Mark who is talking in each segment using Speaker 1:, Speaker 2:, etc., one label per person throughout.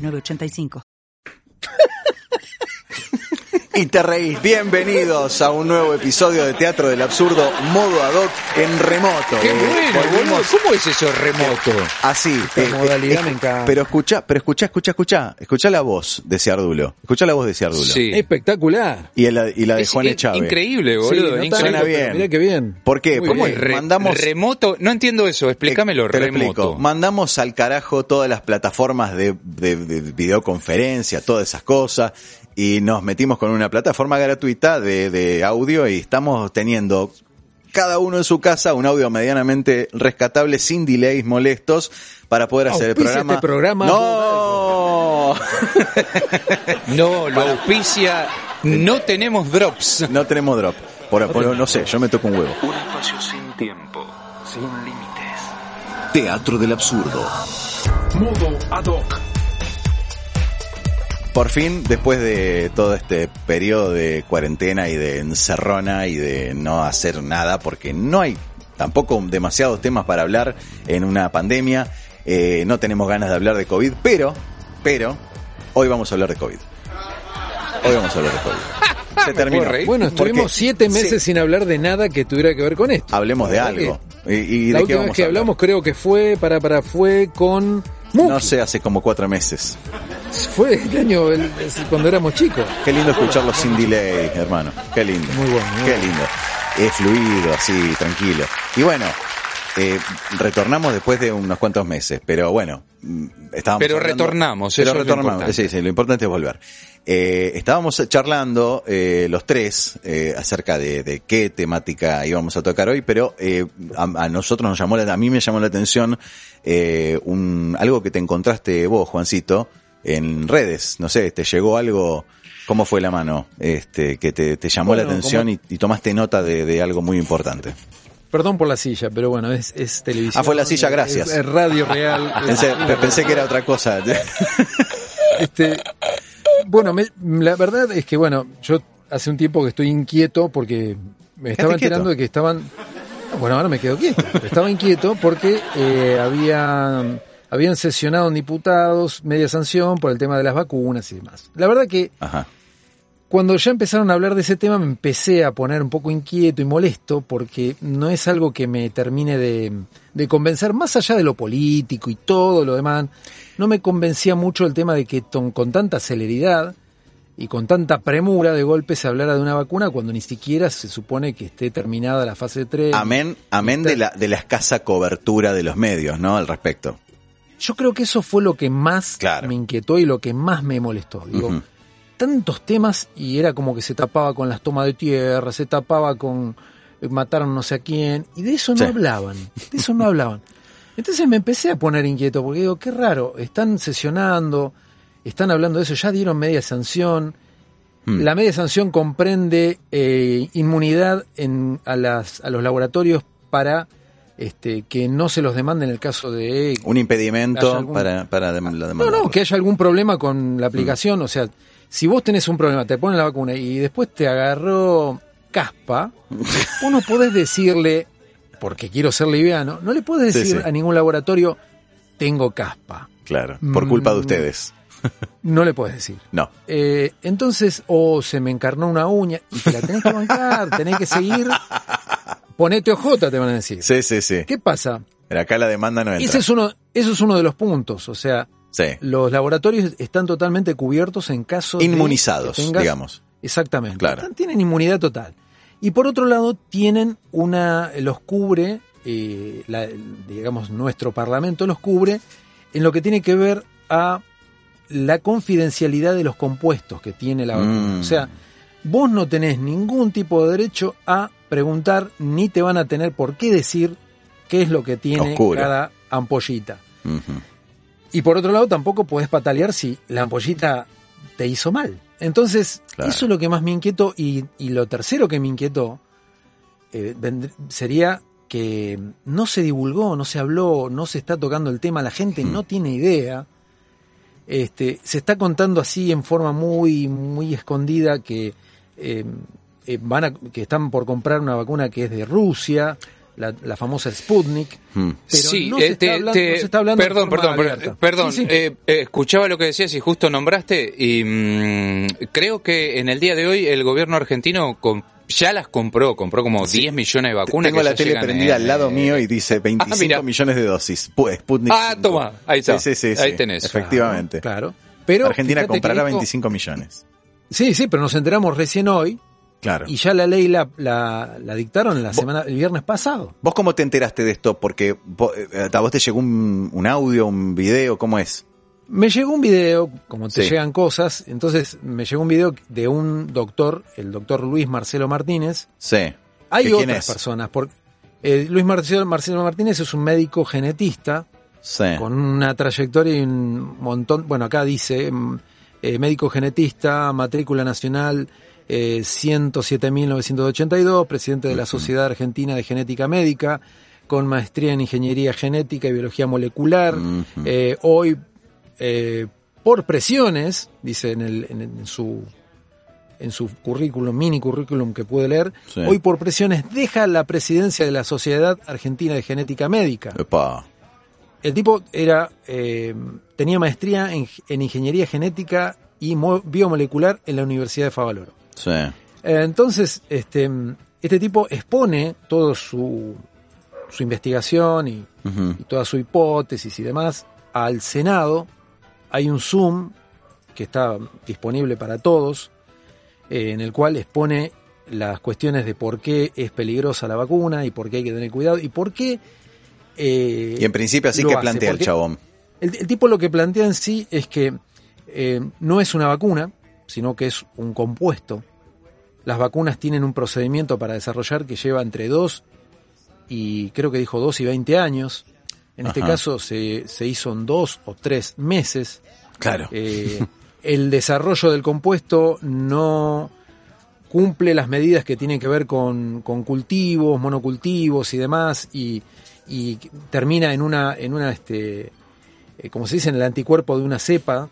Speaker 1: 906985.
Speaker 2: Y te reís. Bienvenidos a un nuevo episodio de Teatro del Absurdo, modo ad hoc en remoto.
Speaker 3: Qué
Speaker 2: Eh,
Speaker 3: bueno,
Speaker 2: volvimos
Speaker 3: boludo. ¿Cómo es eso remoto?
Speaker 2: Así.
Speaker 4: Esta modalidad me encanta.
Speaker 2: Pero escucha, pero escucha, escucha, escucha. Escucha la voz de Ciardulo. Escucha la voz de Ciardulo.
Speaker 3: Sí.
Speaker 4: Espectacular.
Speaker 2: Y la, y la de
Speaker 3: Es
Speaker 2: Juan Echave.
Speaker 3: Increíble,
Speaker 4: Sí,
Speaker 3: boludo.
Speaker 4: no
Speaker 3: increíble.
Speaker 4: tanto,
Speaker 2: Suena
Speaker 4: pero
Speaker 2: bien.
Speaker 4: Mirá qué bien.
Speaker 2: ¿Por qué?
Speaker 4: Muy
Speaker 3: ¿Cómo
Speaker 2: Porque
Speaker 3: es re-
Speaker 2: mandamos
Speaker 3: remoto? No entiendo eso, explícamelo,
Speaker 2: Te lo
Speaker 3: remoto.
Speaker 2: explico. Mandamos al carajo todas las plataformas de, de- de videoconferencia, todas esas cosas, y nos metimos con una plataforma gratuita de, de audio y estamos teniendo cada uno en su casa un audio medianamente rescatable, sin delays molestos, para poder hacer el programa.
Speaker 4: este programa.
Speaker 2: ¡No!
Speaker 3: No, lo auspicia. No tenemos drops.
Speaker 2: no tenemos drop. Por, por- no sé, yo me toco un huevo.
Speaker 5: Un espacio sin tiempo, sin límites. Teatro del absurdo. Modo ad hoc.
Speaker 2: Por fin, después de todo este periodo de cuarentena y de encerrona y de no hacer nada, porque no hay tampoco demasiados temas para hablar en una pandemia, eh, no tenemos ganas de hablar de COVID, pero, pero, hoy vamos a hablar de COVID. Hoy vamos a hablar de COVID. Se terminó.
Speaker 4: Bueno,
Speaker 2: Porque-
Speaker 4: estuvimos siete meses
Speaker 2: Sí,
Speaker 4: sin hablar de nada que tuviera que ver con esto.
Speaker 2: hablemos de algo. ¿Y, y
Speaker 4: La
Speaker 2: de qué
Speaker 4: última
Speaker 2: vamos
Speaker 4: vez que hablamos creo que fue, para, para, fue con Muki.
Speaker 2: No sé, hace como cuatro meses.
Speaker 4: Fue el año el- cuando éramos chicos.
Speaker 2: Qué lindo escucharlo sin delay, hermano. Qué lindo.
Speaker 4: Muy bueno, muy
Speaker 2: Qué
Speaker 4: bueno.
Speaker 2: lindo. Es fluido, así, tranquilo. Y bueno, eh, retornamos después de unos cuantos meses, pero bueno, mm, estábamos
Speaker 3: Pero
Speaker 2: hablando-
Speaker 3: retornamos,
Speaker 2: Pero
Speaker 3: eso es lo
Speaker 2: retornamos,
Speaker 3: importante.
Speaker 2: sí, sí, lo importante es volver. Eh, estábamos charlando eh, los tres eh, acerca de, de qué temática íbamos a tocar hoy, pero eh, a, a nosotros nos llamó, la, a mí me llamó la atención eh, un, algo que te encontraste vos, Juancito, en redes. No sé, te llegó algo, ¿cómo fue la mano? Este, que te, te llamó la atención y, y tomaste nota de, de algo muy importante.
Speaker 4: Perdón por la silla, pero bueno, es, es televisión.
Speaker 2: Ah, fue la silla, gracias.
Speaker 4: Es, es radio real.
Speaker 2: Pensé, pensé que era otra cosa.
Speaker 4: Este, bueno, me- la verdad es que, bueno, yo hace un tiempo que estoy inquieto porque me estaba enterando
Speaker 2: quieto.
Speaker 4: de que estaban... Bueno, ahora me quedo quieto. Estaba inquieto porque eh, había, habían sesionado en diputados media sanción por el tema de las vacunas y demás. La verdad que
Speaker 2: Ajá.
Speaker 4: Cuando ya empezaron a hablar de ese tema me empecé a poner un poco inquieto y molesto porque no es algo que me termine de, de convencer, más allá de lo político y todo lo demás, no me convencía mucho el tema de que ton- con tanta celeridad y con tanta premura de golpe se hablara de una vacuna cuando ni siquiera se supone que esté terminada la fase 3.
Speaker 2: Amén, amén de la, de la escasa cobertura de los medios, ¿no? Al respecto.
Speaker 4: Yo creo que eso fue lo que más
Speaker 2: Claro.
Speaker 4: me inquietó y lo que más me molestó. Digo. Tantos temas y era como que se tapaba con las tomas de tierra, se tapaba con eh, mataron no sé a quién, y de eso no
Speaker 2: Sí.
Speaker 4: hablaban, de eso no hablaban. Entonces me empecé a poner inquieto, porque digo, qué raro, están sesionando, están hablando de eso, ya dieron media sanción,
Speaker 2: Mm.
Speaker 4: la media sanción comprende eh, inmunidad en, a, las, a los laboratorios para este, que no se los demande en el caso de
Speaker 2: Un impedimento
Speaker 4: ¿Hay algún-
Speaker 2: para, la
Speaker 4: no,
Speaker 2: demanda.
Speaker 4: no, que haya algún problema con la aplicación. O sea, si vos tenés un problema, te ponen la vacuna y después te agarró caspa, vos no podés decirle, porque quiero ser liviano, no le podés decir
Speaker 2: sí.
Speaker 4: a ningún laboratorio, tengo caspa.
Speaker 2: Claro, por culpa de
Speaker 4: Mm.
Speaker 2: ustedes.
Speaker 4: No le podés decir.
Speaker 2: No.
Speaker 4: Eh, entonces, o se me encarnó una uña y te la tenés que bancar, tenés que seguir. Ponete OJ, te van a decir.
Speaker 2: Sí, sí, sí.
Speaker 4: ¿Qué pasa?
Speaker 2: Pero acá la demanda no entra.
Speaker 4: Ese es uno, eso es uno de los puntos. O sea,
Speaker 2: Sí.
Speaker 4: los laboratorios están totalmente cubiertos en caso de
Speaker 2: Inmunizados,
Speaker 4: que tengas-
Speaker 2: digamos.
Speaker 4: Exactamente.
Speaker 2: Claro.
Speaker 4: Tienen inmunidad total. Y por otro lado, tienen una, los cubre, eh, la- digamos, nuestro parlamento los cubre en lo que tiene que ver a la confidencialidad de los compuestos que tiene la vacuna.
Speaker 2: Mm.
Speaker 4: O sea, vos no tenés ningún tipo de derecho a preguntar, ni te van a tener por qué decir qué es lo que tiene
Speaker 2: Oscuro.
Speaker 4: cada ampollita.
Speaker 2: Ujú.
Speaker 4: Y por otro lado, tampoco podés patalear si la ampollita te hizo mal. Entonces,
Speaker 2: Claro.
Speaker 4: eso es lo que más me inquietó. Y, y lo tercero que me inquietó eh, sería que no se divulgó, no se habló, no se está tocando el tema, la gente
Speaker 2: Hmm.
Speaker 4: no tiene idea. Este, se está contando así en forma muy, muy escondida que eh, eh, van a, que están por comprar una vacuna que es de Rusia, la, la famosa Sputnik.
Speaker 2: Hmm.
Speaker 4: Pero
Speaker 3: sí,
Speaker 4: no se
Speaker 3: eh,
Speaker 4: está
Speaker 3: te-
Speaker 4: hablando-
Speaker 3: te-
Speaker 4: no se está hablando de
Speaker 3: perdón,
Speaker 4: forma
Speaker 3: perdón, per-
Speaker 4: abierta.
Speaker 3: perdón.
Speaker 4: Sí, sí.
Speaker 3: eh, eh, escuchaba lo que decías y justo nombraste y mm, creo que en el día de hoy el gobierno argentino ya las compró, compró como 10 millones de vacunas.
Speaker 2: Tengo
Speaker 3: que
Speaker 2: la tele
Speaker 3: llegan
Speaker 2: prendida
Speaker 3: en,
Speaker 2: al lado
Speaker 3: eh,
Speaker 2: mío y dice 25
Speaker 3: mira.
Speaker 2: millones de dosis. Pues, Sputnik
Speaker 3: Ah,
Speaker 2: 5.
Speaker 3: toma, ahí está.
Speaker 2: Sí, sí, sí,
Speaker 3: Ahí
Speaker 2: sí.
Speaker 3: tenés.
Speaker 2: Efectivamente.
Speaker 4: Claro. Pero
Speaker 2: Argentina comprará
Speaker 4: esto-
Speaker 2: 25 millones.
Speaker 4: Sí, sí, pero nos enteramos recién hoy
Speaker 2: Claro.
Speaker 4: y ya la ley la, la, la dictaron la semana, el viernes pasado.
Speaker 2: ¿Vos cómo te enteraste de esto? Porque vos, eh, a vos te llegó un, un audio, un video, ¿cómo es?
Speaker 4: Me llegó un video, como te
Speaker 2: Sí.
Speaker 4: llegan cosas, entonces me llegó un video de un doctor, el doctor Luis Marcelo Martínez.
Speaker 2: Sí.
Speaker 4: Hay
Speaker 2: ¿Que quién
Speaker 4: otras
Speaker 2: es?
Speaker 4: personas, porque eh, Luis Marcelo, Marcelo Martínez es un médico genetista
Speaker 2: Sí.
Speaker 4: con una trayectoria y un montón, bueno, acá dice, mm, eh, médico genetista, matrícula nacional eh, 107.982, presidente de la Sociedad Argentina de Genética Médica, con maestría en Ingeniería Genética y Biología Molecular. Eh, hoy, eh, por presiones, dice en, el, en, en su en su currículum, mini currículum que pude leer,
Speaker 2: Sí.
Speaker 4: hoy por presiones deja la presidencia de la Sociedad Argentina de Genética Médica.
Speaker 2: Epa.
Speaker 4: El tipo era eh, tenía maestría en, en ingeniería genética y mo- biomolecular en la Universidad de Favaloro.
Speaker 2: Sí.
Speaker 4: Eh, entonces, este, este tipo expone todo su, su investigación y, toda su hipótesis y demás al Senado. Hay un Zoom que está disponible para todos, eh, en el cual expone las cuestiones de por qué es peligrosa la vacuna y por qué hay que tener cuidado y por qué... eh,
Speaker 2: Y en principio así que plantea el chabón.
Speaker 4: El, el tipo lo que plantea en sí es que eh, no es una vacuna, sino que es un compuesto. Las vacunas tienen un procedimiento para desarrollar que lleva entre 2 y creo que dijo 2 y 20 años. En este caso se, se hizo en 2 o 3 meses.
Speaker 2: Claro.
Speaker 4: Eh, el desarrollo del compuesto no cumple las medidas que tienen que ver con, con cultivos, monocultivos y demás, y, y termina en una, en una este, eh, como se dice, en el anticuerpo de una cepa,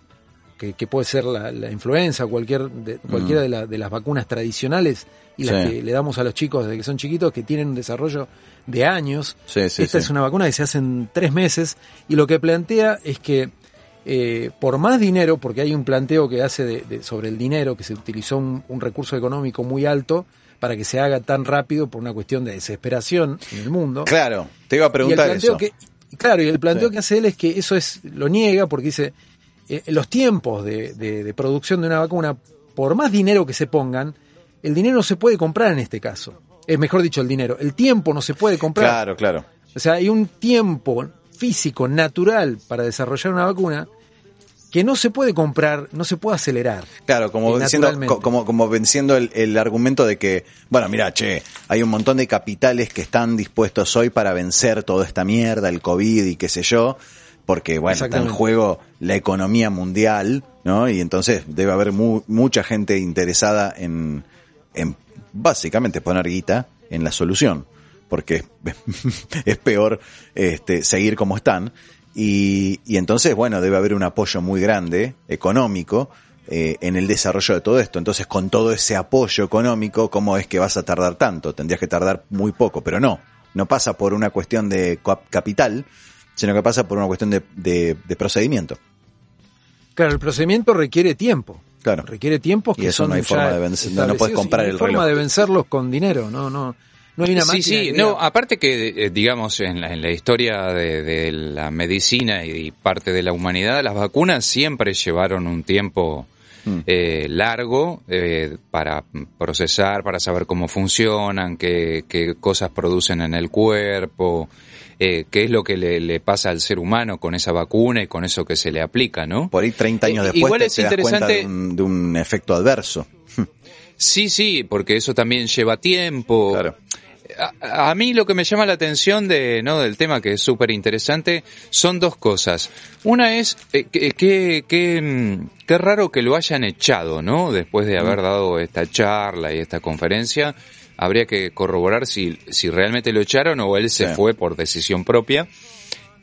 Speaker 4: que, que puede ser la, la influenza, cualquier de, cualquiera de, la- de las vacunas tradicionales y las
Speaker 2: Sí.
Speaker 4: que le damos a los chicos desde que son chiquitos, que tienen un desarrollo de años.
Speaker 2: Sí, sí,
Speaker 4: Esta es una vacuna que se hace en tres meses y lo que plantea es que eh, por más dinero, porque hay un planteo que hace de- de- sobre el dinero, que se utilizó un, un recurso económico muy alto para que se haga tan rápido por una cuestión de desesperación en el mundo.
Speaker 2: Claro, te iba a
Speaker 4: y el
Speaker 2: preguntar
Speaker 4: planteo
Speaker 2: eso.
Speaker 4: que claro, y el planteo
Speaker 2: Sí.
Speaker 4: que hace él es que eso es lo niega porque dice eh, los tiempos de, de- de producción de una vacuna, por más dinero que se pongan, el dinero no se puede comprar en este caso. Es mejor dicho, el dinero. El tiempo no se puede comprar.
Speaker 2: Claro, claro.
Speaker 4: O sea, hay un tiempo físico, natural, para desarrollar una vacuna que no se puede comprar, no se puede acelerar.
Speaker 2: Claro, como
Speaker 4: Eh, naturalmente.
Speaker 2: co- como, como venciendo el, el argumento de que, bueno, mira, che, hay un montón de capitales que están dispuestos hoy para vencer toda esta mierda, el COVID y qué sé yo, porque, bueno, está en juego la economía mundial, ¿no? Y entonces debe haber mu- mucha gente interesada en, en básicamente poner guita en la solución, porque es peor este, seguir como están. Y, y entonces, bueno, debe haber un apoyo muy grande, económico, eh, en el desarrollo de todo esto. Entonces, con todo ese apoyo económico, ¿cómo es que vas a tardar tanto? Tendrías que tardar muy poco, pero no. No pasa por una cuestión de cap- capital, sino que pasa por una cuestión de, de- de procedimiento.
Speaker 4: Claro, el procedimiento requiere tiempo.
Speaker 2: Claro.
Speaker 4: Requiere tiempos
Speaker 2: Y
Speaker 4: que
Speaker 2: eso
Speaker 4: son
Speaker 2: no hay forma de vencer- no- no puedes
Speaker 4: y
Speaker 2: comprar
Speaker 4: no hay
Speaker 2: el
Speaker 4: forma
Speaker 2: reloj.
Speaker 4: de vencerlos con dinero, no, no, no hay una
Speaker 3: sí, sí,
Speaker 4: que
Speaker 3: no, aparte que, eh, digamos, en la, en la historia de, de la medicina y parte de la humanidad, las vacunas siempre llevaron un tiempo
Speaker 2: Mm.
Speaker 3: eh, largo eh, para procesar, para saber cómo funcionan, qué, qué cosas producen en el cuerpo, eh, qué es lo que le, le pasa al ser humano con esa vacuna y con eso que se le aplica, ¿no?
Speaker 2: Por ahí 30 años
Speaker 3: Eh,
Speaker 2: después
Speaker 3: igual
Speaker 2: te,
Speaker 3: es
Speaker 2: te das cuenta de un, de un efecto adverso.
Speaker 3: Sí, sí, porque eso también lleva tiempo.
Speaker 2: Claro.
Speaker 3: A, a mí lo que me llama la atención de, ¿no? del tema que es súper interesante son dos cosas. Una es eh, que, que, que, mm, qué raro que lo hayan echado, ¿no? Después de haber dado esta charla y esta conferencia, habría que corroborar si, si realmente lo echaron o él se
Speaker 2: Sí.
Speaker 3: fue por decisión propia.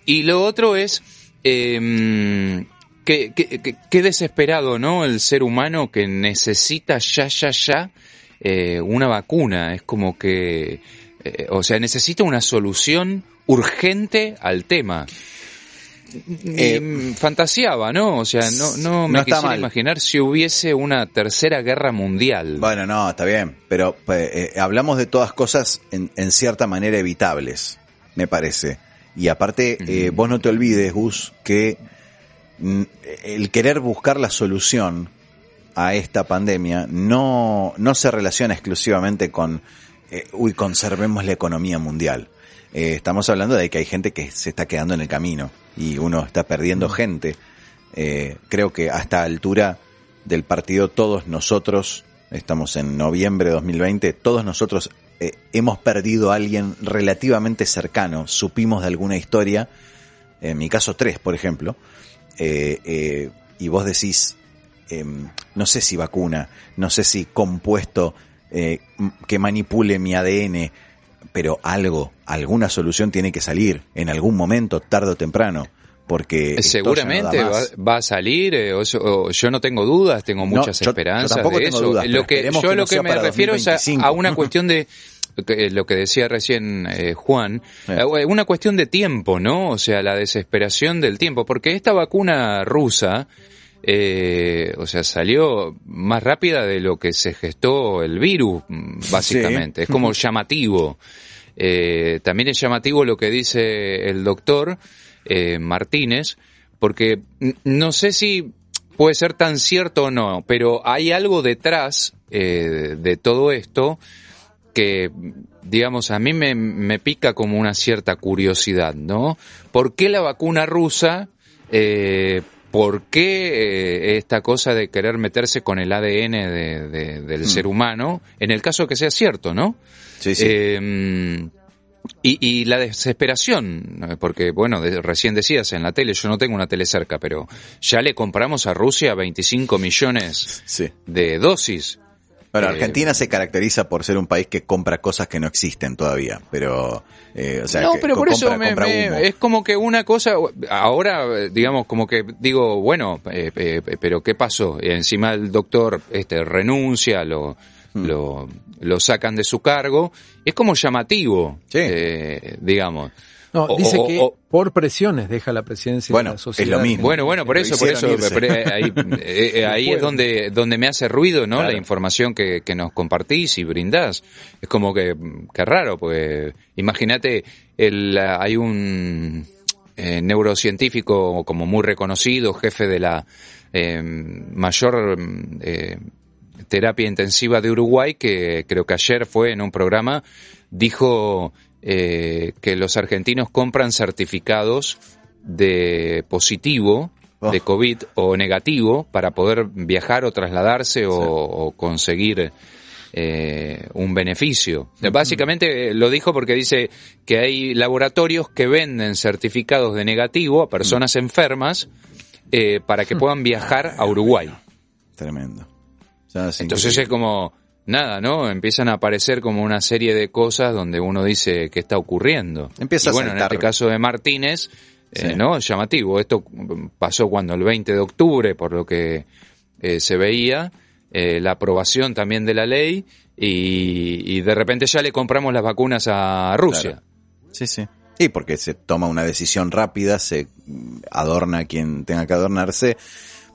Speaker 3: Y lo otro es, eh, qué, qué- qué- qué desesperado, ¿no? El ser humano que necesita ya, ya, ya eh, una vacuna. Es como que, eh, o sea, necesita una solución urgente al tema.
Speaker 2: Eh,
Speaker 3: fantaseaba, ¿no? O sea, no, no me
Speaker 2: no
Speaker 3: quisiera
Speaker 2: mal.
Speaker 3: imaginar si hubiese una tercera guerra mundial.
Speaker 2: Bueno, no, está bien, pero pues, eh, hablamos de todas cosas en, en cierta manera evitables, me parece. Y aparte, eh, vos no te olvides, Gus, que mm, el querer buscar la solución a esta pandemia no, no se relaciona exclusivamente con, eh, uy, conservemos la economía mundial. Eh, estamos hablando de que hay gente que se está quedando en el camino y uno está perdiendo gente. Eh, creo que a esta altura del partido todos nosotros, estamos en noviembre de 2020, todos nosotros eh, hemos perdido a alguien relativamente cercano, supimos de alguna historia, en mi caso tres, por ejemplo, y vos decís, em, no sé si vacuna, no sé si compuesto que manipule mi ADN, pero algo, alguna solución tiene que salir en algún momento, tarde o temprano, porque no
Speaker 3: Seguramente va, a salir, eh, o yo no tengo dudas, tengo muchas
Speaker 2: yo- yo
Speaker 3: esperanzas
Speaker 2: tampoco
Speaker 3: de eso.
Speaker 2: dudas,
Speaker 3: lo que yo
Speaker 2: que
Speaker 3: lo que me refiero es a,
Speaker 2: 2025.
Speaker 3: a una cuestión de que- lo que decía recién eh, Juan, eh, una cuestión de tiempo, ¿no? O sea, la desesperación del tiempo, porque esta vacuna rusa eh, o sea, salió más rápida de lo que se gestó el virus, básicamente. Es como llamativo. Eh, también es llamativo lo que dice el doctor eh, Martínez, porque no sé si puede ser tan cierto o no, pero hay algo detrás eh, de todo esto que, digamos, a mí me, me pica como una cierta curiosidad, ¿no? ¿Por qué la vacuna rusa? Eh, ¿Por qué eh, esta cosa de querer meterse con el ADN de- de- del ser humano? En el caso que sea cierto, ¿no?
Speaker 2: Sí, sí.
Speaker 3: Eh, y, y la desesperación, porque bueno, de- recién decías en la tele, yo no tengo una tele cerca, pero ya le compramos a Rusia 25 millones
Speaker 2: sí.
Speaker 3: de dosis.
Speaker 2: Bueno,
Speaker 3: Eh,
Speaker 2: Argentina se caracteriza por ser un país que compra cosas que no existen todavía, pero, eh, o sea,
Speaker 3: no,
Speaker 2: que
Speaker 3: pero por
Speaker 2: compra-
Speaker 3: eso me- es como que una cosa, ahora digamos como que digo, bueno, eh, eh, pero ¿qué pasó? Encima el doctor este renuncia, lo,
Speaker 2: Hmm.
Speaker 3: lo, lo sacan de su cargo, es como llamativo,
Speaker 2: Sí.
Speaker 3: eh, digamos.
Speaker 4: No,
Speaker 3: O-
Speaker 4: dice
Speaker 3: o-
Speaker 4: que
Speaker 3: o-
Speaker 4: por presiones deja la presidencia
Speaker 2: Bueno,
Speaker 4: de la
Speaker 2: es
Speaker 4: sociedad.
Speaker 2: lo mismo.
Speaker 3: Bueno, bueno, por eso, por eso,
Speaker 2: irse.
Speaker 3: eh, ahí, eh, ahí es donde, donde me hace ruido, ¿no?
Speaker 2: Claro.
Speaker 3: La información que, que nos compartís y brindás. Es como que, que raro, pues, imagínate, el, hay un eh, neurocientífico como muy reconocido, jefe de la eh, mayor terapia intensiva de Uruguay, que creo que ayer fue en un programa, dijo eh, que los argentinos compran certificados de positivo
Speaker 2: Oh.
Speaker 3: de COVID o negativo para poder viajar o trasladarse o, o conseguir eh, un beneficio. Básicamente eh, lo dijo porque dice que hay laboratorios que venden certificados de negativo a personas enfermas eh, para que puedan viajar a Uruguay.
Speaker 2: Tremendo. O sea, es
Speaker 3: Entonces es como, nada, ¿no? Empiezan a aparecer como una serie de cosas donde uno dice qué está ocurriendo.
Speaker 2: Empieza
Speaker 3: y
Speaker 2: a
Speaker 3: bueno, en
Speaker 2: saltar.
Speaker 3: este caso de Martínez, eh,
Speaker 2: Sí.
Speaker 3: ¿no? Llamativo. Esto pasó cuando el 20 de octubre, por lo que eh, se veía, eh, la aprobación también de la ley y, y de repente ya le compramos las vacunas a Rusia.
Speaker 2: Sí, sí. Y porque se toma una decisión rápida, se mm, adorna a quien tenga que adornarse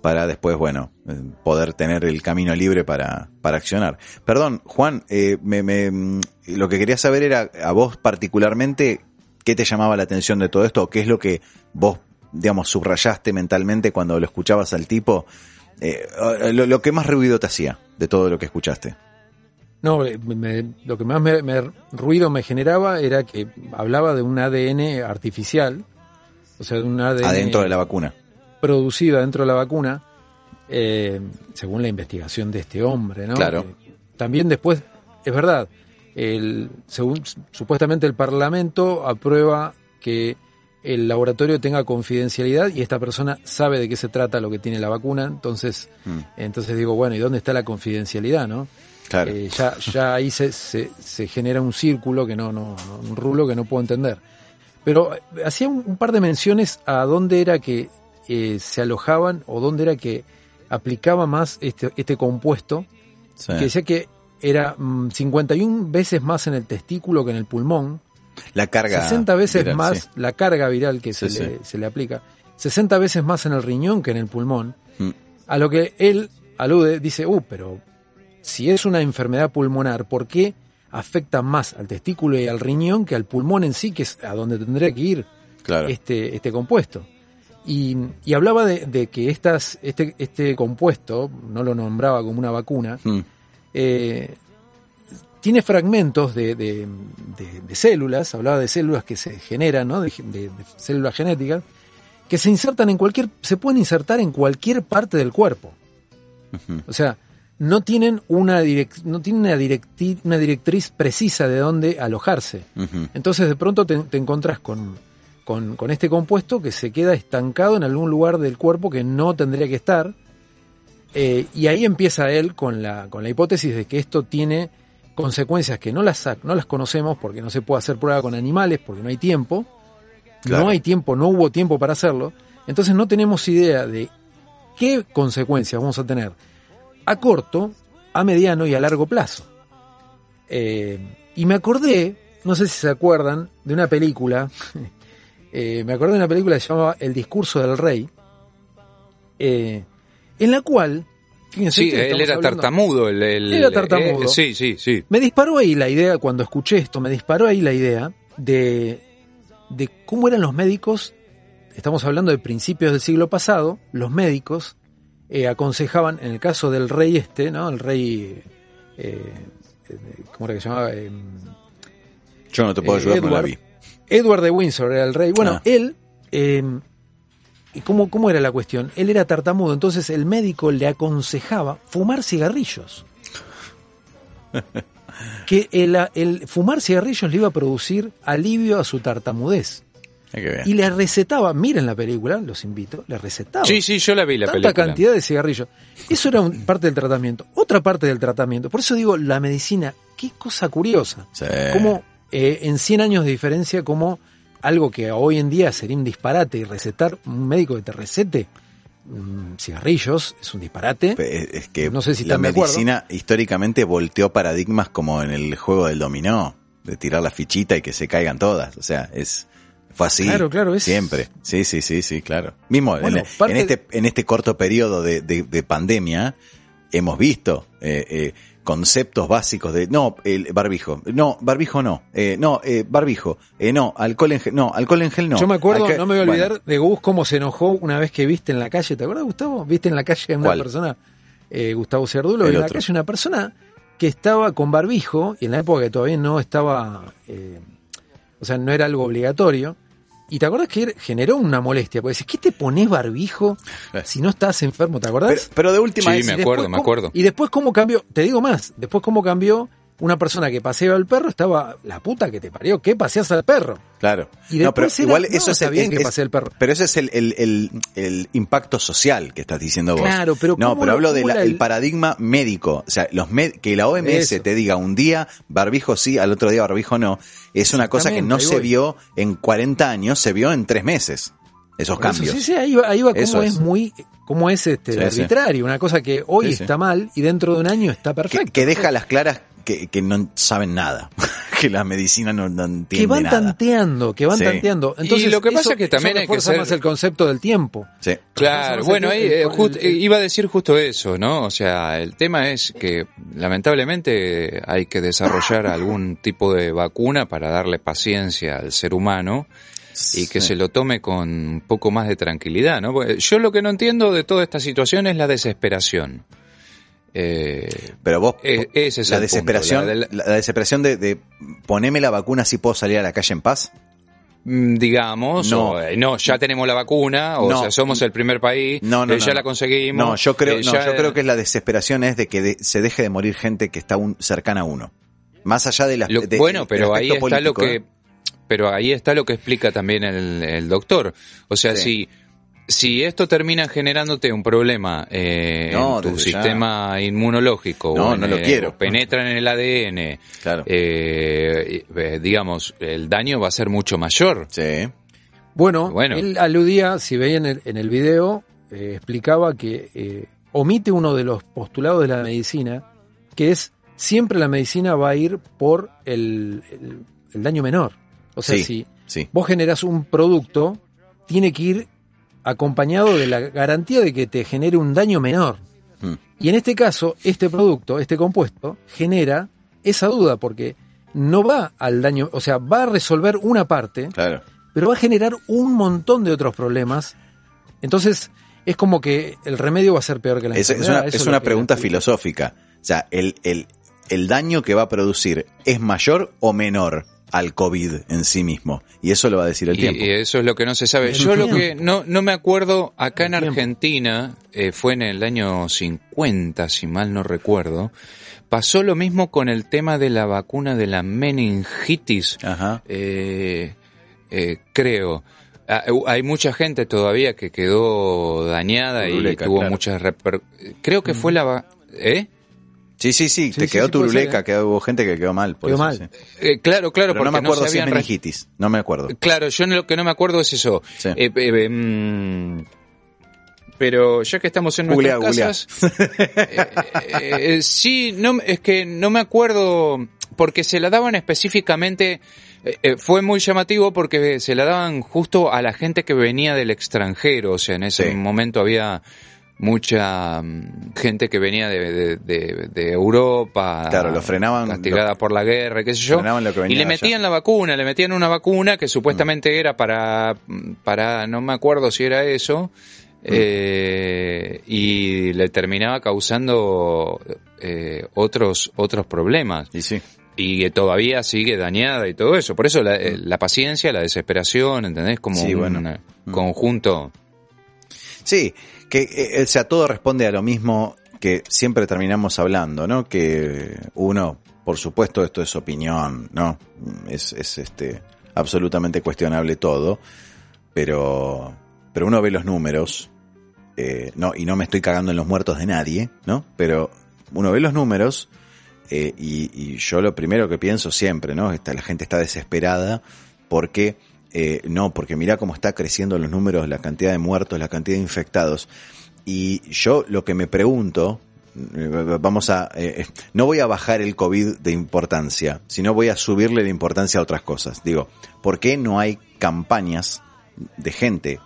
Speaker 2: para después, bueno, eh, poder tener el camino libre para, para accionar. Perdón, Juan, eh, me, me, mm, lo que quería saber era a vos particularmente, ¿qué te llamaba la atención de todo esto? ¿O ¿Qué es lo que vos, digamos, subrayaste mentalmente cuando lo escuchabas al tipo? Eh, lo, lo que más ruido te hacía de todo lo que escuchaste.
Speaker 4: No, eh, me- lo que más me, me- ruido me generaba era que hablaba de un ADN artificial, o sea, de un ADN
Speaker 2: Adentro de la vacuna.
Speaker 4: Producido dentro de la vacuna, eh, según la investigación de este hombre, ¿no?
Speaker 2: Claro.
Speaker 4: Eh, también después, es verdad, el, según, supuestamente el Parlamento aprueba que el laboratorio tenga confidencialidad y esta persona sabe de qué se trata lo que tiene la vacuna, entonces,
Speaker 2: Mm.
Speaker 4: entonces digo, bueno, ¿y dónde está la confidencialidad, no?
Speaker 2: Claro.
Speaker 4: Eh, ya, ya ahí se, se, se genera un círculo que no, no, un rulo que no puedo entender. Pero hacía un, un par de menciones a dónde era que eh, se alojaban o dónde era que aplicaba más este, este compuesto,
Speaker 2: Sí.
Speaker 4: que decía que era mm, 51 veces más en el testículo que en el pulmón,
Speaker 2: La carga.
Speaker 4: 60 veces
Speaker 2: viral,
Speaker 4: más
Speaker 2: sí.
Speaker 4: la carga viral que
Speaker 2: Sí,
Speaker 4: se, Le, se le aplica, 60 veces más en el riñón que en el pulmón,
Speaker 2: Mm.
Speaker 4: a lo que él alude, dice, uh, pero si es una enfermedad pulmonar, ¿por qué afecta más al testículo y al riñón que al pulmón en sí, que es a donde tendría que ir
Speaker 2: Claro.
Speaker 4: este, este compuesto? Y, y hablaba de, de que estas, este, este compuesto, no lo nombraba como una vacuna,
Speaker 2: Mm.
Speaker 4: eh, tiene fragmentos de, de- de- de células, hablaba de células que se generan, ¿no? de, células genéticas, que se insertan en cualquier, se pueden insertar en cualquier parte del cuerpo. O sea, no tienen una, direc- no tienen una, directi- una directriz precisa de dónde alojarse. Entonces de pronto te, te encontrás con, con, con este compuesto que se queda estancado en algún lugar del cuerpo que no tendría que estar. Eh, y ahí empieza él con la, con la hipótesis de que esto tiene consecuencias que no las, no las conocemos porque no se puede hacer prueba con animales, porque no hay tiempo.
Speaker 2: Claro.
Speaker 4: No hay tiempo, no hubo tiempo para hacerlo. Entonces no tenemos idea de qué consecuencias vamos a tener a corto, a mediano y a largo plazo. Eh, y me acordé, no sé si se acuerdan, de una película, eh, me acordé de una película que se llamaba El discurso del rey, eh, en la cual, fíjense
Speaker 3: Sí, él era
Speaker 4: hablando-
Speaker 3: tartamudo. El, el-
Speaker 4: Era tartamudo.
Speaker 3: eh, sí, sí, sí.
Speaker 4: me disparó ahí la idea, cuando escuché esto, me disparó ahí la idea de, de cómo eran los médicos, estamos hablando de principios del siglo pasado, los médicos eh, aconsejaban, en el caso del rey este, ¿no? El rey, eh, ¿cómo era que se llamaba? Eh,
Speaker 2: Yo no te puedo ayudar, no la
Speaker 4: Edward.
Speaker 2: vi.
Speaker 4: Edward de Windsor era el rey. Bueno,
Speaker 2: Ah.
Speaker 4: él, eh, ¿y ¿cómo, ¿cómo era la cuestión? Él era tartamudo, entonces el médico le aconsejaba fumar cigarrillos. que el, el fumar cigarrillos le iba a producir alivio a su tartamudez.
Speaker 2: Hay que ver.
Speaker 4: Y le recetaba, miren la película, los invito, le recetaba
Speaker 3: Sí, sí, yo la vi la
Speaker 4: tanta
Speaker 3: película.
Speaker 4: cantidad de cigarrillos. Eso era un- parte del tratamiento. Otra parte del tratamiento, por eso digo, la medicina, qué cosa curiosa.
Speaker 2: Sí.
Speaker 4: Como eh, en 100 años de diferencia, como algo que hoy en día sería un disparate y recetar, un médico que te recete mm, cigarrillos, es un disparate.
Speaker 2: Pe- Es que
Speaker 4: No sé si
Speaker 2: la medicina históricamente volteó paradigmas como en el juego del dominó, de tirar la fichita y que se caigan todas. O sea, es fue así.
Speaker 4: Claro, claro, es-
Speaker 2: Siempre. Sí, sí, sí, sí, claro. Mismo en-
Speaker 4: Bueno,
Speaker 2: en,
Speaker 4: parte-
Speaker 2: este, en este corto periodo de, de- de pandemia hemos visto eh, eh, conceptos básicos de no, el barbijo, no, barbijo no, eh, no, eh, barbijo, eh, no, alcohol en gel, no, alcohol en gel no.
Speaker 4: Yo me acuerdo, no me voy a olvidar
Speaker 2: Bueno,
Speaker 4: de Gus cómo se enojó una vez que viste en la calle, ¿te acuerdas Gustavo? Viste en la calle a una
Speaker 2: ¿Cuál?
Speaker 4: persona, eh, Gustavo Cerdulo,
Speaker 2: El
Speaker 4: en la calle una persona que estaba con barbijo, y en la época que todavía no estaba, eh, o sea, no era algo obligatorio, y te acuerdas que generó una molestia, porque decís, ¿qué te pones barbijo si no estás enfermo? ¿Te acordás?
Speaker 2: pero, pero de última
Speaker 3: Sí,
Speaker 2: es-
Speaker 3: me acuerdo,
Speaker 4: después
Speaker 3: me acuerdo.
Speaker 4: Y después cómo cambió, te digo más, después cómo cambió una persona que paseaba al perro, estaba la puta que te parió, ¿qué paseas al perro?
Speaker 2: Claro.
Speaker 4: Y
Speaker 2: no, pero
Speaker 4: era,
Speaker 2: igual
Speaker 4: no,
Speaker 2: eso es,
Speaker 4: bien que pasee el perro.
Speaker 2: Pero ese es el, el, el, el impacto social que estás diciendo vos.
Speaker 4: Claro, pero
Speaker 2: No,
Speaker 4: ¿cómo
Speaker 2: pero
Speaker 4: lo-
Speaker 2: hablo del paradigma médico. O sea, los med- que la OMS
Speaker 4: Eso.
Speaker 2: te diga un día barbijo sí, al otro día barbijo no, es una cosa que no se
Speaker 4: voy.
Speaker 2: vio en 40 años, se vio en tres meses. Esos
Speaker 4: Por eso,
Speaker 2: cambios.
Speaker 4: sí, sí, ahí va, ahí va
Speaker 2: Eso
Speaker 4: es.
Speaker 2: es.
Speaker 4: muy, cómo es este
Speaker 2: Sí, sí.
Speaker 4: arbitrario, una cosa que hoy
Speaker 2: Sí,
Speaker 4: está mal y dentro de un año está
Speaker 2: Que,
Speaker 4: perfecto.
Speaker 2: que deja las claras que, que no saben nada. que la medicina no, no entiende
Speaker 4: que van
Speaker 2: nada.
Speaker 4: tanteando, que van
Speaker 2: Sí.
Speaker 4: tanteando. Entonces,
Speaker 3: lo que pasa
Speaker 4: eso-
Speaker 3: es que también hay que ser-
Speaker 4: más el concepto del tiempo.
Speaker 2: Sí.
Speaker 3: Claro, bueno, ahí, eh,
Speaker 4: el-
Speaker 3: just-
Speaker 4: el-
Speaker 3: iba a decir justo eso, ¿no? O sea, el tema es que lamentablemente hay que desarrollar algún tipo de vacuna para darle paciencia al ser humano y que
Speaker 2: Sí.
Speaker 3: se lo tome con un poco más de tranquilidad, ¿no? Porque yo lo que no entiendo de toda esta situación es la desesperación. Eh,
Speaker 2: Pero vos,
Speaker 3: Eh, ese es
Speaker 2: la
Speaker 3: el punto,
Speaker 2: desesperación,
Speaker 3: la
Speaker 2: la,
Speaker 3: del-
Speaker 2: la desesperación de, de poneme la vacuna si puedo salir a la calle en paz.
Speaker 3: mm, digamos,
Speaker 2: No.
Speaker 3: o, eh, no, ya tenemos la vacuna, o
Speaker 2: No.
Speaker 3: sea, somos el primer país,
Speaker 2: No, no,
Speaker 3: eh, ya la conseguimos.
Speaker 2: No, yo creo,
Speaker 3: eh, ya-
Speaker 2: yo creo que la desesperación es de que de- se deje de morir gente que está un- cercana a uno. Más allá de la
Speaker 3: Lo-
Speaker 2: de-
Speaker 3: bueno, pero ahí está lo que, pero ahí está lo que explica también el, el doctor. O sea,
Speaker 2: Sí.
Speaker 3: si si esto termina generándote un problema eh,
Speaker 2: No,
Speaker 3: en tu
Speaker 2: ya.
Speaker 3: sistema inmunológico,
Speaker 2: No,
Speaker 3: o en,
Speaker 2: no lo
Speaker 3: eh,
Speaker 2: quiero.
Speaker 3: o penetra en el ADN,
Speaker 2: Claro.
Speaker 3: eh, eh, digamos, el daño va a ser mucho mayor.
Speaker 2: Sí.
Speaker 4: Bueno,
Speaker 3: Bueno.
Speaker 4: él aludía, si veían en el, en el video, eh, explicaba que eh, omite uno de los postulados de la medicina, que es siempre la medicina va a ir por el, el- el daño menor. O sea,
Speaker 2: Sí.
Speaker 4: si
Speaker 2: Sí.
Speaker 4: vos generás un producto, tiene que ir acompañado de la garantía de que te genere un daño menor.
Speaker 2: Mm.
Speaker 4: Y en este caso, este producto, este compuesto, genera esa duda, porque no va al daño, o sea, va a resolver una parte,
Speaker 2: Claro.
Speaker 4: pero va a generar un montón de otros problemas. Entonces, es como que el remedio va a ser peor que la
Speaker 2: Es, es una,
Speaker 4: Eso
Speaker 2: es
Speaker 4: lo
Speaker 2: una
Speaker 4: que
Speaker 2: pregunta filosófica. O sea, el, el, el daño que va a producir es mayor o menor al COVID en sí mismo. Y eso lo va a decir el
Speaker 3: Y,
Speaker 2: tiempo.
Speaker 3: y eso es lo que no se sabe.
Speaker 4: El
Speaker 3: Yo lo que no, no me acuerdo, acá en. Argentina, eh, fue en el año 50, si mal no recuerdo, pasó lo mismo con el tema de la vacuna de la meningitis,
Speaker 2: Ajá.
Speaker 3: eh, eh, creo. Ah, eh, Hay mucha gente todavía que quedó dañada y tuvo
Speaker 2: claro.
Speaker 3: muchas reper... Creo que fue la... ¿Eh?
Speaker 2: Sí, sí, sí,
Speaker 4: Sí,
Speaker 2: te
Speaker 4: sí,
Speaker 2: quedó
Speaker 4: sí,
Speaker 2: turuleca,
Speaker 4: ¿eh?
Speaker 2: quedó, hubo gente que quedó mal. por
Speaker 4: Quedó
Speaker 2: eso,
Speaker 4: mal.
Speaker 2: sí.
Speaker 3: Eh, claro, claro,
Speaker 2: Pero no
Speaker 3: porque
Speaker 2: me acuerdo
Speaker 3: se
Speaker 2: si es meningitis, no me acuerdo.
Speaker 3: Claro, yo lo que no me acuerdo es eso.
Speaker 2: Sí.
Speaker 3: Eh, eh, mm, pero ya que estamos en
Speaker 2: Googlea,
Speaker 3: nuestras casas, eh, eh, sí, no, es que no me acuerdo porque se la daban específicamente. eh, eh, fue muy llamativo porque se la daban justo a la gente que venía del extranjero, o sea, en ese
Speaker 2: Sí.
Speaker 3: momento había mucha mm, gente que venía de, de- de- de Europa,
Speaker 2: Claro, lo frenaban-
Speaker 3: castigada
Speaker 2: lo-
Speaker 3: por la guerra, qué sé yo,
Speaker 2: frenaban lo que
Speaker 3: y
Speaker 2: venía
Speaker 3: le
Speaker 2: de allá.
Speaker 3: metían la vacuna, le metían una vacuna que supuestamente era para, para, no me acuerdo si era eso, eh, y le terminaba causando eh, otros, otros problemas.
Speaker 2: Y sí.
Speaker 3: Y que todavía sigue dañada y todo eso. Por eso la, eh, la paciencia, la desesperación, ¿entendés? Como
Speaker 2: Sí,
Speaker 3: un
Speaker 2: bueno. Mm.
Speaker 3: conjunto.
Speaker 2: Sí, que eh, o sea, todo responde a lo mismo que siempre terminamos hablando, ¿no? Que uno, por supuesto, esto es opinión, ¿no? Es, es este absolutamente cuestionable todo, pero, pero uno ve los números, eh, no, y no me estoy cagando en los muertos de nadie, ¿no? Pero uno ve los números eh, y, y yo lo primero que pienso siempre, ¿no? Esta, la gente está desesperada porque, eh, no, porque mira cómo está creciendo los números, la cantidad de muertos, la cantidad de infectados. Y yo lo que me pregunto, eh, vamos a, eh, no voy a bajar el COVID de importancia, sino voy a subirle la importancia a otras cosas. Digo, ¿por qué no hay campañas de gente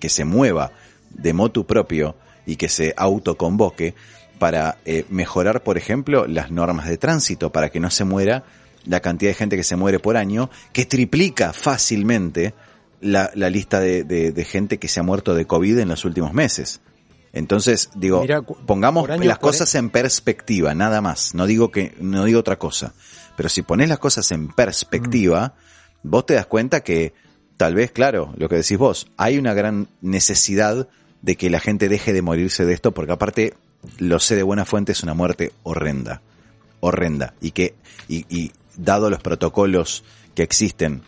Speaker 2: que se mueva de motu propio y que se autoconvoque para eh, mejorar, por ejemplo, las normas de tránsito, para que no se muera la cantidad de gente que se muere por año, que triplica fácilmente la, la lista de, de- de gente que se ha muerto de COVID en los últimos meses. Entonces, digo, pongamos
Speaker 4: año,
Speaker 2: las cosas en perspectiva, nada más. No digo que, no digo otra cosa. Pero si pones las cosas en perspectiva, vos te das cuenta que tal vez, claro, lo que decís vos, hay una gran necesidad de que la gente deje de morirse de esto, porque aparte, lo sé de buena fuente, es una muerte horrenda. Horrenda. Y que, y, y dado los protocolos que existen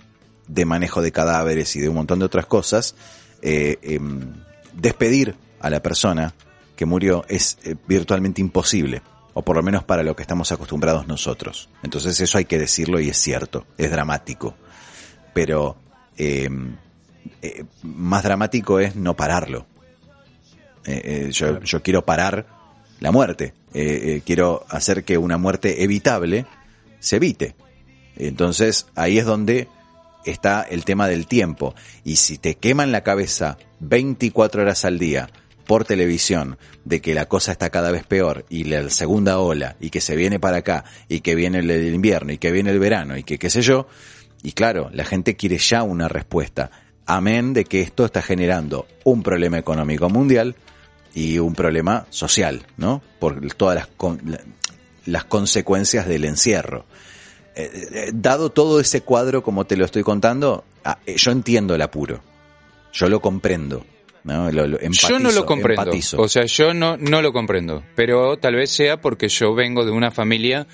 Speaker 2: de manejo de cadáveres y de un montón de otras cosas, eh, em, despedir a la persona que murió es eh, virtualmente imposible, o por lo menos para lo que estamos acostumbrados nosotros. Entonces eso hay que decirlo y es cierto, es dramático. Pero em, eh, más dramático es no pararlo. Yo, yo quiero parar la muerte, quiero hacer que una muerte evitable se evite. Entonces ahí es donde está el tema del tiempo. Y si te queman la cabeza 24 horas al día por televisión de que la cosa está cada vez peor y la segunda ola y que se viene para acá y que viene el, invierno y que viene el verano y que qué sé yo, y claro, la gente quiere ya una respuesta. Amén de que esto está generando un problema económico mundial y un problema social, ¿no? Por todas las, las consecuencias del encierro. Eh, eh, dado todo ese cuadro como te lo estoy contando, ah, eh, yo entiendo el apuro. Yo lo comprendo. ¿no? Lo- lo-
Speaker 3: yo no
Speaker 2: empatizo,
Speaker 3: lo comprendo.
Speaker 2: empatizo.
Speaker 3: O sea, yo no, no lo comprendo. Pero tal vez sea porque yo vengo de una familia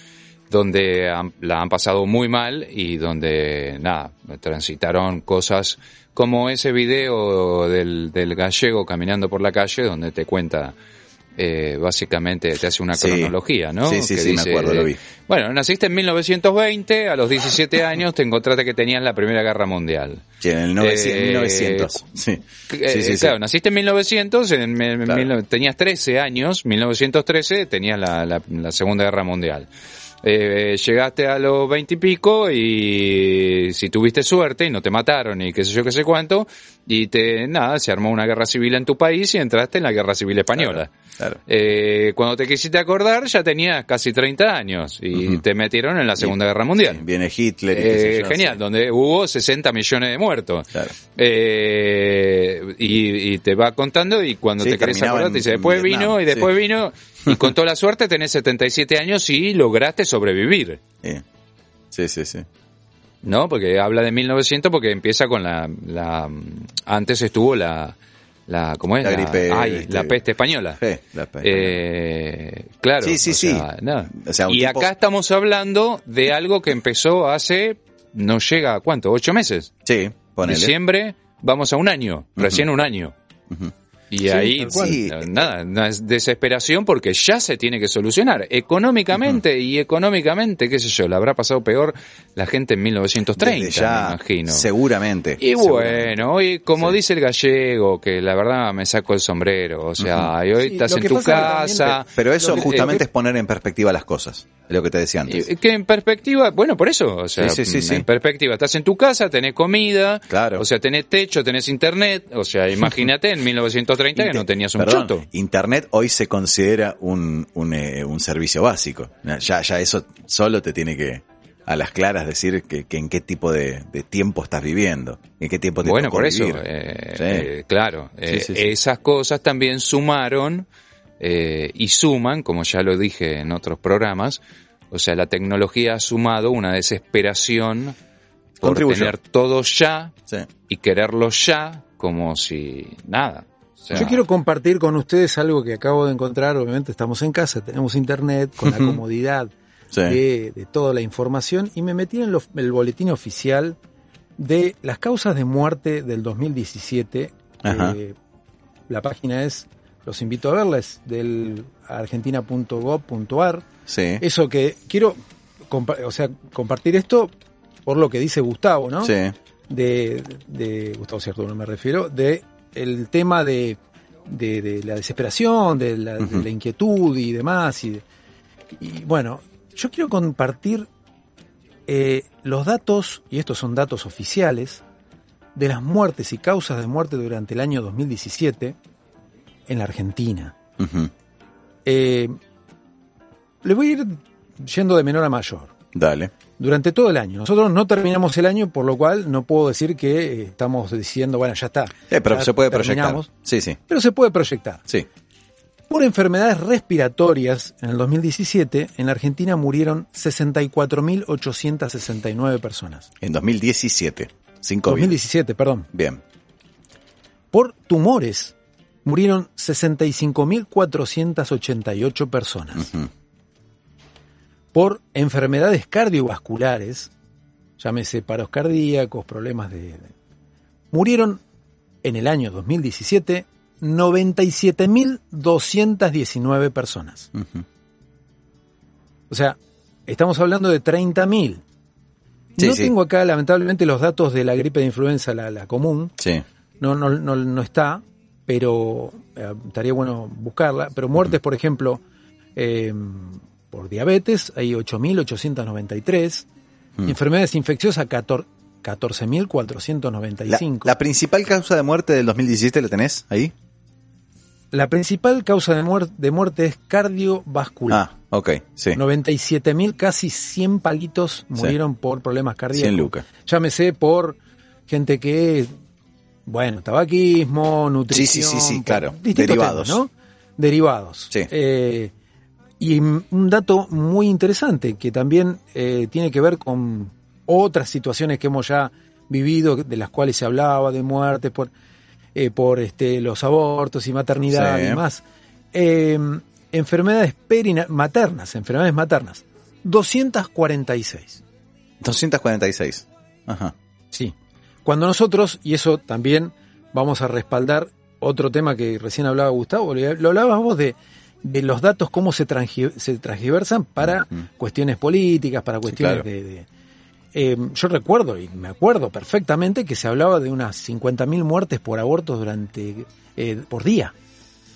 Speaker 3: donde han- la han pasado muy mal y donde, nada, transitaron cosas como ese video del, del gallego caminando por la calle donde te cuenta, eh, básicamente te hace una
Speaker 2: Sí.
Speaker 3: cronología, ¿no?
Speaker 2: Sí, sí,
Speaker 3: Que
Speaker 2: sí, me acuerdo, lo vi.
Speaker 3: Bueno, naciste en 1920, a los 17 años te encontraste que tenías la Primera Guerra Mundial.
Speaker 2: Sí, en el 900,
Speaker 3: Eh,
Speaker 2: 1900. Sí.
Speaker 3: Eh,
Speaker 2: Sí, sí,
Speaker 3: claro, naciste en 1900, en, en- en
Speaker 2: Claro.
Speaker 3: mil- tenías 13 años, 1913 tenías la, la- la Segunda Guerra Mundial. Eh, llegaste a los 20 y pico y si tuviste suerte y no te mataron y qué sé yo qué sé cuánto y te nada se armó una guerra civil en tu país y entraste en la guerra civil española.
Speaker 2: Claro.
Speaker 3: Eh, cuando te quisiste acordar ya tenías casi 30 años y te metieron en la Segunda Guerra Mundial.
Speaker 2: Sí, Viene Hitler
Speaker 3: Eh,
Speaker 2: yo,
Speaker 3: genial,
Speaker 2: sí.
Speaker 3: donde hubo 60 millones de muertos.
Speaker 2: Claro.
Speaker 3: Eh, y, y te va contando y cuando
Speaker 2: Sí,
Speaker 3: te querés acordar te dice, después
Speaker 2: Vietnam,
Speaker 3: vino y después vino y con toda la suerte tenés 77 años y lograste sobrevivir.
Speaker 2: Sí, sí, sí.
Speaker 3: ¿No? Porque habla de 1900 porque empieza con la... la antes estuvo la... la ¿Cómo es?
Speaker 2: La gripe,
Speaker 3: ay,
Speaker 2: este,
Speaker 3: la peste española.
Speaker 2: Sí, la pe-
Speaker 3: Eh, claro.
Speaker 2: Sí, sí,
Speaker 3: o
Speaker 2: sí.
Speaker 3: sea, nada.
Speaker 2: O sea, un
Speaker 3: y
Speaker 2: tipo-
Speaker 3: acá estamos hablando de algo que empezó hace, no llega a cuánto, ocho meses.
Speaker 2: Sí, ponele.
Speaker 3: Diciembre, vamos a un año, recién un año. Y ahí, sí, nada, una desesperación porque ya se tiene que solucionar. Económicamente y económicamente, qué sé yo, le habrá pasado peor la gente en 1930,
Speaker 2: Desde ya,
Speaker 3: me imagino.
Speaker 2: Seguramente.
Speaker 3: Y
Speaker 2: seguramente.
Speaker 3: bueno, hoy, como
Speaker 2: Sí.
Speaker 3: dice el gallego, que la verdad me saco el sombrero, o sea, y hoy
Speaker 4: Sí,
Speaker 3: estás en tu
Speaker 4: también
Speaker 3: casa.
Speaker 2: Pero eso
Speaker 3: que-
Speaker 2: justamente
Speaker 3: eh,
Speaker 2: es poner en perspectiva las cosas. Lo que te decía antes.
Speaker 3: que en perspectiva, bueno, por eso, o sea,
Speaker 2: Sí, sí, sí, sí.
Speaker 3: en perspectiva, estás en tu casa, tenés comida,
Speaker 2: Claro.
Speaker 3: o sea, tenés techo, tenés internet, o sea, imagínate en 1930 que
Speaker 2: Inte-
Speaker 3: no tenías un
Speaker 2: perdón,
Speaker 3: choto.
Speaker 2: Internet hoy se considera un, un, eh, un servicio básico. Ya, ya eso solo te tiene que a las claras decir que, que en qué tipo de, de tiempo estás viviendo, en qué tiempo te
Speaker 3: Bueno, por eso, eh,
Speaker 2: Sí.
Speaker 3: eh, claro, eh,
Speaker 2: Sí, sí, sí.
Speaker 3: esas cosas también sumaron y suman, como ya lo dije en otros programas, o sea, la tecnología ha sumado una desesperación por tener todo ya
Speaker 2: Sí.
Speaker 3: y quererlo ya como si nada. O sea,
Speaker 4: Yo quiero compartir con ustedes algo que acabo de encontrar. Obviamente estamos en casa, tenemos internet con la comodidad
Speaker 2: Sí.
Speaker 4: de, de toda la información y me metí en lo- el boletín oficial de las causas de muerte del 2017.
Speaker 2: Ajá.
Speaker 4: Eh, la página es, los invito a verla, es del argentina.gov.ar.
Speaker 2: Sí.
Speaker 4: Eso que quiero, o sea, compartir esto por lo que dice Gustavo, ¿no?
Speaker 2: Sí.
Speaker 4: de, de Gustavo Cierto, no me refiero, de el tema de, de, de la desesperación, de la, de
Speaker 2: Ujú.
Speaker 4: la inquietud y demás. Y, y bueno, yo quiero compartir eh, los datos, y estos son datos oficiales, de las muertes y causas de muerte durante el año 2017 en la Argentina. Eh, le voy a ir yendo de menor a mayor
Speaker 2: Dale.
Speaker 4: durante todo el año. Nosotros no terminamos el año, por lo cual no puedo decir que eh, estamos diciendo, bueno, ya está.
Speaker 2: Eh, pero
Speaker 4: ya
Speaker 2: se puede proyectar. Sí, sí.
Speaker 4: Pero se puede proyectar.
Speaker 2: Sí.
Speaker 4: Por enfermedades respiratorias, en el 2017, en la Argentina murieron 64.869 personas.
Speaker 2: En 2017. Sin COVID.
Speaker 4: 2017, perdón.
Speaker 2: Bien.
Speaker 4: Por tumores, murieron 65.488 personas.
Speaker 2: Ujú.
Speaker 4: Por enfermedades cardiovasculares, llámese paros cardíacos, problemas de... Murieron en el año 2017 97.219 personas.
Speaker 2: Ujú.
Speaker 4: O sea, estamos hablando de 30.000.
Speaker 2: Sí,
Speaker 4: no
Speaker 2: sí.
Speaker 4: tengo acá, lamentablemente, los datos de la gripe de influenza, la, la común.
Speaker 2: Sí.
Speaker 4: No, no, no, no está, pero eh, estaría bueno buscarla. Pero muertes, por ejemplo, eh, por diabetes, hay 8.893.
Speaker 2: Mm.
Speaker 4: Enfermedades infecciosas, 14
Speaker 2: La,
Speaker 4: 14.495.
Speaker 2: la principal causa de muerte del 2017 la tenés ahí.
Speaker 4: La principal causa de, muer- de muerte es cardiovascular.
Speaker 2: Ah, ok, sí.
Speaker 4: 97.000, casi 100 palitos murieron por problemas cardíacos.
Speaker 2: 100 lucas.
Speaker 4: Llámese por gente que, bueno, tabaquismo, nutrición.
Speaker 2: Sí, sí, sí, sí, claro. Derivados.
Speaker 4: temas, ¿no? Derivados.
Speaker 2: Sí.
Speaker 4: Eh, y un dato muy interesante que también eh, tiene que ver con otras situaciones que hemos ya vivido, de las cuales se hablaba, de muertes por, eh, por este, los abortos y maternidad
Speaker 2: Sí.
Speaker 4: y más. Eh, enfermedades perina maternas, enfermedades maternas. 246.
Speaker 2: 246. Ajá.
Speaker 4: Sí. Cuando nosotros, y eso también vamos a respaldar otro tema que recién hablaba Gustavo, lo hablabas vos de, de los datos, cómo se, se transgiversan para cuestiones políticas, para cuestiones de... Eh, yo recuerdo y me acuerdo perfectamente que se hablaba de unas 50.000 muertes por abortos durante eh, por día.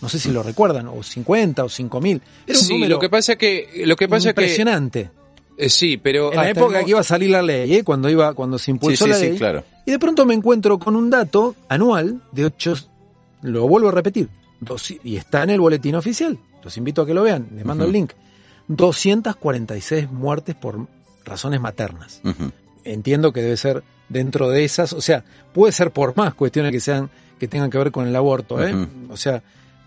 Speaker 4: No sé si lo recuerdan, o 50 o 5.000.
Speaker 3: Era un sí, lo que pasa que lo que pasa
Speaker 4: impresionante.
Speaker 3: Que, eh, sí, pero
Speaker 4: en la época que iba a salir la ley, cuando iba cuando se impulsó la ley.
Speaker 2: claro.
Speaker 4: Y de pronto me encuentro con un dato anual de 8 lo vuelvo a repetir, y está en el boletín oficial. Los invito a que lo vean, les mando el link. 246 muertes por razones maternas. Entiendo que debe ser dentro de esas, o sea, puede ser por más cuestiones que sean que tengan que ver con el aborto, ¿eh? O sea,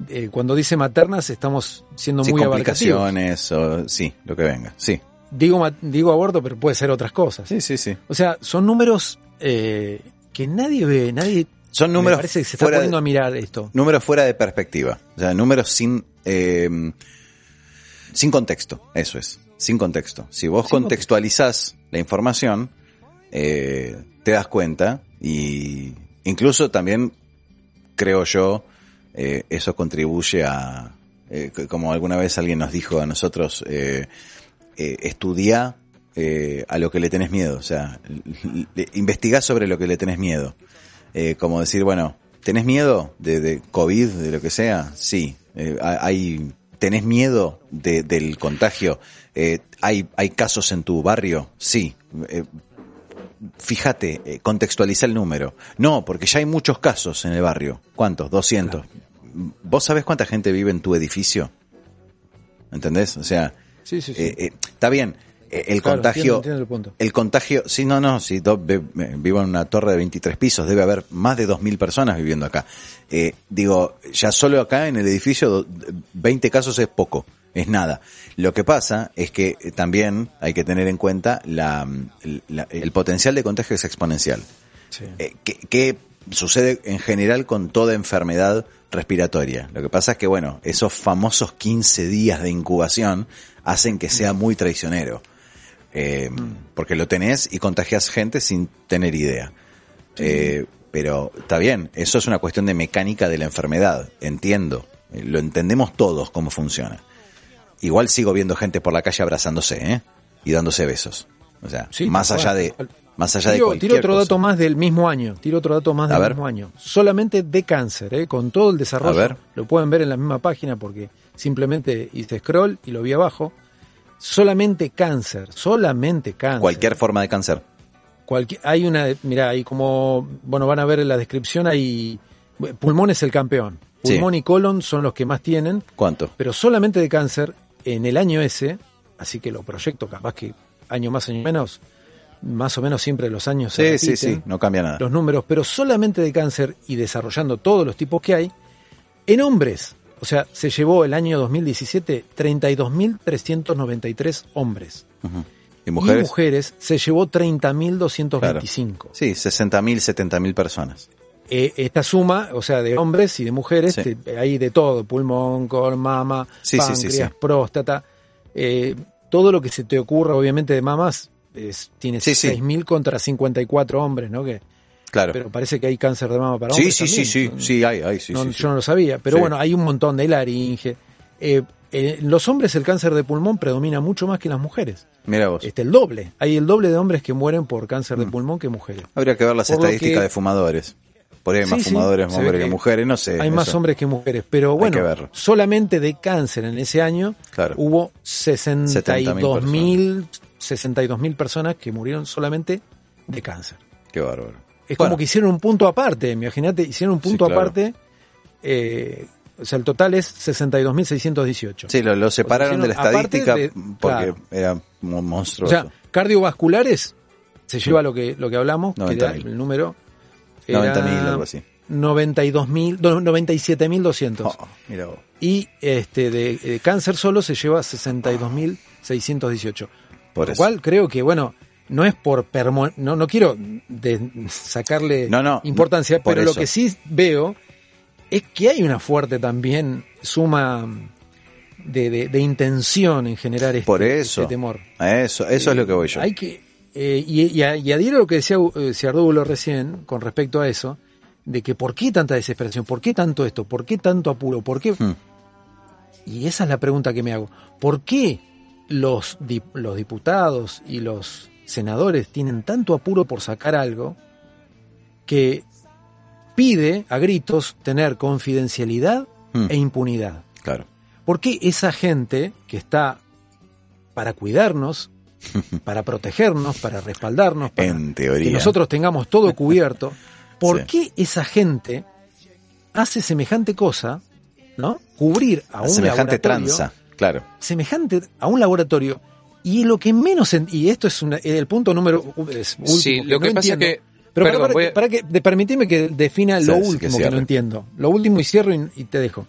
Speaker 4: eh, cuando dice maternas estamos siendo muy
Speaker 2: complicaciones o sí, lo que venga. Sí.
Speaker 4: Digo digo aborto, pero puede ser otras cosas.
Speaker 2: Sí, sí, sí.
Speaker 4: O sea, son números eh, que nadie ve, nadie
Speaker 2: son números
Speaker 4: parece que se está poniendo a mirar esto.
Speaker 2: Números fuera de perspectiva. O sea, números sin, eh, sin contexto. Eso es. Sin contexto. Si vos contextualizás la información, eh, te das cuenta y incluso también creo yo, eh, eso contribuye a, eh, como alguna vez alguien nos dijo a nosotros, eh, eh estudia a lo que le tenés miedo, o sea, investigá sobre lo que le tenés miedo. Eh, como decir, bueno, ¿tenés miedo de, de, COVID, de lo que sea? Sí. Eh, hay, ¿Tenés miedo de, del contagio? Eh, ¿hay, ¿Hay casos en tu barrio? Sí. Eh, fíjate, eh, contextualiza el número. No, porque ya hay muchos casos en el barrio. ¿Cuántos? 200. ¿Vos sabés cuánta gente vive en tu edificio? ¿Entendés? O sea,
Speaker 4: sí, sí, sí.
Speaker 2: Está bien eh, el contagio. el, contagio, sí, no, no, sí, vivo en una torre de 23 pisos, debe haber más de 2.000 personas viviendo acá. Eh, digo, ya solo acá en el edificio 20 casos es poco, es nada. Lo que pasa es que eh, también hay que tener en cuenta la, el potencial de contagio es exponencial. Sí. Eh, que, sucede en general con toda enfermedad respiratoria. Lo que pasa es que, bueno, esos famosos 15 días de incubación hacen que sea muy traicionero. Eh, porque lo tenés y contagias gente sin tener idea. Eh, pero está bien, eso es una cuestión de mecánica de la enfermedad, entiendo, eh, lo entendemos todos cómo funciona. Igual sigo viendo gente por la calle abrazándose, ¿eh? Y dándose besos. O sea, más allá de más allá
Speaker 4: tiro,
Speaker 2: de
Speaker 4: Tiro otro dato más del mismo año, tiro otro dato más del mismo año. Solamente de cáncer, ¿eh? con todo el desarrollo. Lo pueden ver en la misma página porque simplemente hice scroll y lo vi abajo solamente cáncer, solamente cáncer.
Speaker 2: Cualquier forma de cáncer.
Speaker 4: hay una, mira, hay como, bueno, van a ver en la descripción, hay, pulmón es el campeón. Pulmón y colon son los que más tienen.
Speaker 2: ¿Cuánto?
Speaker 4: Pero solamente de cáncer, en el año ese, así que lo proyecto capaz que año más, año menos, más o menos siempre los años
Speaker 2: sí, sí, sí, no cambia nada.
Speaker 4: Los números, pero solamente de cáncer y desarrollando todos los tipos que hay, en hombres, o sea, se llevó el año 2017 32.393 hombres.
Speaker 2: ¿Y mujeres?
Speaker 4: Y mujeres se llevó 30.225. Claro.
Speaker 2: Sí, 60.000, 70.000 personas.
Speaker 4: Eh, esta suma, o sea, de hombres y de mujeres, hay de todo, pulmón, col, mama, páncreas, próstata, eh, todo lo que se te ocurra, obviamente, de mamas, es, tiene 6.000 contra 54 hombres, ¿no? Que
Speaker 2: Claro.
Speaker 4: Pero parece que hay cáncer de mama para
Speaker 2: sí,
Speaker 4: hombres.
Speaker 2: Sí, sí, sí, sí, hay, hay, sí,
Speaker 4: Yo no lo sabía, pero bueno, hay un montón de laringe. Eh, eh, los hombres el cáncer de pulmón predomina mucho más que en las mujeres.
Speaker 2: Mira vos.
Speaker 4: Este, el doble. Hay el doble de hombres que mueren por cáncer de mm. pulmón que mujeres.
Speaker 2: Habría que ver las estadísticas de fumadores. Por ahí hay más fumadores hombres que, mujeres, no sé.
Speaker 4: Hay más hombres que mujeres, pero bueno, solamente de cáncer en ese año hubo 62 mil 62 mil personas que murieron solamente de cáncer.
Speaker 2: Qué bárbaro.
Speaker 4: Es como que hicieron un punto aparte, imagínate, hicieron un punto aparte. Eh, o sea, el total es 62.618.
Speaker 2: Sí, lo, separaron de la estadística porque era monstruoso.
Speaker 4: O sea, cardiovasculares se lleva lo que lo que hablamos, que era el número.
Speaker 2: 90.000, algo así.
Speaker 4: 92.000, 97.200.
Speaker 2: Oh, mira
Speaker 4: Y este de, cáncer solo se lleva 62.618. Por lo cual creo que, bueno, no es por no, no quiero de sacarle importancia, pero lo que sí veo es que hay una fuerte también suma de, de- de intención en generar este,
Speaker 2: Por eso.
Speaker 4: este temor.
Speaker 2: A Eso, eso es lo que voy yo.
Speaker 4: Hay que, eh, y, y, a- y adhiero a lo que decía eh, recién con respecto a eso, de que por qué tanta desesperación, por qué tanto esto, por qué tanto apuro, por qué...
Speaker 2: Hmm.
Speaker 4: Y esa es la pregunta que me hago. ¿Por qué los, los diputados y los senadores tienen tanto apuro por sacar algo que pide a gritos tener confidencialidad
Speaker 2: Hmm.
Speaker 4: e impunidad?
Speaker 2: Claro.
Speaker 4: ¿Por qué esa gente que está para cuidarnos, para protegernos, para respaldarnos, para
Speaker 2: En teoría.
Speaker 4: que nosotros tengamos todo cubierto, ¿por
Speaker 2: Sí.
Speaker 4: qué esa gente hace semejante cosa, ¿no? Cubrir a un
Speaker 2: semejante
Speaker 4: laboratorio,
Speaker 2: tranza. Claro.
Speaker 4: semejante a un laboratorio y lo que menos en- y esto es una- el punto número es último
Speaker 3: Sí, lo que
Speaker 4: no
Speaker 3: pasa
Speaker 4: entiendo.
Speaker 3: que-
Speaker 4: pero
Speaker 3: perdón,
Speaker 4: para,
Speaker 3: voy a-
Speaker 4: para que permitime que defina lo último que, no entiendo lo último y cierro y, y te dejo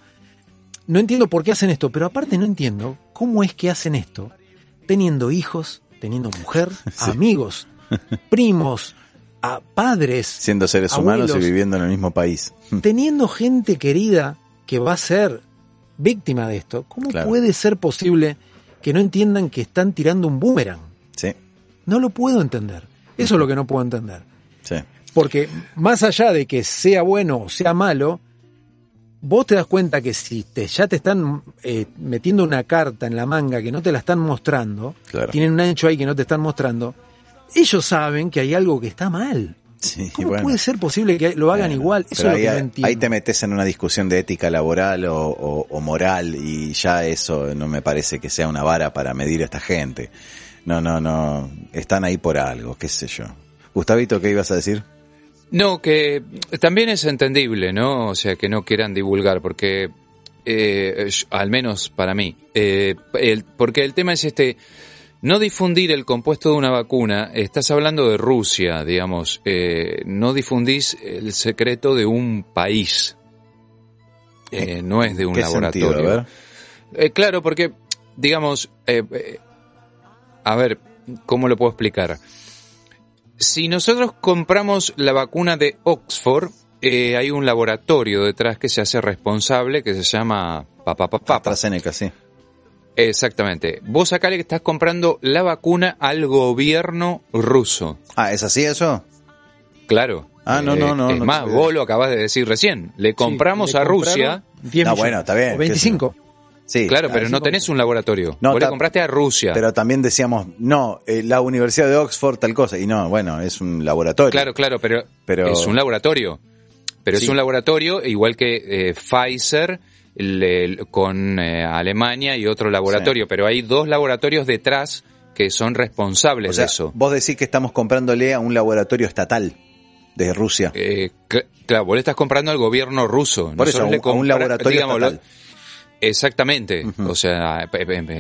Speaker 4: no entiendo por qué hacen esto pero aparte no entiendo cómo es que hacen esto teniendo hijos teniendo mujer
Speaker 2: Sí.
Speaker 4: amigos primos a padres
Speaker 2: Siendo seres humanos y viviendo en el mismo país.
Speaker 4: teniendo gente querida que va a ser víctima de esto, ¿cómo
Speaker 2: Claro.
Speaker 4: puede ser posible que no entiendan que están tirando un boomerang?
Speaker 2: Sí,
Speaker 4: No lo puedo entender. Eso es lo que no puedo entender.
Speaker 2: sí.
Speaker 4: Porque más allá de que sea bueno o sea malo, vos te das cuenta que si te, ya te están eh, metiendo una carta en la manga que no te la están mostrando,
Speaker 2: Claro.
Speaker 4: tienen un hecho ahí que no te están mostrando, ellos saben que hay algo que está mal.
Speaker 2: Sí,
Speaker 4: ¿Cómo
Speaker 2: bueno.
Speaker 4: puede ser posible que lo hagan
Speaker 2: Bueno,
Speaker 4: igual? Eso es lo que
Speaker 2: ahí,
Speaker 4: no entiendo.
Speaker 2: ahí te metes en una discusión de ética laboral o, o- o moral y ya eso no me parece que sea una vara para medir a esta gente. No, no, no. Están ahí por algo, qué sé yo. Gustavito, ¿qué ibas a decir?
Speaker 3: No, que también es entendible, ¿no? O sea, que no quieran divulgar, porque, eh, al menos para mí, eh, el- porque el tema es este, no difundir el compuesto de una vacuna, estás hablando de Rusia, digamos, eh, no difundís el secreto de un país, Eh, no es de un
Speaker 2: ¿Qué
Speaker 3: laboratorio.
Speaker 2: sentido? A ver.
Speaker 3: Eh, claro, porque, digamos, eh, a ver, ¿cómo lo puedo explicar? Si nosotros compramos la vacuna de Oxford, eh, hay un laboratorio detrás que se hace responsable que se llama Papa Papa.
Speaker 2: AstraZeneca, sí.
Speaker 3: Exactamente. Vos acá le estás comprando la vacuna al gobierno ruso.
Speaker 2: Ah, ¿es así eso?
Speaker 3: Claro.
Speaker 2: Ah, no, no, no,
Speaker 3: Es
Speaker 2: no
Speaker 3: más,
Speaker 2: te-
Speaker 3: vos lo acabas de decir recién. Le compramos
Speaker 4: Sí, le
Speaker 3: a Rusia.
Speaker 4: compraron 10
Speaker 2: No,
Speaker 4: millones.
Speaker 2: bueno, está bien,
Speaker 4: O
Speaker 2: qué
Speaker 4: 25.
Speaker 2: Sí.
Speaker 3: Claro, pero no tenés un laboratorio.
Speaker 2: No,
Speaker 3: vos le compraste a Rusia.
Speaker 2: Pero también decíamos, no, eh, la Universidad de Oxford, tal cosa. Y no, bueno, es un laboratorio.
Speaker 3: Claro, claro, pero,
Speaker 2: Pero-
Speaker 3: es un laboratorio. Pero
Speaker 2: Sí.
Speaker 3: es un laboratorio igual que eh, Pfizer le- con eh, Alemania y otro laboratorio, pero hay dos laboratorios detrás que son responsables
Speaker 2: O sea,
Speaker 3: de eso.
Speaker 2: vos decís que estamos comprándole a un laboratorio estatal de Rusia.
Speaker 3: Eh, cl- claro, vos le estás comprando al gobierno ruso.
Speaker 2: Por eso,
Speaker 3: Nosotros le
Speaker 2: un- a un laboratorio
Speaker 3: digamos, lo-. Exactamente. O sea,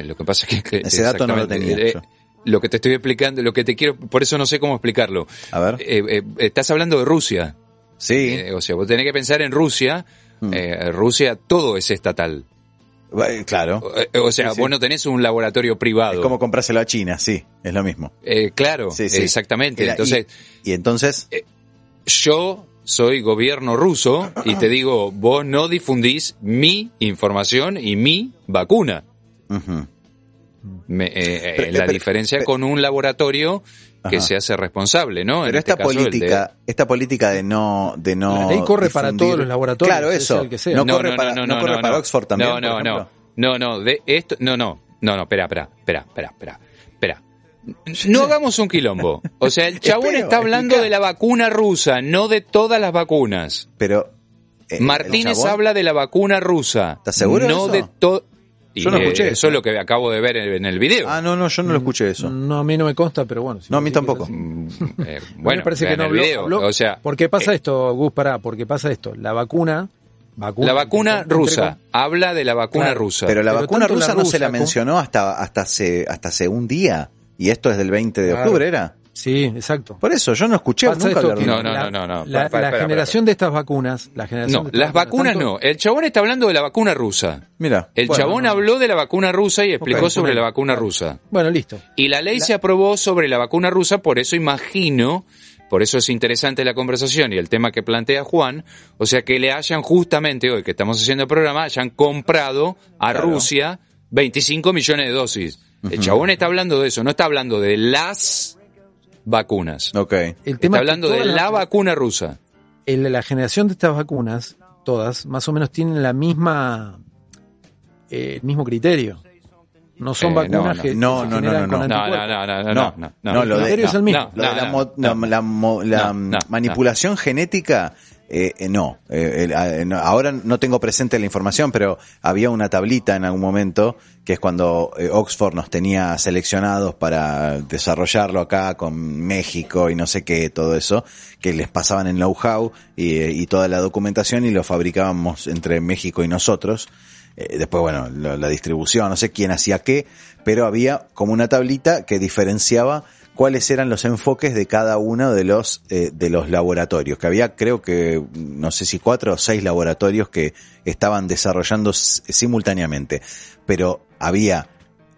Speaker 3: lo que pasa es que...
Speaker 2: Ese dato no lo tenía
Speaker 3: eh,
Speaker 2: yo.
Speaker 3: Lo que te estoy explicando, lo que te quiero, por eso no sé cómo explicarlo.
Speaker 2: A ver.
Speaker 3: Eh, eh, estás hablando de Rusia.
Speaker 2: Sí.
Speaker 3: Eh, o sea, vos tenés que pensar en Rusia.
Speaker 2: Mm.
Speaker 3: Eh, Rusia todo es estatal.
Speaker 2: Eh, claro.
Speaker 3: Eh, O sea,
Speaker 2: Sí, sí.
Speaker 3: vos no tenés un laboratorio privado.
Speaker 2: Es como comprárselo a China, sí, es lo mismo.
Speaker 3: Eh, claro,
Speaker 2: Sí,
Speaker 3: exactamente. Entonces,
Speaker 2: y, y entonces,
Speaker 3: yo soy gobierno ruso y te digo, vos no difundís mi información y mi vacuna.
Speaker 2: ujú.
Speaker 3: Me- eh,
Speaker 2: Pero-
Speaker 3: la
Speaker 2: pero-
Speaker 3: diferencia
Speaker 2: pero-
Speaker 3: con un laboratorio que
Speaker 2: Ajá.
Speaker 3: se hace responsable, ¿no? En
Speaker 2: pero
Speaker 3: este
Speaker 2: esta
Speaker 3: caso, el de-
Speaker 2: política, esta política de no, de no.
Speaker 4: La ley corre para todos los laboratorios,
Speaker 2: Claro, eso.
Speaker 4: el que sea.
Speaker 2: No, corre para, no, corre para Oxford también.
Speaker 3: No,
Speaker 2: por
Speaker 3: no, no. No, no, de esto, no, no, no, no, espera, espera, espera, espera, espera, espera. No hagamos un quilombo. O sea, el chabón
Speaker 2: Espero,
Speaker 3: está hablando
Speaker 2: explica.
Speaker 3: de la vacuna rusa, no de todas las vacunas.
Speaker 2: Pero. eh,
Speaker 3: Martínez habla de la vacuna rusa.
Speaker 2: ¿Estás seguro de
Speaker 3: No
Speaker 2: eso?
Speaker 3: de todo.
Speaker 2: Yo no escuché
Speaker 3: eso es lo que acabo de ver en, el video.
Speaker 2: Ah, no, no, yo no lo escuché eso.
Speaker 4: No, a mí no me consta, pero bueno. si
Speaker 2: No, a mí tampoco.
Speaker 3: Mm, eh, bueno,
Speaker 4: me parece que no
Speaker 3: el
Speaker 4: habló,
Speaker 3: video.
Speaker 4: habló-
Speaker 3: o sea,
Speaker 4: ¿Por qué pasa
Speaker 3: eh,
Speaker 4: esto, Gus? Pará, ¿por qué pasa esto? La vacuna... vacuna
Speaker 3: la vacuna
Speaker 4: entre-
Speaker 3: rusa. Habla de la vacuna
Speaker 4: Claro,
Speaker 3: rusa.
Speaker 2: Pero la
Speaker 4: Pero
Speaker 2: vacuna
Speaker 4: la
Speaker 2: rusa no se la mencionó hasta, hasta, hace, hasta hace un día. Y esto es del 20 de
Speaker 4: Claro.
Speaker 2: octubre, ¿era?
Speaker 4: Sí, exacto.
Speaker 2: Por eso, yo no escuché
Speaker 4: Pasa
Speaker 2: nunca
Speaker 4: esto
Speaker 2: hablar de
Speaker 4: que
Speaker 3: No, no,
Speaker 4: la-
Speaker 3: no, no, no.
Speaker 4: La, generación de estas vacunas, la generación
Speaker 3: No, las vacunas
Speaker 4: tanto-
Speaker 3: no. El chabón está hablando de la vacuna rusa.
Speaker 2: Mira.
Speaker 3: El
Speaker 2: bueno,
Speaker 3: chabón
Speaker 2: no.
Speaker 3: habló de la vacuna rusa y explicó sobre
Speaker 4: bueno.
Speaker 3: la vacuna rusa.
Speaker 4: Bueno, listo.
Speaker 3: Y la ley se aprobó sobre la vacuna rusa, por eso imagino, por eso es interesante la conversación y el tema que plantea Juan, o sea que le hayan justamente hoy que estamos haciendo el programa, hayan comprado a
Speaker 2: Claro.
Speaker 3: Rusia 25 millones de dosis. El chabón está hablando de eso, no está hablando de las vacunas.
Speaker 2: Ok.
Speaker 4: El
Speaker 3: Está
Speaker 4: tema es que
Speaker 3: hablando de la
Speaker 4: las-
Speaker 3: vacuna rusa.
Speaker 4: el- la generación de estas vacunas, todas, más o menos tienen la misma, eh, el mismo criterio. No son
Speaker 3: Eh,
Speaker 4: vacunas
Speaker 3: no,
Speaker 4: que
Speaker 2: no,
Speaker 4: se
Speaker 2: no, no,
Speaker 4: generan
Speaker 2: no,
Speaker 4: con
Speaker 2: no.
Speaker 3: No,
Speaker 4: anticuerpos.
Speaker 3: no, no, no,
Speaker 2: No,
Speaker 3: no, no, no.
Speaker 2: no, lo
Speaker 4: El
Speaker 2: de,
Speaker 4: criterio es el mismo.
Speaker 2: lo de la,
Speaker 3: no,
Speaker 2: mo-
Speaker 3: no.
Speaker 2: la- la mo- la,
Speaker 3: No, no,
Speaker 2: manipulación genética, eh, eh, no. Eh, el- eh, no. Ahora no tengo presente la información, pero había una tablita en algún momento, que es cuando Oxford nos tenía seleccionados para desarrollarlo acá con México y no sé qué, todo eso, que les pasaban el know-how y, y toda la documentación y lo fabricábamos entre México y nosotros. Después, bueno, la distribución, no sé quién hacía qué, pero había como una tablita que diferenciaba cuáles eran los enfoques de cada uno de los eh, de los laboratorios, que había creo que no sé si cuatro o seis laboratorios que estaban desarrollando simultáneamente, pero había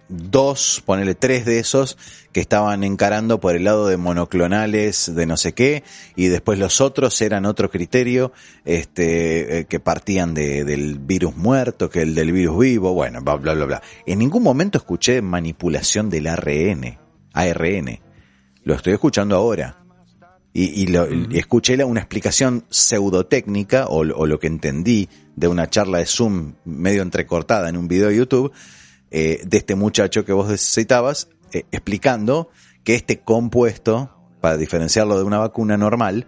Speaker 2: dos, ponele tres de esos que estaban encarando por el lado de monoclonales de no sé qué y después los otros eran otro criterio este eh, que partían de, del virus muerto que el del virus vivo bueno bla bla bla bla. En ningún momento escuché manipulación del ARN ARN lo estoy escuchando ahora y, y lo- y escuché una explicación pseudotécnica o, o lo que entendí de una charla de Zoom medio entrecortada en un video de YouTube eh, de este muchacho que vos citabas eh, explicando que este compuesto, para diferenciarlo de una vacuna normal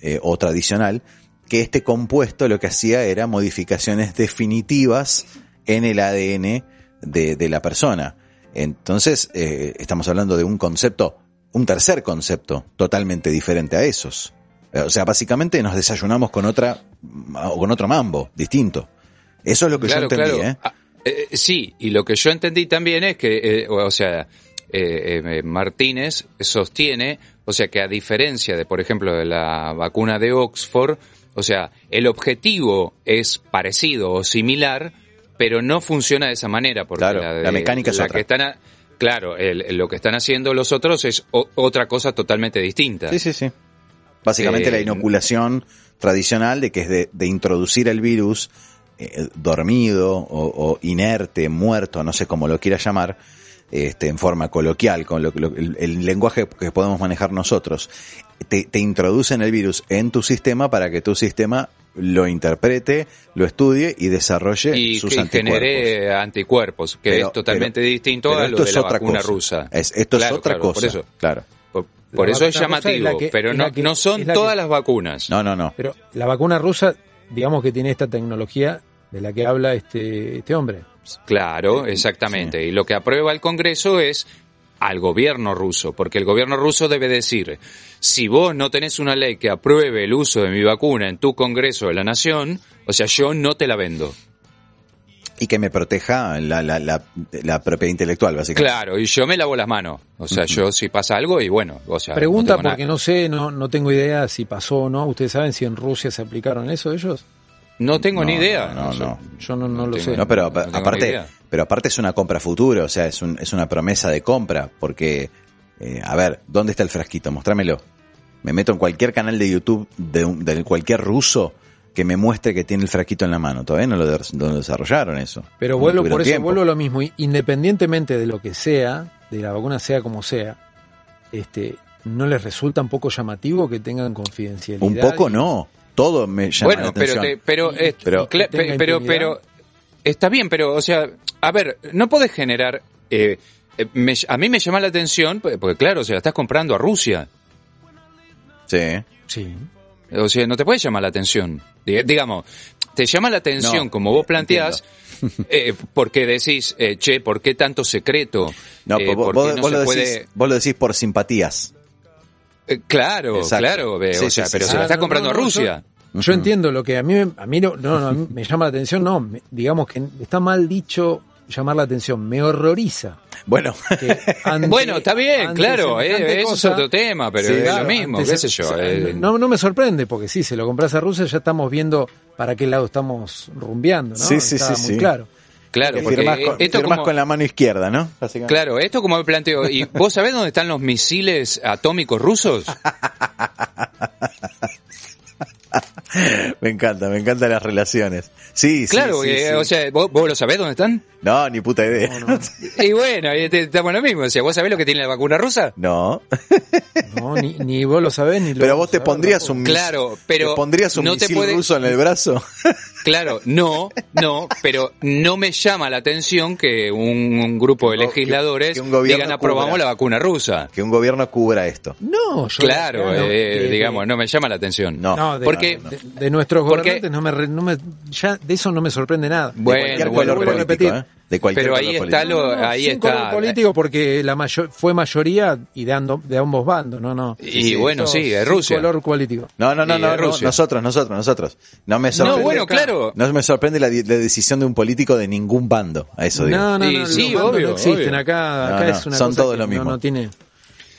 Speaker 2: eh, o tradicional, que este compuesto lo que hacía era modificaciones definitivas en el ADN de, de la persona. Entonces, eh, estamos hablando de un concepto, un tercer concepto totalmente diferente a esos. Eh, O sea, básicamente nos desayunamos con otra, o con otro mambo, distinto. Eso es lo que yo entendí, ¿eh?
Speaker 3: Ah, eh, sí, y lo que yo entendí también es que, eh, o sea, eh, eh, Martínez sostiene, o sea, que a diferencia de, por ejemplo, de la vacuna de Oxford, o sea, el objetivo es parecido o similar, pero no funciona de esa manera, porque
Speaker 2: Claro,
Speaker 3: la, de-
Speaker 2: la mecánica es
Speaker 3: la
Speaker 2: otra.
Speaker 3: que están a- claro, el- lo que están haciendo los otros es o- otra cosa totalmente distinta.
Speaker 2: Sí, sí, sí. Básicamente
Speaker 3: Eh,
Speaker 2: la inoculación tradicional de que es de, de introducir el virus eh, dormido o, o inerte, muerto, no sé cómo lo quiera llamar, este, en forma coloquial, con lo- lo- el, el lenguaje que podemos manejar nosotros. Te, te introducen el virus en tu sistema para que tu sistema lo interprete, lo estudie y desarrolle
Speaker 3: y
Speaker 2: sus
Speaker 3: que
Speaker 2: anticuerpos.
Speaker 3: genere anticuerpos, que
Speaker 2: Pero-
Speaker 3: es totalmente
Speaker 2: pero-
Speaker 3: distinto
Speaker 2: pero
Speaker 3: a lo de
Speaker 2: es
Speaker 3: la
Speaker 2: otra
Speaker 3: vacuna
Speaker 2: cosa.
Speaker 3: rusa.
Speaker 2: Es- esto
Speaker 3: Claro,
Speaker 2: es otra
Speaker 3: claro,
Speaker 2: cosa.
Speaker 3: Por eso,
Speaker 2: Claro.
Speaker 3: por, por
Speaker 4: La
Speaker 3: eso es llamativo,
Speaker 4: que-
Speaker 3: pero no,
Speaker 4: la que-
Speaker 3: no son todas
Speaker 4: que-
Speaker 3: las vacunas.
Speaker 2: No, no, no.
Speaker 4: Pero la vacuna rusa, digamos que tiene esta tecnología de la que habla este, este hombre.
Speaker 3: Claro, exactamente. Y lo que aprueba el Congreso es al gobierno ruso, porque el gobierno ruso debe decir, si vos no tenés una ley que apruebe el uso de mi vacuna en tu Congreso de la Nación, o sea, yo no te la vendo.
Speaker 2: Y que me proteja la, la, la, la propiedad intelectual, básicamente.
Speaker 3: Claro, y yo me lavo las manos. O sea, yo si pasa algo y bueno, o sea...
Speaker 4: Pregunta
Speaker 3: no
Speaker 4: porque
Speaker 3: nada.
Speaker 4: no sé, no, no tengo idea si pasó o no. ¿Ustedes saben si en Rusia se aplicaron eso ellos?
Speaker 3: No tengo
Speaker 2: No,
Speaker 3: ni idea.
Speaker 2: no, no, no.
Speaker 4: Yo no, no lo
Speaker 3: tengo-
Speaker 4: sé.
Speaker 2: No, pero aparte. Pero aparte es una compra futura, o sea, es, un, es una promesa de compra, porque, eh, a ver, ¿dónde está el frasquito? Mostrámelo. Me meto en cualquier canal de YouTube de, un- de cualquier ruso que me muestre que tiene el frasquito en la mano. Todavía no lo, de- no lo desarrollaron eso.
Speaker 4: Pero vuelvo, por eso
Speaker 2: tiempo.
Speaker 4: vuelvo a lo mismo. y Independientemente de lo que sea, de la vacuna sea como sea, este, ¿no les resulta un poco llamativo que tengan confidencialidad?
Speaker 2: Un poco
Speaker 4: y-
Speaker 2: no. Todo me llama la
Speaker 3: Bueno, pero,
Speaker 2: atención.
Speaker 3: te- pero,
Speaker 2: Pero-
Speaker 3: pero, pero, está bien, pero, o sea, a ver, no podés generar, eh, eh, me- a mí me llama la atención, porque claro, o sea, estás comprando a Rusia,
Speaker 2: Sí.
Speaker 4: Sí.
Speaker 3: o sea, no te puede llamar la atención, Di- digamos, te llama la atención
Speaker 2: No,
Speaker 3: como vos planteás, eh, porque decís, eh, che, ¿por qué tanto secreto?
Speaker 2: No,
Speaker 3: Eh,
Speaker 2: vos,
Speaker 3: ¿por
Speaker 2: vos-
Speaker 3: qué no
Speaker 2: vos
Speaker 3: se
Speaker 2: lo
Speaker 3: puede-
Speaker 2: decís, vos lo decís por simpatías.
Speaker 3: Eh, claro,
Speaker 2: Exacto.
Speaker 3: claro,
Speaker 2: Sí,
Speaker 3: o sea,
Speaker 2: sí,
Speaker 3: pero
Speaker 2: sí.
Speaker 3: se la
Speaker 4: Ah,
Speaker 3: estás
Speaker 4: no,
Speaker 3: comprando
Speaker 4: no,
Speaker 3: a Rusia.
Speaker 4: Yo entiendo lo que a mí, me- a mí no, no, no, a mí me llama la atención, no, me- digamos que está mal dicho llamar la atención, me horroriza.
Speaker 2: Bueno,
Speaker 4: ante-
Speaker 3: Bueno, está bien, claro, eh,
Speaker 4: semejante
Speaker 3: eso
Speaker 4: cosa-
Speaker 3: es otro tema, pero
Speaker 2: Sí,
Speaker 3: es
Speaker 2: claro,
Speaker 3: lo mismo,
Speaker 4: ante
Speaker 3: qué
Speaker 4: se-
Speaker 3: sé yo.
Speaker 4: se-
Speaker 3: eh,
Speaker 4: no, no me sorprende, porque sí, se lo compras a Rusia, ya estamos viendo para qué lado estamos rumbeando, ¿no?
Speaker 2: Sí, sí,
Speaker 4: Está
Speaker 2: sí,
Speaker 4: muy
Speaker 2: sí.
Speaker 4: claro.
Speaker 3: Claro,
Speaker 2: que
Speaker 3: porque
Speaker 2: firmás, con,
Speaker 3: esto
Speaker 2: firmás
Speaker 3: como,
Speaker 2: con la mano izquierda, ¿no?
Speaker 3: Claro, esto como me planteo, ¿y vos sabés dónde están los misiles atómicos rusos?
Speaker 2: Me encanta, me encantan las relaciones. Sí, sí,
Speaker 3: Claro,
Speaker 2: sí,
Speaker 3: eh,
Speaker 2: sí.
Speaker 3: o sea, ¿vos, vos lo sabés dónde están?
Speaker 2: No, ni puta idea.
Speaker 3: Y bueno, estamos en lo mismo. O sea, ¿vos sabés lo que tiene la vacuna rusa?
Speaker 2: No,
Speaker 4: No, ni, ni vos lo sabés ni lo
Speaker 2: pero vos te pondrías un
Speaker 3: Claro, pero
Speaker 2: te pondrías un
Speaker 3: no te puede-
Speaker 2: ruso en el brazo.
Speaker 3: Claro, no, no, pero no me llama la atención que un, un grupo de legisladores
Speaker 2: que un gobierno
Speaker 3: digan aprobamos
Speaker 2: cubra.
Speaker 3: la vacuna rusa.
Speaker 2: que un gobierno cubra esto.
Speaker 4: No, yo
Speaker 3: Claro,
Speaker 4: no,
Speaker 3: eh,
Speaker 4: que-
Speaker 3: digamos, no me llama la atención.
Speaker 2: No.
Speaker 4: No, de,
Speaker 3: Porque-
Speaker 4: de, de nuestros
Speaker 3: porque-
Speaker 4: gobernantes no me, re- no me ya de eso no me sorprende nada.
Speaker 3: Bueno,
Speaker 2: cualquier
Speaker 3: bueno,
Speaker 2: político,
Speaker 4: repetir.
Speaker 2: ¿eh? De cualquier
Speaker 3: Pero
Speaker 2: color
Speaker 3: ahí
Speaker 2: político.
Speaker 3: está lo,
Speaker 4: No,
Speaker 3: ahí
Speaker 4: sin color
Speaker 3: está.
Speaker 4: político porque la mayo- fue mayoría y de, ando- de ambos bandos, no, no.
Speaker 3: Y bueno, sí, es Rusia.
Speaker 4: color político.
Speaker 2: No, no, no, no,
Speaker 3: de
Speaker 2: no,
Speaker 3: Rusia.
Speaker 2: nosotros, nosotros, nosotros. No me sorprende.
Speaker 3: No, bueno, claro.
Speaker 2: No me sorprende la, decisión de un político de ningún bando, a eso digo.
Speaker 4: No, no,
Speaker 3: sí,
Speaker 4: los
Speaker 3: obvio,
Speaker 4: no existen
Speaker 3: obvio.
Speaker 4: acá, acá
Speaker 2: no,
Speaker 4: es una
Speaker 2: son
Speaker 4: cosa
Speaker 2: todos
Speaker 4: que
Speaker 2: lo
Speaker 4: no-
Speaker 2: mismo.
Speaker 4: No, tiene.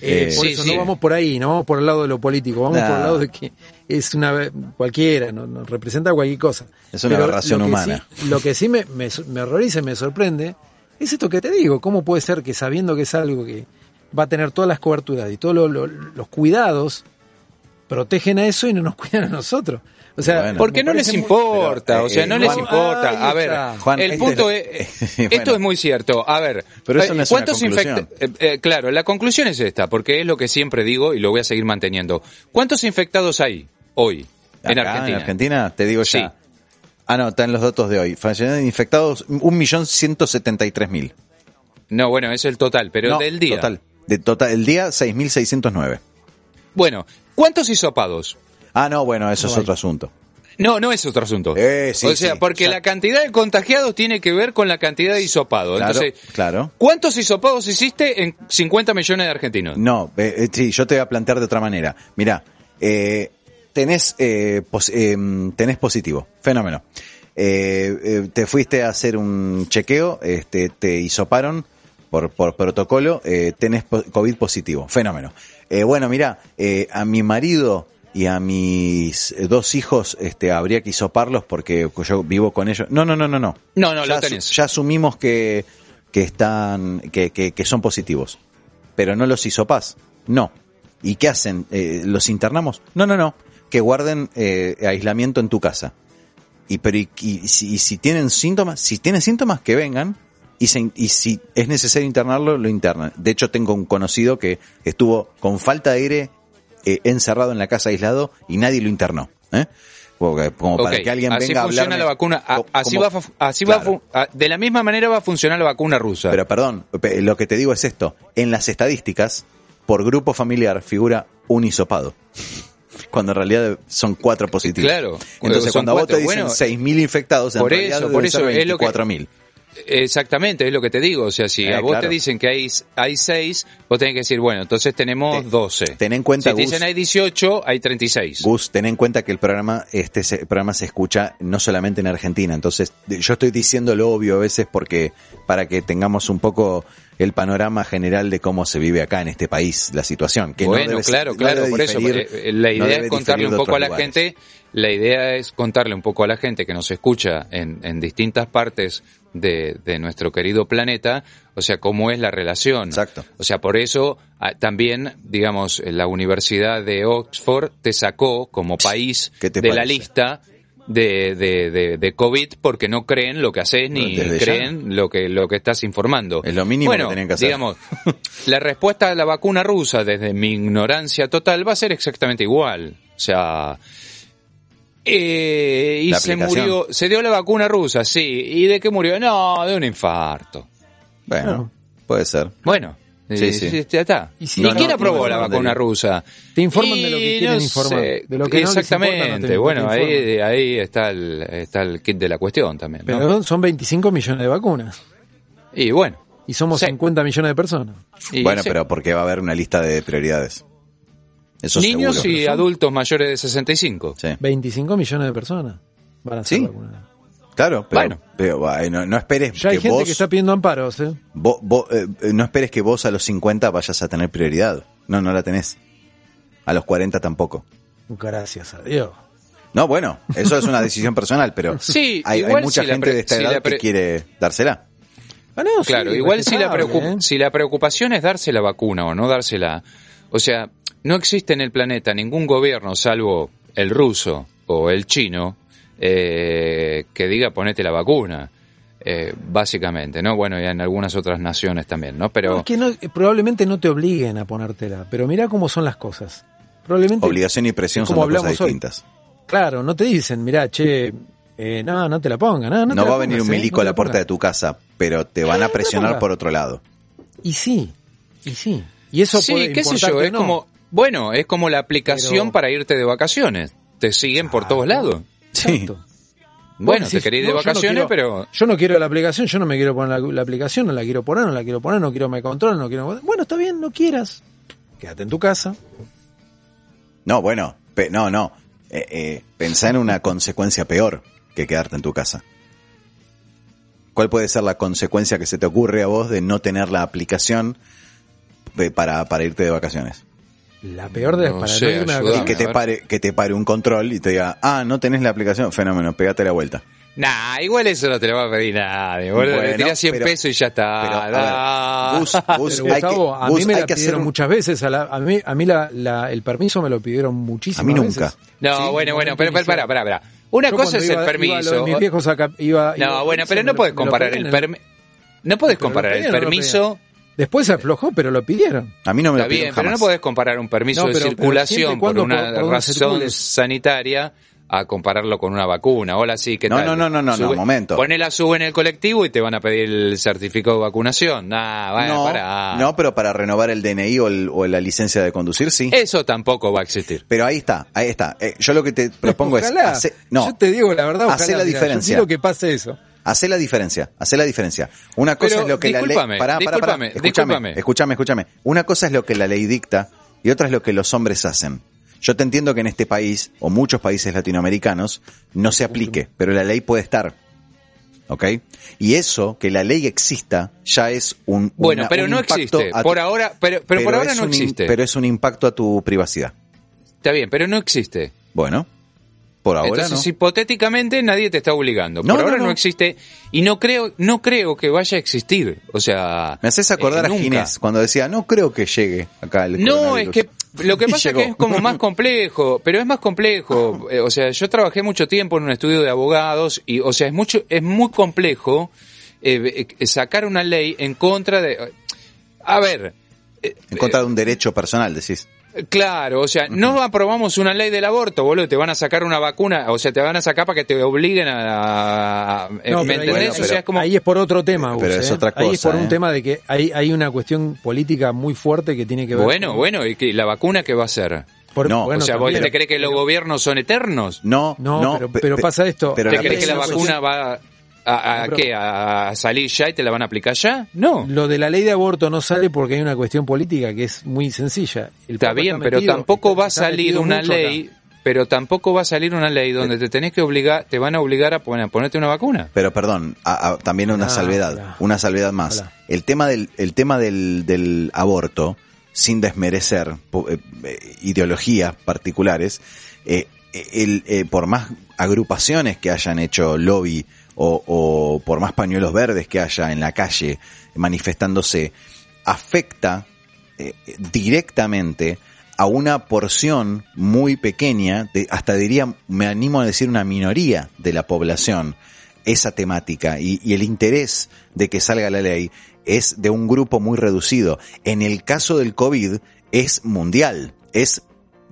Speaker 2: Eh,
Speaker 4: Eh, por
Speaker 3: sí,
Speaker 4: eso
Speaker 3: sí.
Speaker 4: no vamos por ahí, no vamos por el lado de lo político, vamos
Speaker 2: Nah.
Speaker 4: por el lado de que es una cualquiera, no, no representa cualquier cosa.
Speaker 2: Es una
Speaker 4: Pero
Speaker 2: aberración
Speaker 4: lo
Speaker 2: humana.
Speaker 4: sí- lo que sí me, me, me horroriza y me sorprende es esto que te digo, cómo puede ser que sabiendo que es algo que va a tener todas las coberturas y todos lo- lo- los cuidados, protegen a eso y no nos cuidan a nosotros. O sea,
Speaker 2: Bueno.
Speaker 3: Porque
Speaker 4: me
Speaker 3: no les
Speaker 4: muy-
Speaker 3: importa,
Speaker 2: Pero,
Speaker 3: o sea,
Speaker 2: eh,
Speaker 3: no les
Speaker 2: Juan-
Speaker 3: importa. A ver.
Speaker 2: Juan,
Speaker 3: el
Speaker 2: este
Speaker 3: punto
Speaker 2: es-
Speaker 3: es,
Speaker 2: Bueno.
Speaker 3: esto es muy cierto. A ver,
Speaker 2: Pero eso
Speaker 3: eh,
Speaker 2: no es una
Speaker 3: ¿cuántos
Speaker 2: conclusión.
Speaker 3: infecta- eh, eh, claro, la conclusión es esta, porque es lo que siempre digo y lo voy a seguir manteniendo. ¿Cuántos infectados hay hoy en
Speaker 2: Acá,
Speaker 3: Argentina?
Speaker 2: En Argentina, te digo
Speaker 3: Sí.
Speaker 2: ya. Ah, no, están los datos de hoy. Infectados 1.173.000.
Speaker 3: No, bueno, es el total, pero
Speaker 2: No,
Speaker 3: del día.
Speaker 2: Total. De total, el día 6.609.
Speaker 3: Bueno, ¿cuántos hisopados?
Speaker 2: Ah, no, bueno, eso es
Speaker 4: hay.
Speaker 2: otro asunto.
Speaker 3: No, no es otro asunto.
Speaker 2: Eh, sí,
Speaker 3: o sea,
Speaker 2: sí,
Speaker 3: porque
Speaker 2: ya.
Speaker 3: la cantidad de contagiados tiene que ver con la cantidad de hisopados.
Speaker 2: Claro,
Speaker 3: Entonces,
Speaker 2: claro.
Speaker 3: ¿cuántos hisopados hiciste en 50 millones de argentinos?
Speaker 2: No, eh, eh, sí, yo te voy a plantear de otra manera. Mirá, eh, tenés, eh, pos- eh, tenés positivo, fenómeno. Eh, eh, te fuiste a hacer un chequeo, este, te hisoparon por, por protocolo, eh, tenés COVID positivo, fenómeno. Eh, bueno, mira, eh, a mi marido y a mis dos hijos este, habría que hisoparlos porque yo vivo con ellos. No, no, no, no, no.
Speaker 3: No, no,
Speaker 2: ya,
Speaker 3: lo tenés.
Speaker 2: ya asumimos que, que están, que, que, que son positivos. Pero no los hisopás. No. ¿Y qué hacen? Eh, ¿Los internamos? No, no, no. Que guarden eh, aislamiento en tu casa. Y, pero y, y si, y si tienen síntomas, si tienen síntomas, que vengan. Y, se- y si es necesario internarlo, lo internan. De hecho, tengo un conocido que estuvo con falta de aire eh, encerrado en la casa aislado y nadie lo internó. ¿eh? Como, para que alguien
Speaker 3: así
Speaker 2: venga a
Speaker 3: funciona
Speaker 2: hablarme
Speaker 3: la vacuna. a- así
Speaker 2: como-
Speaker 3: va, así va
Speaker 2: Claro.
Speaker 3: fu- a- de la misma manera va a funcionar la vacuna rusa.
Speaker 2: Pero perdón, pe- lo que te digo es esto. En las estadísticas, por grupo familiar figura un hisopado. Cuando en realidad son cuatro positivos.
Speaker 3: Claro,
Speaker 2: Entonces cuando a vos te dicen
Speaker 3: Bueno,
Speaker 2: 6.000 infectados, en
Speaker 3: por
Speaker 2: realidad
Speaker 3: eso, por eso
Speaker 2: ser
Speaker 3: es lo que-
Speaker 2: 24.000.
Speaker 3: Exactamente, es lo que te digo. O sea, si
Speaker 2: Eh,
Speaker 3: a vos
Speaker 2: claro.
Speaker 3: te dicen que hay, hay seis, vos tenés que decir, bueno, entonces tenemos
Speaker 2: Te-
Speaker 3: 12.
Speaker 2: ten en cuenta,
Speaker 3: si te
Speaker 2: Gus-
Speaker 3: dicen hay 18, hay 36.
Speaker 2: Gus, ten en cuenta que el programa, este se- programa se escucha no solamente en Argentina. Entonces, yo estoy diciendo lo obvio a veces porque, para que tengamos un poco el panorama general de cómo se vive acá en este país, la situación. Que no
Speaker 3: bueno,
Speaker 2: debe ser-
Speaker 3: claro,
Speaker 2: no
Speaker 3: claro,
Speaker 2: debe
Speaker 3: por eso.
Speaker 2: diferir-
Speaker 3: eh, la
Speaker 2: no
Speaker 3: idea
Speaker 2: debe
Speaker 3: es contarle un poco a la
Speaker 2: lugares.
Speaker 3: gente, la idea es contarle un poco a la gente que nos escucha en, en distintas partes de, de nuestro querido planeta, o sea, cómo es la relación.
Speaker 2: Exacto.
Speaker 3: O sea, por eso ah, también, digamos, la Universidad de Oxford te sacó como país
Speaker 2: ¿Qué te
Speaker 3: de la lista de, de, de, de COVID porque no creen lo que haces ni
Speaker 2: Desde ya.
Speaker 3: creen lo que, lo que estás informando.
Speaker 2: Es lo mínimo
Speaker 3: bueno,
Speaker 2: que tenían que hacer.
Speaker 3: digamos, la respuesta a la vacuna rusa, desde mi ignorancia total, va a ser exactamente igual. O sea, eh, y se murió, se dio la vacuna rusa, sí. ¿Y de qué murió? No, de un infarto.
Speaker 2: Bueno, puede ser.
Speaker 3: Bueno,
Speaker 2: Sí,
Speaker 3: eh,
Speaker 2: sí.
Speaker 3: ya está.
Speaker 4: Y si
Speaker 3: ¿Y
Speaker 4: no,
Speaker 3: quién
Speaker 4: no,
Speaker 3: aprobó
Speaker 4: no,
Speaker 3: la
Speaker 4: no,
Speaker 3: vacuna
Speaker 2: de-
Speaker 3: rusa?
Speaker 4: Te informan de lo que quieren
Speaker 3: no
Speaker 4: informar.
Speaker 3: sé.
Speaker 4: De lo que no les
Speaker 3: Exactamente.
Speaker 4: importa, te-
Speaker 3: bueno,
Speaker 4: te
Speaker 3: ahí, ahí está el, está el kit de la cuestión también. ¿no?
Speaker 4: Pero son 25 millones de vacunas.
Speaker 3: Y bueno.
Speaker 4: Y somos
Speaker 3: Sí.
Speaker 4: 50 millones de personas.
Speaker 3: y
Speaker 2: bueno,
Speaker 3: sí.
Speaker 2: pero porque va a haber una lista de prioridades. Eso
Speaker 3: Niños
Speaker 2: seguro.
Speaker 3: y adultos mayores de 65.
Speaker 2: Sí.
Speaker 4: 25 millones de personas van a ser
Speaker 2: ¿Sí?
Speaker 4: vacunadas.
Speaker 2: Claro, pero,
Speaker 3: Bueno.
Speaker 2: pero, ay, no, no esperes
Speaker 4: Ya hay
Speaker 2: que
Speaker 4: gente
Speaker 2: vos,
Speaker 4: que está pidiendo amparos, ¿eh?
Speaker 2: vos- vos, eh, no esperes que vos a los 50 vayas a tener prioridad. No, no la tenés. A los 40 tampoco.
Speaker 4: Gracias a Dios.
Speaker 2: No, bueno, eso es una decisión personal, pero
Speaker 3: Sí,
Speaker 2: hay, hay mucha
Speaker 3: si
Speaker 2: gente de esta
Speaker 3: si
Speaker 2: edad que quiere dársela.
Speaker 4: Ah, no,
Speaker 3: Claro,
Speaker 4: sí,
Speaker 3: igual si la,
Speaker 4: ¿eh?
Speaker 3: si la preocupación es darse la vacuna o no dársela, o sea, no existe en el planeta ningún gobierno, salvo el ruso o, el chino eh, que diga ponete la vacuna. Eh, básicamente, ¿no? Bueno, y en algunas otras naciones también, ¿no? Pero
Speaker 4: No, es que no- probablemente no te obliguen a ponértela, pero mira cómo son las cosas. Probablemente,
Speaker 2: Obligación y presión son
Speaker 4: como
Speaker 2: dos cosas
Speaker 4: hablamos hoy.
Speaker 2: distintas.
Speaker 4: claro, no te dicen, mira, che, eh, no, no te la ponga, no, no,
Speaker 2: No,
Speaker 4: te la
Speaker 2: va a venir
Speaker 4: pongas,
Speaker 2: un
Speaker 4: ¿eh?
Speaker 2: milico
Speaker 4: No
Speaker 2: a la puerta de tu casa, pero te van a presionar por otro lado.
Speaker 4: Y sí, y sí. Y eso
Speaker 3: sí,
Speaker 4: puede
Speaker 3: qué sé yo, es como, bueno, es como la aplicación
Speaker 4: Pero-
Speaker 3: para irte de vacaciones. Te siguen por todos lados.
Speaker 2: Sí.
Speaker 3: Bueno,
Speaker 4: Vos
Speaker 3: te
Speaker 4: decís,
Speaker 3: querés ir de
Speaker 4: no, yo no
Speaker 3: vacaciones,
Speaker 4: quiero-
Speaker 3: pero
Speaker 4: Yo no quiero la aplicación, yo no me quiero poner la, la aplicación, no la quiero poner, no la quiero poner, no quiero me control, no quiero... Bueno, está bien, no quieras. Quédate en tu casa.
Speaker 2: No, bueno, pe- no, no. Eh, eh, pensá en una consecuencia peor que quedarte en tu casa. ¿Cuál puede ser la consecuencia que se te ocurre a vos de no tener la aplicación para, para irte de vacaciones?
Speaker 4: La peor de
Speaker 3: No
Speaker 4: para
Speaker 3: sé,
Speaker 4: no irme a
Speaker 3: ayúdame.
Speaker 2: Y que te pare, que te pare un control y te diga, ah, no tenés la aplicación, fenómeno, pegate la vuelta.
Speaker 3: Nah, igual eso no te lo va a pedir nadie, boludo.
Speaker 2: Bueno,
Speaker 3: le tirás 100
Speaker 2: pero-
Speaker 3: pesos y ya está.
Speaker 2: pero, a ver,
Speaker 4: Pero
Speaker 2: que-
Speaker 4: Gustavo, a mí me la pidieron
Speaker 2: un-
Speaker 4: muchas veces, a, la- a mí, a mí la, la- el permiso me lo pidieron muchísimas
Speaker 2: A mí nunca.
Speaker 4: veces.
Speaker 3: No,
Speaker 4: Sí,
Speaker 3: bueno,
Speaker 4: en
Speaker 3: bueno, pero, pará, pará, pará. Una
Speaker 4: Yo
Speaker 3: cosa es
Speaker 4: iba-
Speaker 3: el permiso.
Speaker 4: lo de mis viejos acá, iba- iba-
Speaker 3: No, bueno, pero no
Speaker 4: lo
Speaker 3: comparar el permiso. No
Speaker 4: lo
Speaker 3: comparar el permiso.
Speaker 4: Después se aflojó, pero lo pidieron.
Speaker 2: A mí no me
Speaker 3: Está
Speaker 2: lo
Speaker 3: bien,
Speaker 2: pidieron
Speaker 3: pero no
Speaker 2: jamás.
Speaker 3: podés comparar un permiso
Speaker 4: No,
Speaker 3: de
Speaker 4: pero-
Speaker 3: circulación por una
Speaker 4: por- por donde
Speaker 3: razón
Speaker 4: circules.
Speaker 3: sanitaria a compararlo con una vacuna. Hola, sí, ¿qué
Speaker 2: No,
Speaker 3: tal?
Speaker 2: no, no, no, no, no, momento.
Speaker 3: Ponela sube en el colectivo y te van a pedir el certificado de vacunación. Nah, bueno,
Speaker 2: no,
Speaker 3: pará.
Speaker 2: no, pero para renovar el DNI o, el- o la licencia de conducir, sí.
Speaker 3: Eso tampoco va a existir.
Speaker 2: Pero ahí está, ahí está. Eh, yo lo que te propongo es, hace- no,
Speaker 4: Yo te digo la verdad,
Speaker 2: Hacé
Speaker 4: ojalá,
Speaker 2: la
Speaker 4: mira,
Speaker 2: diferencia.
Speaker 4: Yo quiero que pase eso.
Speaker 2: Hace la diferencia, hace la diferencia. Una cosa
Speaker 3: Pero,
Speaker 2: es lo que la ley.
Speaker 3: discúlpame,
Speaker 2: Pará, pará, pará.
Speaker 3: discúlpame,
Speaker 2: Escúchame, escúchame, escúchame. Una cosa es lo que la ley dicta y otra es lo que los hombres hacen. Yo te entiendo que en este país, o muchos países latinoamericanos, no se aplique, pero la ley puede estar. ¿Ok? Y eso, que la ley exista, ya es un.
Speaker 3: Bueno,
Speaker 2: una-
Speaker 3: pero
Speaker 2: un
Speaker 3: no
Speaker 2: impacto
Speaker 3: existe.
Speaker 2: tu-
Speaker 3: Por ahora, pero, pero, por ahora no
Speaker 2: un
Speaker 3: existe.
Speaker 2: Pero es un impacto a tu privacidad.
Speaker 3: Está bien, pero no existe.
Speaker 2: Bueno, por ahora
Speaker 3: Entonces,
Speaker 2: no.
Speaker 3: hipotéticamente nadie te está obligando.
Speaker 2: No,
Speaker 3: Por
Speaker 2: no,
Speaker 3: ahora no.
Speaker 2: no.
Speaker 3: existe y no creo, no creo que vaya a existir. O sea,
Speaker 2: Me haces acordar
Speaker 3: eh,
Speaker 2: a. Ginés cuando decía, no creo que llegue acá el
Speaker 3: No, es
Speaker 2: coronavirus".
Speaker 3: que lo que pasa es que es como más complejo, pero es más complejo. Eh, O sea, yo trabajé mucho tiempo en un estudio de abogados y, o sea, es mucho, es muy complejo eh, eh, sacar una ley en contra de. A ver,
Speaker 2: En contra de un derecho personal, decís.
Speaker 3: Claro, o sea, no aprobamos una ley del aborto, boludo, te van a sacar una vacuna, o sea, te van a sacar para que te obliguen a... a-
Speaker 4: No,
Speaker 3: ¿Me
Speaker 4: pero ahí-
Speaker 3: entendés?
Speaker 2: bueno,
Speaker 3: o sea,
Speaker 2: pero-
Speaker 3: es como...
Speaker 4: Ahí es por otro tema, Gus,
Speaker 2: Pero es
Speaker 4: ¿eh?
Speaker 2: otra
Speaker 4: Ahí es
Speaker 2: cosa,
Speaker 4: por un
Speaker 2: ¿eh?
Speaker 4: tema de que hay, hay una cuestión política muy fuerte que tiene que ver
Speaker 3: Bueno,
Speaker 4: con-
Speaker 3: bueno, ¿y que la vacuna qué va a hacer?
Speaker 4: por-
Speaker 2: No,
Speaker 4: bueno,
Speaker 3: o sea, ¿vos
Speaker 4: también.
Speaker 3: te crees que los gobiernos son eternos?
Speaker 2: No,
Speaker 4: No,
Speaker 2: no,
Speaker 4: pero-
Speaker 2: pe-
Speaker 4: pero
Speaker 2: pe-
Speaker 4: pasa esto.
Speaker 2: Pero
Speaker 3: ¿Te crees que la vacuna va a, a,
Speaker 4: No,
Speaker 3: qué? ¿A salir ya y te la van a aplicar ya? No.
Speaker 4: Lo de la ley de aborto no sale porque hay una cuestión política que es muy sencilla. El
Speaker 3: Está bien, pero
Speaker 4: metido-
Speaker 3: tampoco
Speaker 4: está-
Speaker 3: va a salir una
Speaker 4: acá.
Speaker 3: ley, pero tampoco va a salir una ley donde te tenés que obligar, te van a obligar a, poner, a ponerte una vacuna.
Speaker 2: Pero perdón, a- a- también una
Speaker 4: Ah,
Speaker 2: salvedad, una salvedad más. El tema del, el tema del, del aborto, sin desmerecer po- eh, eh, ideologías particulares, eh, el, eh, por más agrupaciones que hayan hecho lobby o, o por más pañuelos verdes que haya en la calle manifestándose, afecta eh, directamente a una porción muy pequeña, hasta diría, me animo a decir una minoría de la población, esa temática y el interés de que salga la ley es de un grupo muy reducido. En el caso del COVID es mundial, es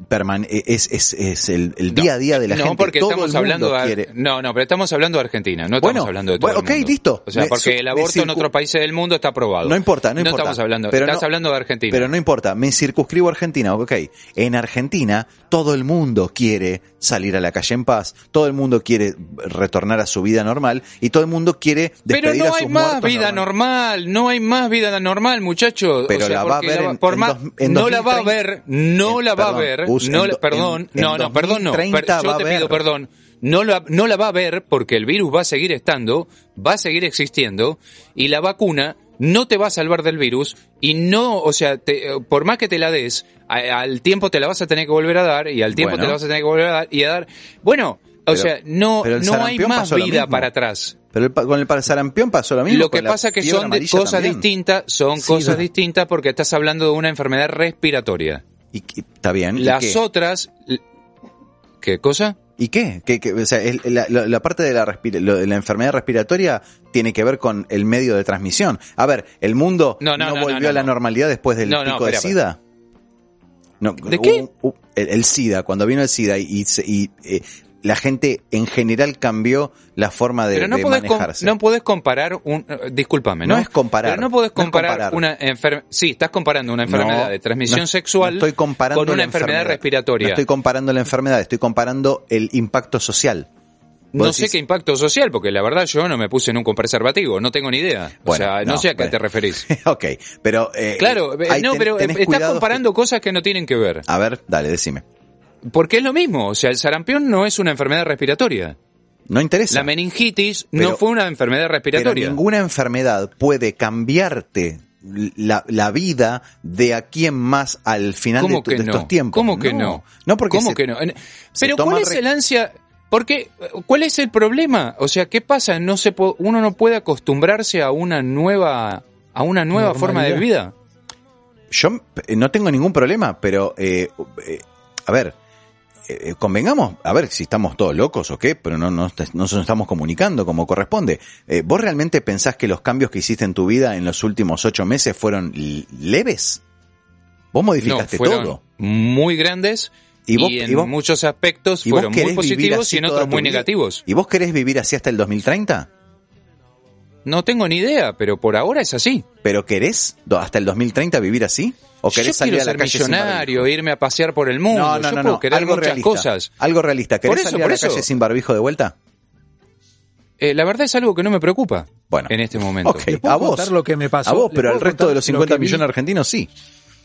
Speaker 2: permane- es, es, es el, el día a día de la
Speaker 3: no,
Speaker 2: gente.
Speaker 3: porque
Speaker 2: Todo
Speaker 3: estamos
Speaker 2: el
Speaker 3: hablando
Speaker 2: mundo
Speaker 3: de,
Speaker 2: quiere.
Speaker 3: no, no, pero estamos hablando de Argentina, no estamos
Speaker 2: Bueno,
Speaker 3: hablando de todo
Speaker 2: bueno,
Speaker 3: el
Speaker 2: ok,
Speaker 3: mundo.
Speaker 2: listo.
Speaker 3: O sea,
Speaker 2: Me-
Speaker 3: porque el aborto en otros países del mundo está aprobado.
Speaker 2: No importa, no importa.
Speaker 3: estamos hablando,
Speaker 2: Pero
Speaker 3: estás
Speaker 2: no-
Speaker 3: hablando de Argentina.
Speaker 2: Pero no importa, me circunscribo a Argentina, ok. En Argentina todo el mundo quiere salir a la calle en paz, todo el mundo quiere retornar a su vida normal y todo el mundo quiere
Speaker 3: Pero
Speaker 2: despedir a
Speaker 3: no
Speaker 2: sus
Speaker 3: hay más vida
Speaker 2: normal.
Speaker 3: normal, no hay más vida normal, muchachos.
Speaker 2: Pero
Speaker 3: o sea,
Speaker 2: la va a ver
Speaker 3: la-
Speaker 2: en-
Speaker 3: por
Speaker 2: en
Speaker 3: más,
Speaker 2: dos- en
Speaker 3: no la va a
Speaker 2: 2030.
Speaker 3: ver, no la va a ver, No
Speaker 2: en
Speaker 3: perdón,
Speaker 2: en-
Speaker 3: no,
Speaker 2: en
Speaker 3: no, perdón, no,
Speaker 2: 2030
Speaker 3: per- yo te pido perdón. No la, no la va a ver porque el virus va a seguir estando, va a seguir existiendo y la vacuna no te va a salvar del virus y no, o sea, te- por más que te la des, a- al tiempo te la vas a tener que volver a dar y al tiempo
Speaker 2: Bueno.
Speaker 3: te la vas a tener que volver a dar y a dar. Bueno, o sea, no, no hay más vida para atrás.
Speaker 2: Pero el con el sarampión pasó lo mismo.
Speaker 3: Lo que pasa que
Speaker 2: fiebre
Speaker 3: son de- cosas
Speaker 2: también.
Speaker 3: distintas, son
Speaker 4: Sí,
Speaker 3: cosas
Speaker 4: no.
Speaker 3: distintas porque estás hablando de una enfermedad respiratoria.
Speaker 2: Y, y- está bien. ¿y
Speaker 3: Las otras, ¿qué cosa?
Speaker 2: ¿Y qué? ¿Qué- qué? O sea, la, la- la parte de la, de la enfermedad respiratoria tiene que ver con el medio de transmisión. A ver, ¿el mundo
Speaker 3: No, no, no, no,
Speaker 2: volvió a la
Speaker 3: no.
Speaker 2: normalidad después del pico de SIDA? No,
Speaker 3: ¿De qué?
Speaker 2: el, el SIDA, cuando vino el SIDA y, y, eh, la gente en general cambió la forma de,
Speaker 3: Pero no
Speaker 2: de
Speaker 3: podés, com-
Speaker 2: manejarse.
Speaker 3: no podés comparar un... eh, discúlpame, ¿no?
Speaker 2: No es comparar,
Speaker 3: Pero no podés
Speaker 2: no
Speaker 3: comparar, una enfermedad... Sí, estás comparando una enfermedad
Speaker 2: No,
Speaker 3: de transmisión
Speaker 2: no-
Speaker 3: sexual
Speaker 2: no estoy comparando
Speaker 3: con una enfermedad,
Speaker 2: No
Speaker 3: respiratoria.
Speaker 2: estoy comparando la enfermedad, estoy comparando el impacto social.
Speaker 3: No sé qué impacto social, porque la verdad yo no me puse nunca un preservativo, no tengo ni idea.
Speaker 2: Bueno,
Speaker 3: o sea, no,
Speaker 2: no,
Speaker 3: sé a qué
Speaker 2: bueno.
Speaker 3: te referís.
Speaker 2: ok, pero... eh,
Speaker 3: Claro, eh, no,
Speaker 2: ten-
Speaker 3: pero estás comparando cosas que no tienen que ver.
Speaker 2: A ver, dale, decime.
Speaker 3: Porque es lo mismo, o sea, el sarampión no es una enfermedad respiratoria.
Speaker 2: No interesa.
Speaker 3: La meningitis
Speaker 2: Pero-
Speaker 3: no fue una enfermedad
Speaker 2: pero
Speaker 3: respiratoria.
Speaker 2: ninguna enfermedad puede cambiarte la, la vida de aquí en más al final de,
Speaker 3: ¿Cómo
Speaker 2: tu-
Speaker 3: que
Speaker 2: de
Speaker 3: no?
Speaker 2: estos tiempos.
Speaker 3: ¿Cómo que no?
Speaker 2: No, porque
Speaker 3: ¿Cómo
Speaker 2: se-
Speaker 3: que no? Pero ¿cuál es el ansia? Porque, ¿cuál es el problema? O sea, ¿qué pasa? No se po- uno no puede acostumbrarse a una nueva, a una nueva forma de vida.
Speaker 2: Yo eh, no tengo ningún problema, pero eh, eh, a ver, eh, convengamos, a ver si estamos todos locos o qué, pero no, no, no nos estamos comunicando como corresponde. Eh, ¿Vos realmente pensás que los cambios que hiciste en tu vida en los últimos ocho meses fueron leves? Vos
Speaker 3: No,
Speaker 2: modificaste
Speaker 3: fueron
Speaker 2: todo.
Speaker 3: muy grandes
Speaker 2: ¿Y
Speaker 3: y,
Speaker 2: vos-
Speaker 3: en
Speaker 2: y vos-
Speaker 3: muchos aspectos
Speaker 2: ¿Y vos
Speaker 3: fueron muy positivos y en otros muy negativos.
Speaker 2: ¿Y vos querés vivir así hasta el 2030?
Speaker 3: No tengo ni idea, pero por ahora es así.
Speaker 2: ¿Pero querés do- hasta el 2030 vivir así? ¿O
Speaker 3: Yo
Speaker 2: querés salir
Speaker 3: quiero
Speaker 2: a la
Speaker 3: ser
Speaker 2: calle
Speaker 3: millonario, irme a pasear por el mundo.
Speaker 2: No, no,
Speaker 3: Yo
Speaker 2: no,
Speaker 3: puedo
Speaker 2: no.
Speaker 3: querer
Speaker 2: Algo
Speaker 3: muchas
Speaker 2: realista.
Speaker 3: cosas.
Speaker 2: Algo realista. ¿Querés
Speaker 3: Por eso,
Speaker 2: salir a
Speaker 3: por
Speaker 2: la
Speaker 3: eso.
Speaker 2: calle sin barbijo de vuelta?
Speaker 3: Eh, la verdad es algo que no me preocupa
Speaker 2: Bueno.
Speaker 3: en este momento.
Speaker 2: Ok,
Speaker 4: ¿Les puedo
Speaker 2: a vos.
Speaker 4: lo que me pasó?
Speaker 2: A vos,
Speaker 4: ¿Les
Speaker 2: pero al resto de los
Speaker 4: lo
Speaker 2: 50
Speaker 4: que vi?
Speaker 2: millones de argentinos sí.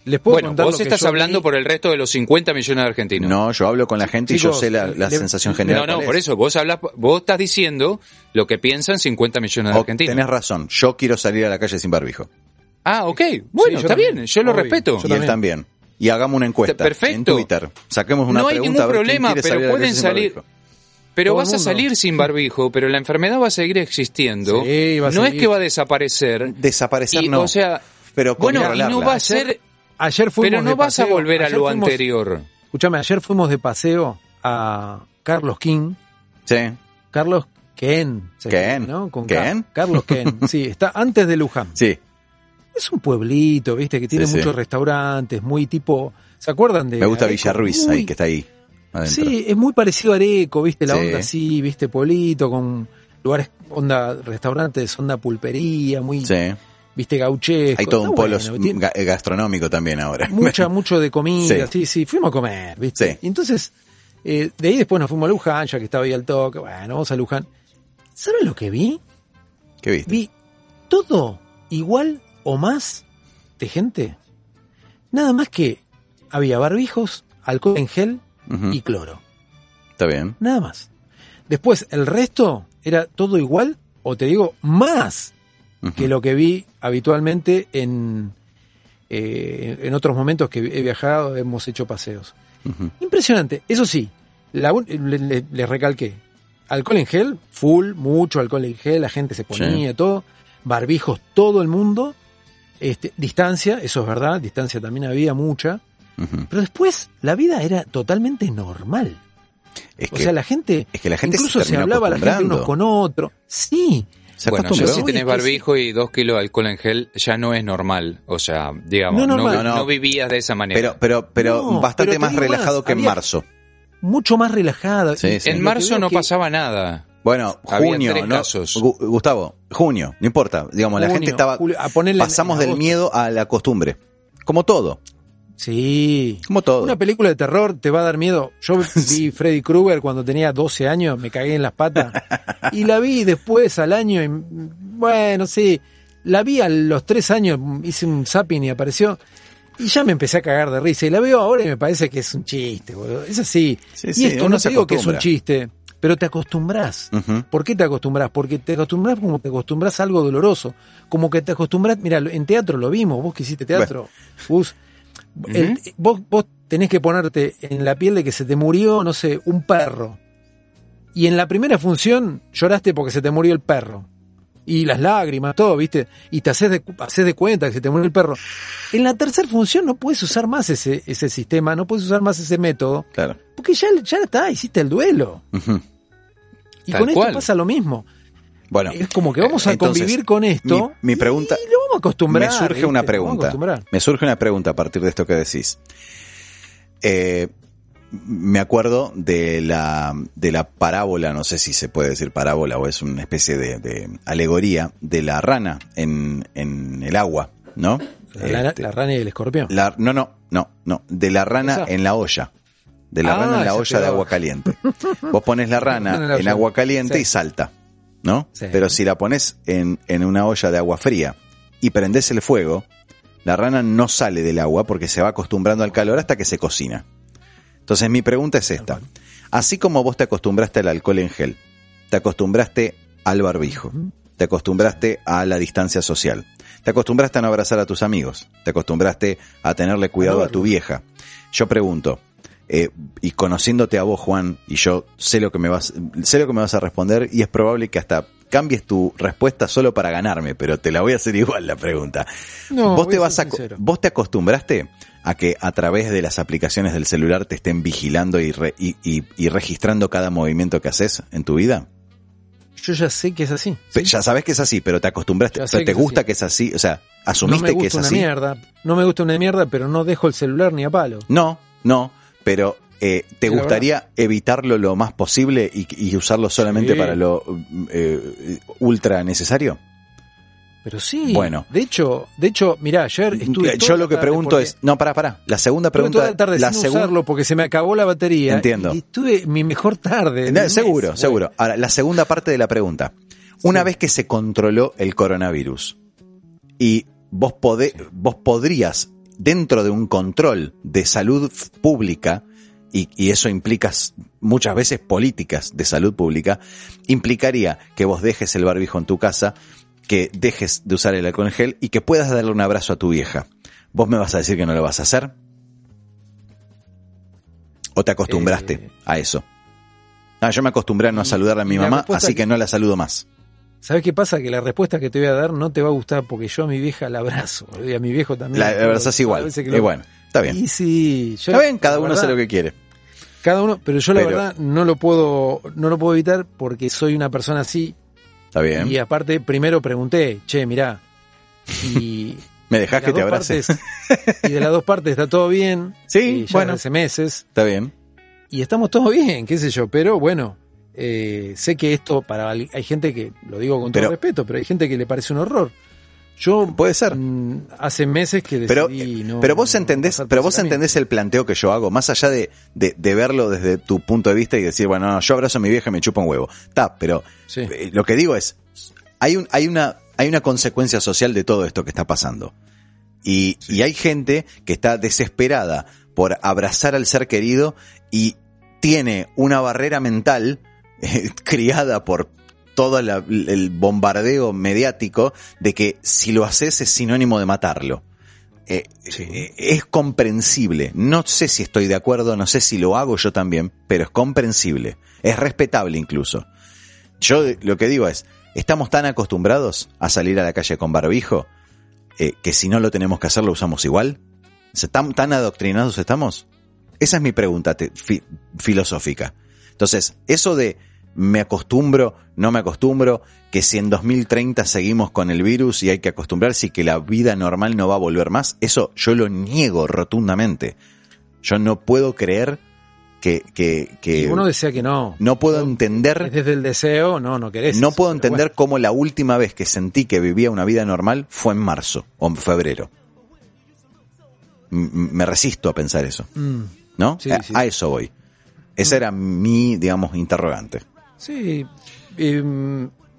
Speaker 4: Les puedo
Speaker 3: Bueno,
Speaker 4: contar
Speaker 3: vos estás
Speaker 4: yo
Speaker 3: hablando
Speaker 4: vi?
Speaker 3: por el resto de los 50 millones de argentinos.
Speaker 2: No, yo hablo con la gente y yo sé la, la
Speaker 4: le-
Speaker 2: sensación general.
Speaker 3: No, no, por
Speaker 2: es.
Speaker 3: eso, vos hablas, vos estás diciendo lo que piensan 50 millones de
Speaker 2: O-
Speaker 3: argentinos.
Speaker 2: tenés razón, yo quiero salir a la calle sin barbijo.
Speaker 3: Ah, ok, bueno,
Speaker 4: yo
Speaker 3: está
Speaker 4: también,
Speaker 3: bien, yo lo
Speaker 4: obvio.
Speaker 3: respeto.
Speaker 2: y él también. Y hagamos una encuesta
Speaker 3: Perfecto.
Speaker 2: en Twitter. Saquemos una
Speaker 3: No hay
Speaker 2: pregunta
Speaker 3: ningún
Speaker 2: a ver quién
Speaker 3: problema, pero
Speaker 2: salir
Speaker 3: pueden salir-. Pero
Speaker 4: Todo
Speaker 3: vas a salir sin barbijo, pero la enfermedad va a seguir existiendo.
Speaker 4: Sí, va a
Speaker 3: no es que va a desaparecer.
Speaker 2: Desaparecer
Speaker 3: Y,
Speaker 2: no.
Speaker 3: O sea,
Speaker 2: pero
Speaker 3: bueno, y no va a ser,
Speaker 4: Ayer fuimos
Speaker 3: pero no
Speaker 4: de
Speaker 3: vas a volver a lo
Speaker 4: fuimos-
Speaker 3: anterior.
Speaker 4: Escúchame, ayer fuimos de paseo a Carlos King.
Speaker 2: Sí.
Speaker 4: Carlos Ken.
Speaker 2: Ken.
Speaker 4: ¿no? Con
Speaker 2: Ken.
Speaker 4: Carlos Ken. Sí, está antes de Luján.
Speaker 2: Sí.
Speaker 4: Es un pueblito, viste, que tiene
Speaker 2: Sí, sí.
Speaker 4: muchos restaurantes, muy tipo. ¿Se acuerdan de.?
Speaker 2: Me gusta? Villarruiz, ahí, que está ahí. Adentro.
Speaker 4: Sí, es muy parecido a Areco, viste, la
Speaker 2: Sí.
Speaker 4: onda así, viste, pueblito, con lugares, onda, restaurantes, onda pulpería, muy,
Speaker 2: Sí.
Speaker 4: Viste, gauchesco.
Speaker 2: Hay todo un polo
Speaker 4: bueno, tiene
Speaker 2: ga- gastronómico también ahora.
Speaker 4: mucha, mucho de comida,
Speaker 2: Sí.
Speaker 4: sí. sí, fuimos a comer, viste.
Speaker 2: Sí.
Speaker 4: Y entonces, eh, de ahí después nos fuimos a Luján, ya que estaba ahí al toque, bueno, vamos a Luján. ¿Saben lo que vi?
Speaker 2: ¿Qué viste?
Speaker 4: Vi todo igual o más de gente. Nada más que había barbijos, alcohol en gel y cloro.
Speaker 2: Está bien.
Speaker 4: Nada más. Después, el resto era todo igual, o te digo, más Que lo que vi habitualmente en, eh, en otros momentos que he viajado, hemos hecho paseos. Impresionante. Eso sí, la le, le- le recalqué. Alcohol en gel, full, mucho alcohol en gel, la gente se ponía, todo. Barbijos, todo el mundo. Este, distancia, eso es verdad, distancia también había mucha. Pero después la vida era totalmente normal.
Speaker 2: Es
Speaker 4: O
Speaker 2: que,
Speaker 4: sea, la gente,
Speaker 2: es que la gente
Speaker 4: incluso
Speaker 2: se
Speaker 4: se, hablaba la gente unos con otros. Sí,
Speaker 2: se
Speaker 3: Bueno, ya si tenés barbijo y dos kilos de alcohol en gel, ya no es normal. O sea, digamos,
Speaker 4: No
Speaker 3: vivías de esa manera.
Speaker 2: Pero, pero, pero
Speaker 4: No,
Speaker 2: bastante
Speaker 4: pero
Speaker 2: más relajado
Speaker 4: más,
Speaker 2: que en marzo.
Speaker 4: mucho más.
Speaker 2: Sí, sí.
Speaker 4: y
Speaker 3: en marzo no
Speaker 4: que-
Speaker 3: pasaba nada.
Speaker 2: Bueno,
Speaker 3: Había
Speaker 2: junio,
Speaker 3: tres
Speaker 2: ¿no? Gustavo, junio, no importa. Digamos, la gente estaba.
Speaker 4: julio, a ponerle en-
Speaker 2: pasamos
Speaker 4: en
Speaker 2: del
Speaker 4: agosto.
Speaker 2: miedo a la costumbre. Como todo.
Speaker 4: Sí.
Speaker 2: Como todo.
Speaker 4: Una película de terror te va a dar miedo. Yo vi Freddy Krueger cuando tenía 12 años, me cagué en las patas. Y la vi después al año, y, bueno, sí. La vi a los 3 años, hice un zapping y apareció. Y ya me empecé a cagar de risa. Y la veo ahora y me parece que es un chiste, boludo. Es así.
Speaker 2: Sí,
Speaker 4: y
Speaker 2: sí,
Speaker 4: esto no te digo que es un chiste, pero te acostumbras.
Speaker 2: Ujú.
Speaker 4: ¿Por qué te acostumbras? Porque te acostumbras como te acostumbras a algo doloroso. Como que te acostumbras, mira, en teatro lo vimos, vos que hiciste teatro, El- vos, vos tenés que ponerte en la piel de que se te murió, no sé, un perro. Y en la primera función lloraste porque se te murió el perro. y las lágrimas, todo, ¿viste? Y te haces de, haces de cuenta que se te muere el perro. En la tercera función no puedes usar más ese, ese sistema, no puedes usar más ese método,
Speaker 2: Claro.
Speaker 4: porque ya, ya está, hiciste el duelo. Y
Speaker 3: Tal
Speaker 4: con esto
Speaker 3: cual.
Speaker 4: pasa lo mismo.
Speaker 2: Bueno,
Speaker 4: es como que vamos a
Speaker 2: entonces,
Speaker 4: convivir con esto.
Speaker 2: mi- mi pregunta-
Speaker 4: Y lo vamos a acostumbrar.
Speaker 2: me surge
Speaker 4: ¿viste?
Speaker 2: una pregunta. Me surge una pregunta a partir de esto que decís. Eh, me acuerdo de la, de la parábola, no sé si se puede decir parábola o es una especie de, de alegoría, de la rana en, en el agua, ¿no?
Speaker 4: La, rana-
Speaker 2: Este,
Speaker 4: la rana y el escorpión.
Speaker 2: la- no, no, no, no, de la rana
Speaker 4: Esa.
Speaker 2: en la olla. De la
Speaker 4: Ah,
Speaker 2: rana en la olla de agua caliente. Vos pones la
Speaker 4: Rana en
Speaker 2: agua caliente
Speaker 4: Sí.
Speaker 2: y salta, ¿no?
Speaker 4: Sí.
Speaker 2: Pero si la pones en, en una olla de agua fría y prendés el fuego, la rana no sale del agua porque se va acostumbrando al calor hasta que se cocina. Entonces mi pregunta es esta. Así como vos te acostumbraste al alcohol en gel, te acostumbraste al barbijo, te acostumbraste a la distancia social, te acostumbraste a no abrazar a tus amigos, te acostumbraste a tenerle cuidado a tu vieja. Yo pregunto, eh, y conociéndote a vos, Juan, y yo sé lo que me vas, sé lo que me vas a responder, y es probable que hasta cambies tu respuesta solo para ganarme, pero te la voy a hacer igual la pregunta.
Speaker 4: No,
Speaker 2: vos te vas a, vos te acostumbraste a que a través de las aplicaciones del celular te estén vigilando y, re- y, y- y registrando cada movimiento que haces en tu vida.
Speaker 4: Yo ya sé que es así.
Speaker 2: Ya sabes que es así, pero te acostumbraste,
Speaker 4: que
Speaker 2: te gusta
Speaker 4: así.
Speaker 2: que es así, o sea,
Speaker 4: No me
Speaker 2: asumiste
Speaker 4: gusta
Speaker 2: que es
Speaker 4: una
Speaker 2: así.
Speaker 4: mierda. No me gusta una mierda, pero no dejo el celular ni a palo.
Speaker 2: No, no, pero eh, ¿te gustaría evitarlo lo más posible y, y usarlo solamente
Speaker 4: Sí.
Speaker 2: para lo eh, ultra necesario?
Speaker 4: Pero sí.
Speaker 2: Bueno.
Speaker 4: De hecho, de hecho, mirá, ayer estuve.
Speaker 2: Eh, Yo lo que pregunto
Speaker 4: porque-
Speaker 2: es, no, para, para, la segunda pregunta,
Speaker 4: toda la tarde
Speaker 2: la
Speaker 4: sin
Speaker 2: segunda,
Speaker 4: usarlo porque se me acabó la batería.
Speaker 2: Entiendo.
Speaker 4: Y estuve mi mejor tarde.
Speaker 2: No, seguro,
Speaker 4: mes,
Speaker 2: seguro. Ahora, la segunda parte de la pregunta. Una vez que se controló el coronavirus y vos, podé- vos podrías, dentro de un control de salud pública, y, y eso implica muchas veces políticas de salud pública, implicaría que vos dejes el barbijo en tu casa, que dejes de usar el alcohol en gel y que puedas darle un abrazo a tu vieja. ¿Vos me vas a decir que no lo vas a hacer? ¿O te acostumbraste
Speaker 4: Eh,
Speaker 2: a eso? Ah, yo me acostumbré a no saludar a mi mamá, así
Speaker 4: que
Speaker 2: no la saludo más.
Speaker 4: ¿Sabes qué pasa? Que la respuesta que te voy a dar no te va a gustar porque yo a mi vieja la abrazo. Y a mi viejo también.
Speaker 2: La abrazás igual. Y
Speaker 4: lo-
Speaker 2: bueno, está bien.
Speaker 4: Y yo-
Speaker 2: Está bien, cada uno hace
Speaker 4: verdad,
Speaker 2: lo que quiere.
Speaker 4: Cada uno, pero yo la
Speaker 2: Pero-
Speaker 4: verdad no lo puedo, no lo puedo evitar porque soy una persona así.
Speaker 2: Está bien.
Speaker 4: Y aparte, primero pregunté, che, mirá. Y
Speaker 2: ¿Me dejás
Speaker 4: de
Speaker 2: que te abrace?
Speaker 4: partes- y de las dos partes está todo bien.
Speaker 2: Sí,
Speaker 4: y ya
Speaker 2: bueno.
Speaker 4: hace meses.
Speaker 2: Está bien.
Speaker 4: Y estamos todos bien, qué sé yo. Pero bueno, eh, sé que esto para hay gente que, lo digo con todo
Speaker 2: Pero-
Speaker 4: respeto, pero hay gente que le parece un horror. Yo
Speaker 2: Puede ser.
Speaker 4: mm, hace meses que
Speaker 2: Pero,
Speaker 4: decidí no.
Speaker 2: pero vos
Speaker 4: no
Speaker 2: entendés, pero vos entendés el planteo que yo hago, más allá de, de, de verlo desde tu punto de vista y decir, bueno, no, yo abrazo a mi vieja y me chupa un huevo. Está, pero
Speaker 4: Sí.
Speaker 2: eh, lo que digo es, hay un, hay una, hay una consecuencia social de todo esto que está pasando. Y, y hay gente que está desesperada por abrazar al ser querido y tiene una barrera mental eh, criada por todo la- el bombardeo mediático de que si lo haces es sinónimo de matarlo. Eh, eh, es comprensible. No sé si estoy de acuerdo, no sé si lo hago yo también, pero es comprensible. Es respetable incluso. Yo lo que digo es, estamos tan acostumbrados a salir a la calle con barbijo eh, que si no lo tenemos que hacer lo usamos igual. ¿Tan, tan adoctrinados estamos? Esa es mi pregunta fi- filosófica. Entonces, eso de me acostumbro, no me acostumbro, que si en 2030 seguimos con el virus y hay que acostumbrarse y que la vida normal no va a volver más, eso yo lo niego rotundamente. Yo no puedo creer que, que, que
Speaker 4: uno desea que no.
Speaker 2: no puedo entender,
Speaker 4: desde el deseo, no, no querés.
Speaker 2: no
Speaker 4: eso,
Speaker 2: puedo entender cómo la última vez que sentí que vivía una vida normal fue en marzo o en febrero. M- me resisto a pensar eso.
Speaker 4: Mm,
Speaker 2: ¿no?
Speaker 4: Sí,
Speaker 2: a,
Speaker 4: sí.
Speaker 2: a eso voy. Esa era mi, digamos, interrogante.
Speaker 4: sí. eh,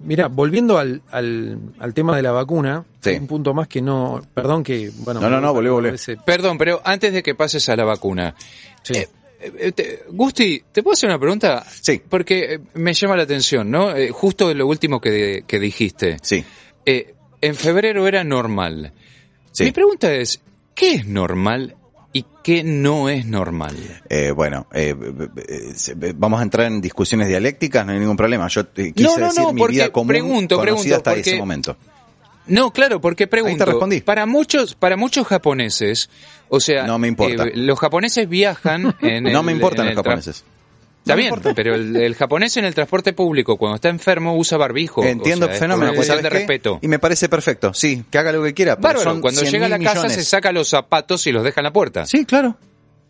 Speaker 4: mira, volviendo al, al, al tema de la vacuna,
Speaker 2: Sí.
Speaker 4: un punto más que no. Perdón que. Bueno,
Speaker 2: No, no, no, volvé, volvé.
Speaker 4: ese-
Speaker 3: Perdón, pero antes de que pases a la vacuna,
Speaker 4: sí.
Speaker 3: Eh, eh, te- Gusti, ¿te puedo hacer una pregunta?
Speaker 2: Sí.
Speaker 3: Porque eh, me llama la atención, ¿no? Eh, justo lo último que, que dijiste.
Speaker 2: Sí,
Speaker 3: Eh, en febrero era normal.
Speaker 2: sí.
Speaker 3: Mi pregunta es, ¿qué es normal y qué no es normal.
Speaker 2: Eh, bueno, eh, eh, eh, vamos a entrar en discusiones dialécticas, no hay ningún problema. Yo te quise
Speaker 3: No, no,
Speaker 2: decir
Speaker 3: no,
Speaker 2: mi vida común
Speaker 3: pregunto,
Speaker 2: conocida
Speaker 3: pregunto,
Speaker 2: hasta
Speaker 3: porque-
Speaker 2: ese momento.
Speaker 3: No, claro, porque pregunto.
Speaker 2: respondí.
Speaker 3: Para muchos, para muchos japoneses, o sea,
Speaker 2: No me importa.
Speaker 3: eh, los japoneses viajan en el,
Speaker 2: no me importan
Speaker 3: en
Speaker 2: los japoneses.
Speaker 3: Está bien,
Speaker 2: importa.
Speaker 3: pero el, el japonés en el transporte público cuando está enfermo usa barbijo.
Speaker 2: Entiendo
Speaker 3: o sea, es
Speaker 2: fenómeno.
Speaker 3: una cuestión
Speaker 2: ¿sabes
Speaker 3: de
Speaker 2: qué?
Speaker 3: respeto.
Speaker 2: Y me parece perfecto. Sí, que haga lo que quiera. pero
Speaker 3: Bárbaro,
Speaker 2: son
Speaker 3: cuando
Speaker 2: 100.000
Speaker 3: llega a la casa
Speaker 2: millones.
Speaker 3: se saca los zapatos y los deja en la puerta.
Speaker 2: Sí, claro.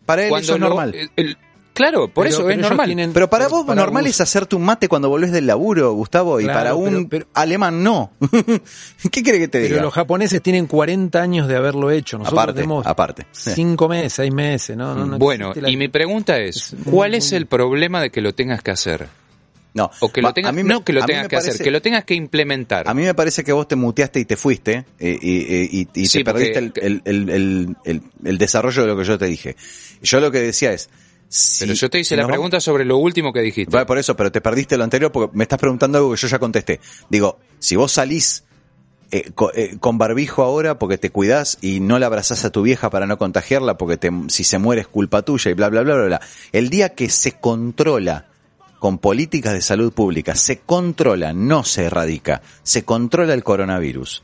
Speaker 2: Para él
Speaker 3: Cuando
Speaker 2: eso es
Speaker 3: lo-
Speaker 2: normal.
Speaker 3: el- el- claro, por
Speaker 4: Pero-
Speaker 3: eso
Speaker 4: pero
Speaker 3: es normal.
Speaker 4: tienen-
Speaker 2: Pero para vos
Speaker 4: para
Speaker 2: normal
Speaker 4: vos-
Speaker 2: es hacerte un mate cuando volvés del laburo, Gustavo, y
Speaker 4: Claro,
Speaker 2: para un
Speaker 4: pero-
Speaker 2: alemán no. ¿Qué quiere que te
Speaker 4: Pero
Speaker 2: diga?
Speaker 4: los japoneses tienen 40 años de haberlo hecho. Nosotros
Speaker 2: Aparte,
Speaker 4: tenemos
Speaker 2: aparte.
Speaker 4: 5 meses, 6 meses. No, no, no
Speaker 3: Bueno,
Speaker 4: existe la-
Speaker 3: y mi pregunta es, ¿cuál es el problema de que lo tengas que hacer?
Speaker 2: No,
Speaker 3: O que lo tengas,
Speaker 2: a mí me-
Speaker 3: no que lo tengas que hacer, que lo tengas que implementar.
Speaker 2: A mí me parece que vos te muteaste y te fuiste eh, y, y- y- y
Speaker 3: Sí,
Speaker 2: te perdiste el,
Speaker 3: porque-
Speaker 2: el- el- el- el- el desarrollo de lo que yo te dije. Yo lo que decía es...
Speaker 3: pero yo te hice la pregunta sobre lo último que dijiste.
Speaker 2: Vale, por eso, pero te perdiste lo anterior porque me estás preguntando algo que yo ya contesté. Digo, si vos salís eh, eh, con barbijo ahora porque te cuidás y no la abrazás a tu vieja para no contagiarla porque te- si se muere es culpa tuya y bla, bla, bla, bla, bla. El día que se controla con políticas de salud pública, se controla, no se erradica, se controla el coronavirus.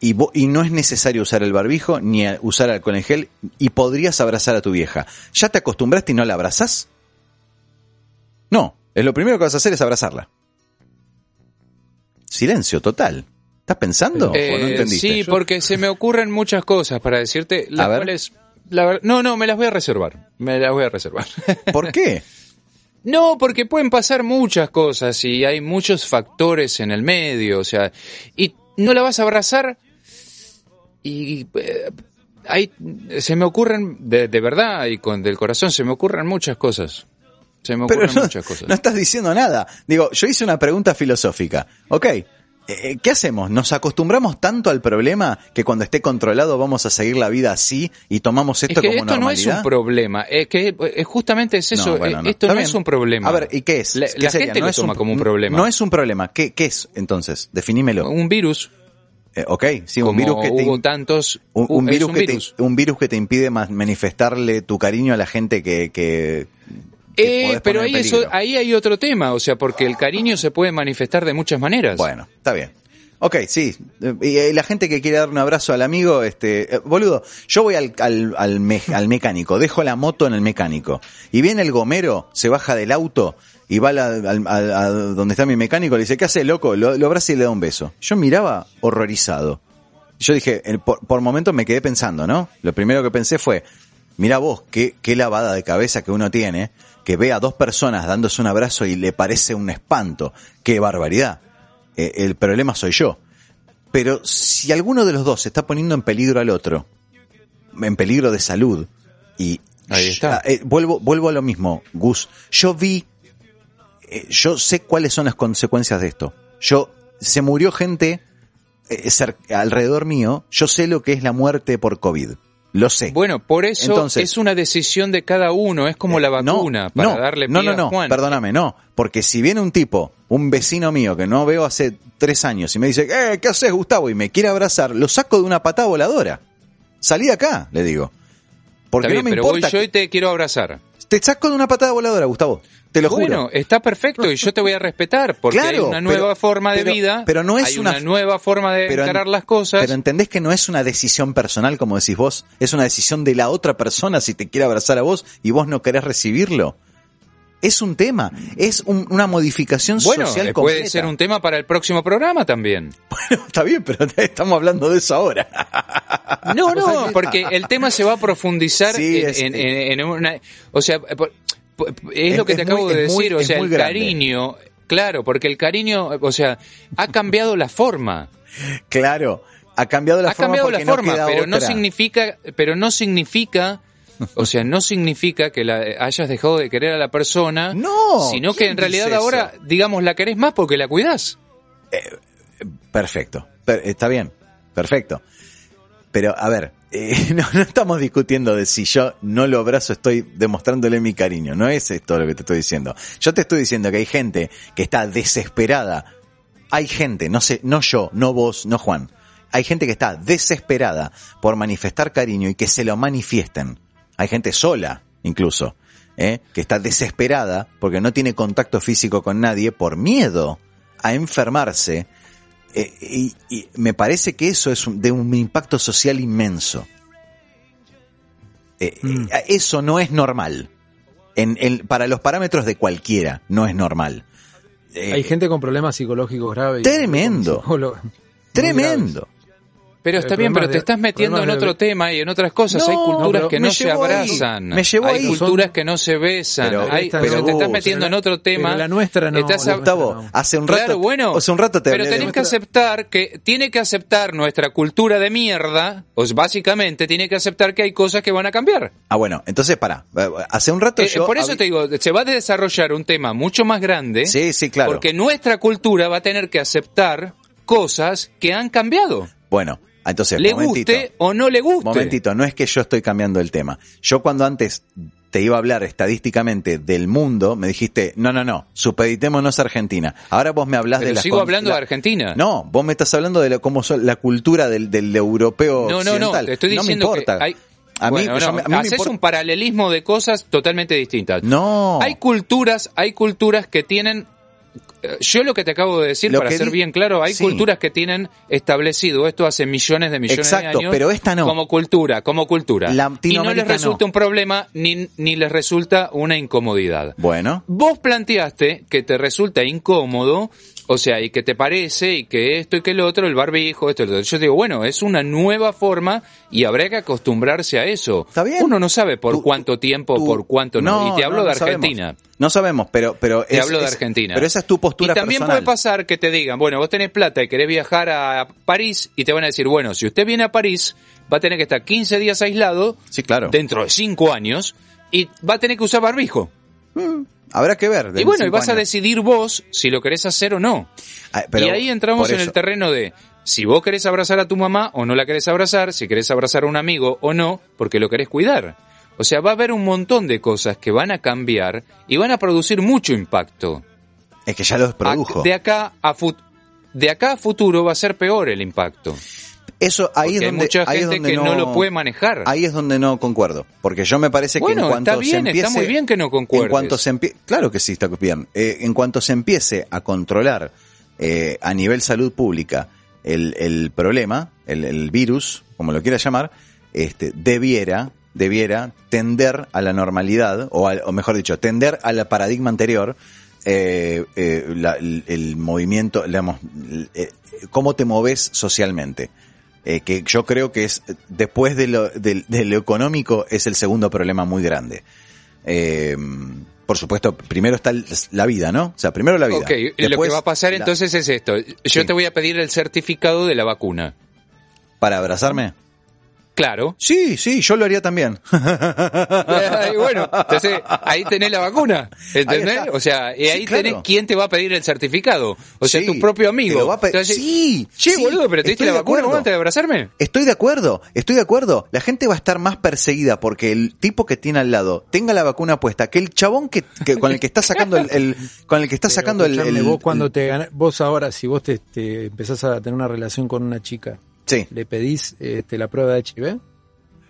Speaker 2: Y, vo- y no es necesario usar el barbijo ni usar alcohol en gel y podrías abrazar a tu vieja. ¿Ya te acostumbraste y no la abrazás? No, es lo primero que vas a hacer es abrazarla. Silencio total. ¿Estás pensando
Speaker 3: Eh,
Speaker 2: o no entendiste?
Speaker 3: sí, porque se me ocurren muchas cosas para decirte, las
Speaker 2: A ver.
Speaker 3: cuales... la ver- no, no, me las voy a reservar. Me las voy a reservar.
Speaker 2: ¿Por qué?
Speaker 3: No, porque pueden pasar muchas cosas y hay muchos factores en el medio, o sea, y no la vas a abrazar y eh, hay, se me ocurren, de, de verdad y con del corazón, se me ocurren muchas cosas. Se me ocurren
Speaker 2: no,
Speaker 3: muchas cosas.
Speaker 2: no estás diciendo nada. Digo, yo hice una pregunta filosófica. Ok, eh, ¿qué hacemos? ¿Nos acostumbramos tanto al problema que cuando esté controlado vamos a seguir la vida así y tomamos
Speaker 3: es
Speaker 2: esto
Speaker 3: que
Speaker 2: como
Speaker 3: esto no es
Speaker 2: normalidad?
Speaker 3: un problema, es que eh, justamente es eso,
Speaker 2: No, bueno,
Speaker 3: eh,
Speaker 2: no.
Speaker 3: esto no
Speaker 2: bien.
Speaker 3: es un problema.
Speaker 2: A ver, ¿y qué es?
Speaker 3: La,
Speaker 2: ¿Qué
Speaker 3: la
Speaker 2: sería?
Speaker 3: gente
Speaker 2: No
Speaker 3: lo
Speaker 2: es
Speaker 3: toma como un problema.
Speaker 2: No es un problema. ¿Qué, qué es entonces? Definímelo.
Speaker 3: un virus,
Speaker 2: Eh, ok, sí, un
Speaker 3: como
Speaker 2: virus que te,
Speaker 3: tantos,
Speaker 2: un, virus
Speaker 3: un
Speaker 2: que
Speaker 3: virus.
Speaker 2: te un virus que te impide ma- manifestarle tu cariño a la gente que, que,
Speaker 3: Eh, pero ahí, eso, ahí hay otro tema, o sea, porque el cariño se puede manifestar de muchas maneras.
Speaker 2: Bueno, está bien. Ok, sí. Y la gente que quiere dar un abrazo al amigo, este, eh, boludo, yo voy al, al, al, al mecánico, dejo la moto en el mecánico. Y viene el gomero, se baja del auto y va la- a donde está mi mecánico, le dice, ¿qué hace, loco? Lo, abraza y le da un beso. Yo miraba horrorizado. Yo dije, por, por momentos me quedé pensando, ¿no? Lo primero que pensé fue, mira vos, qué, qué lavada de cabeza que uno tiene, que ve a dos personas dándose un abrazo y le parece un espanto. Qué barbaridad. Eh, el problema soy yo. Pero si alguno de los dos se está poniendo en peligro al otro, en peligro de salud, y
Speaker 3: Ahí está.
Speaker 2: Eh, vuelvo, vuelvo a lo mismo, Gus. Yo vi, eh, yo sé cuáles son las consecuencias de esto. Yo, se murió gente alrededor mío, yo sé lo que es la muerte por COVID. Lo sé.
Speaker 3: Bueno, por eso
Speaker 2: Entonces-
Speaker 3: es una decisión de cada uno, es como la
Speaker 2: Eh, no,
Speaker 3: vacuna, para
Speaker 2: no,
Speaker 3: darle
Speaker 2: no, no,
Speaker 3: a
Speaker 2: no,
Speaker 3: Juan.
Speaker 2: perdóname, no, porque si viene un tipo, un vecino mío que no veo hace tres años y me dice, eh, ¿qué haces Gustavo? y me quiere abrazar, lo saco de una patada voladora. Salí de acá, le digo. Porque
Speaker 3: bien,
Speaker 2: no me
Speaker 3: pero
Speaker 2: importa.
Speaker 3: voy yo y te quiero abrazar.
Speaker 2: Te saco de una patada voladora, Gustavo. Te lo
Speaker 3: bueno,
Speaker 2: juro.
Speaker 3: está perfecto y yo te voy a respetar porque hay
Speaker 2: Claro,
Speaker 3: una
Speaker 2: pero-
Speaker 3: nueva forma de
Speaker 2: pero-
Speaker 3: vida,
Speaker 2: pero no es
Speaker 3: hay
Speaker 2: una-
Speaker 3: una, nueva forma de
Speaker 2: pero en-
Speaker 3: encarar las cosas.
Speaker 2: Pero entendés que no es una decisión personal, como decís vos, es una decisión de la otra persona si te quiere abrazar a vos y vos no querés recibirlo. Es un tema, es un- una modificación
Speaker 3: bueno,
Speaker 2: social completa.
Speaker 3: puede ser un tema para el próximo programa también.
Speaker 2: Bueno, está bien, pero estamos hablando de eso ahora.
Speaker 3: No, no, porque el tema se va a profundizar
Speaker 2: Sí,
Speaker 3: en,
Speaker 2: es-
Speaker 3: en- en una... O sea, es,
Speaker 2: Es-
Speaker 3: lo que te acabo
Speaker 2: muy-
Speaker 3: de
Speaker 2: muy-
Speaker 3: decir, o sea, el
Speaker 2: grande.
Speaker 3: cariño... Claro, porque el cariño, o sea, ha cambiado la forma.
Speaker 2: Claro, ha cambiado la
Speaker 3: ha
Speaker 2: forma
Speaker 3: cambiado la
Speaker 2: no
Speaker 3: forma, pero no significa, pero no significa, o sea, no significa que la hayas dejado de querer a la persona,
Speaker 2: No,
Speaker 3: sino que
Speaker 2: ¿quién
Speaker 3: en realidad ahora, digamos, la querés más porque la cuidás.
Speaker 2: Perfecto, Per- está bien, perfecto. Pero, a ver, eh, no, estamos discutiendo de si yo no lo abrazo, estoy demostrándole mi cariño. No es esto lo que te estoy diciendo. Yo te estoy diciendo que hay gente que está desesperada. Hay gente, no sé, no yo, no vos, no Juan. Hay gente que está desesperada por manifestar cariño y que se lo manifiesten. Hay gente sola, incluso, ¿eh? que está desesperada porque no tiene contacto físico con nadie por miedo a enfermarse. Eh, y, y me parece que eso es un- de un impacto social inmenso. Eh,
Speaker 4: Mm.
Speaker 2: eh, Eso no es normal. En, en- para los parámetros de cualquiera, no es normal.
Speaker 4: Hay gente con problemas psicológicos graves. y-
Speaker 2: Tremendo. tremendo.
Speaker 3: Pero está bien, pero te
Speaker 4: de-
Speaker 3: estás metiendo en
Speaker 4: de-
Speaker 3: otro tema y en otras cosas.
Speaker 2: No,
Speaker 3: hay culturas
Speaker 4: pero
Speaker 3: que no se
Speaker 2: llevó ahí.
Speaker 3: abrazan.
Speaker 2: Me llevó
Speaker 3: hay
Speaker 2: ahí.
Speaker 3: culturas
Speaker 4: Son-
Speaker 3: que no se besan.
Speaker 2: Pero
Speaker 3: hay,
Speaker 4: esta
Speaker 3: o sea,
Speaker 2: no.
Speaker 3: te estás
Speaker 2: Pero
Speaker 3: metiendo
Speaker 4: la-
Speaker 3: en otro tema.
Speaker 4: pero la nuestra no,
Speaker 3: Estás
Speaker 4: la
Speaker 3: hab-
Speaker 2: Gustavo,
Speaker 4: no.
Speaker 2: hace un rato,
Speaker 3: Claro, bueno.
Speaker 2: hace un rato te
Speaker 3: pero tenés que aceptar que tiene que aceptar nuestra cultura de mierda, pues básicamente tiene que aceptar que hay cosas que van a cambiar.
Speaker 2: Ah, bueno, entonces para. Hace un rato
Speaker 3: Eh,
Speaker 2: yo.
Speaker 3: por eso
Speaker 2: hab-
Speaker 3: te digo, se va a desarrollar un tema mucho más grande.
Speaker 2: Sí, sí, claro.
Speaker 3: Porque nuestra cultura va a tener que aceptar cosas que han cambiado.
Speaker 2: Bueno, entonces.
Speaker 3: le guste o no le guste.
Speaker 2: Momentito, no es que yo estoy cambiando el tema. Yo cuando antes te iba a hablar estadísticamente del mundo, me dijiste, no, no, no, supeditémonos a Argentina. Ahora vos me hablas
Speaker 3: Pero
Speaker 2: de la
Speaker 3: sigo hablando de Argentina.
Speaker 2: No, vos me estás hablando de la, cómo son, la cultura del, del europeo
Speaker 3: No, no, no, te estoy
Speaker 2: no me
Speaker 3: diciendo que
Speaker 2: importa.
Speaker 3: hay...
Speaker 2: A mí,
Speaker 3: Bueno,
Speaker 2: yo
Speaker 3: no,
Speaker 2: me- a mí me
Speaker 3: haces
Speaker 2: importa-
Speaker 3: un paralelismo de cosas totalmente distintas.
Speaker 2: No.
Speaker 3: Hay culturas, hay culturas que tienen yo lo que te acabo de decir,
Speaker 2: Lo
Speaker 3: para ser bien claro, hay
Speaker 2: sí.
Speaker 3: culturas que tienen establecido esto hace millones de millones
Speaker 2: Exacto,
Speaker 3: de años.
Speaker 2: pero esta no.
Speaker 3: Como cultura, como cultura. Y no les resulta
Speaker 2: no.
Speaker 3: un problema ni, ni les resulta una incomodidad.
Speaker 2: Bueno,
Speaker 3: Vos planteaste que te resulta incómodo, o sea, y que te parece, y que esto y que lo otro, el barbijo, esto y lo otro. Yo digo, bueno, es una nueva forma y habrá que acostumbrarse a eso.
Speaker 2: Está bien.
Speaker 3: Uno no sabe por
Speaker 2: Tú-
Speaker 3: cuánto tiempo,
Speaker 2: tú-
Speaker 3: por cuánto no. Y te hablo
Speaker 2: no,
Speaker 3: de
Speaker 2: sabemos.
Speaker 3: Argentina.
Speaker 2: No sabemos, pero, pero
Speaker 3: Te
Speaker 2: es-
Speaker 3: hablo de
Speaker 2: es-
Speaker 3: Argentina.
Speaker 2: Pero esa es tu postura
Speaker 3: Y también
Speaker 2: personal.
Speaker 3: puede pasar que te digan, bueno, vos tenés plata y querés viajar a París y te van a decir, bueno, si usted viene a París, va a tener que estar 15 días aislado
Speaker 2: Sí, claro.
Speaker 3: dentro de 5 años y va a tener que usar barbijo.
Speaker 2: Habrá que ver.
Speaker 3: Y bueno, y vas a decidir vos si lo querés hacer o no.
Speaker 2: Ah, pero
Speaker 3: y ahí entramos en el terreno de si vos querés abrazar a tu mamá o no la querés abrazar, si querés abrazar a un amigo o no, porque lo querés cuidar. O sea, va a haber un montón de cosas que van a cambiar y van a producir mucho impacto.
Speaker 2: Es que ya lo produjo.
Speaker 3: A- de acá a fut- de acá a futuro va a ser peor el impacto.
Speaker 2: Eso ahí
Speaker 3: Porque
Speaker 2: es
Speaker 3: hay
Speaker 2: donde
Speaker 3: mucha
Speaker 2: ahí es
Speaker 3: gente
Speaker 2: donde
Speaker 3: que no, lo puede manejar.
Speaker 2: Ahí es donde no concuerdo, porque yo me parece que
Speaker 3: Bueno,
Speaker 2: en cuanto
Speaker 3: está bien,
Speaker 2: se
Speaker 3: está
Speaker 2: empiece,
Speaker 3: muy bien que no concuerdes.
Speaker 2: En cuanto se empie- claro que sí está bien. Eh, en cuanto se empiece a controlar eh, a nivel salud pública el, el problema, el, el virus, como lo quiera llamar, este debiera debiera tender a la normalidad o, al- o mejor dicho tender al paradigma anterior. eh, eh, la- el, el movimiento, digamos, eh, cómo te moves socialmente eh, que yo creo que es después de lo, de, de lo económico es el segundo problema muy grande. Eh, por supuesto, primero está la vida, ¿no? O sea, primero la vida.
Speaker 3: Ok, lo que va a pasar
Speaker 2: la-
Speaker 3: entonces es esto. Yo
Speaker 2: Sí.
Speaker 3: te voy a pedir el certificado de la vacuna.
Speaker 2: ¿Para abrazarme?
Speaker 3: Claro.
Speaker 2: Sí, sí, yo lo haría también.
Speaker 3: Y bueno, entonces ahí tenés la vacuna, ¿entendés? O sea, y
Speaker 2: Sí,
Speaker 3: ahí
Speaker 2: claro.
Speaker 3: tenés quién te va a pedir el certificado. O sea,
Speaker 2: Sí,
Speaker 3: tu propio amigo.
Speaker 2: va a
Speaker 3: Entonces,
Speaker 2: Sí,
Speaker 3: Che,
Speaker 2: sí,
Speaker 3: boludo, pero te diste la vacuna
Speaker 2: acuerdo.
Speaker 3: antes de abrazarme.
Speaker 2: Estoy de acuerdo, estoy de acuerdo. La gente va a estar más perseguida porque el tipo que tiene al lado tenga la vacuna puesta, que el chabón que, que- con el que está sacando el, el- con el que está
Speaker 4: Pero,
Speaker 2: sacando el, el-
Speaker 4: vos cuando
Speaker 2: el-
Speaker 4: te gana- vos ahora, si vos te, te empezás a tener una relación con una chica,
Speaker 2: sí.
Speaker 4: ¿le pedís este, la prueba de HIV?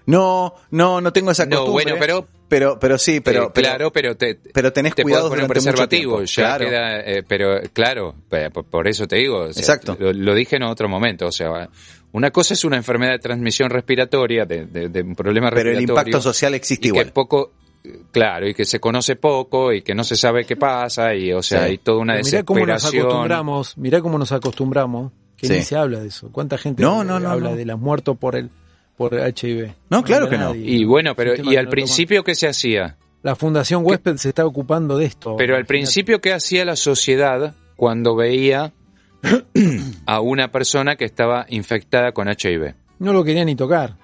Speaker 2: No, no, no tengo esa
Speaker 3: No,
Speaker 2: costumbre.
Speaker 3: bueno, pero-
Speaker 2: pero, pero sí, pero,
Speaker 3: Eh, claro, pero te,
Speaker 2: pero tenés
Speaker 3: te
Speaker 2: cuidado
Speaker 3: poner un preservativo.
Speaker 2: tiempo.
Speaker 3: Ya
Speaker 2: Claro.
Speaker 3: queda, eh, pero claro, por, por eso te digo. o sea,
Speaker 2: Exacto.
Speaker 3: Lo, lo dije en otro momento. O sea, una cosa es una enfermedad de transmisión respiratoria, de, de- de un problema
Speaker 2: Pero el
Speaker 3: respiratorio.
Speaker 2: impacto social existe
Speaker 3: y
Speaker 2: igual.
Speaker 3: que poco claro y que se conoce poco y que no se sabe qué pasa y o sea
Speaker 2: Sí.
Speaker 3: hay toda una
Speaker 4: Pero mirá cómo nos acostumbramos, mirá cómo nos acostumbramos, que
Speaker 2: Sí.
Speaker 4: ni se habla de eso. ¿Cuánta gente
Speaker 2: No, no, no,
Speaker 4: habla
Speaker 2: no.
Speaker 4: de las muertos por el por HIV?
Speaker 2: No, claro que no.
Speaker 3: y bueno pero y al
Speaker 4: no
Speaker 3: principio qué se hacía
Speaker 4: La Fundación Huésped se está ocupando de esto.
Speaker 3: pero al
Speaker 4: Imagínate.
Speaker 3: principio qué hacía la sociedad cuando veía a una persona que estaba infectada con HIV
Speaker 4: No lo quería ni tocar.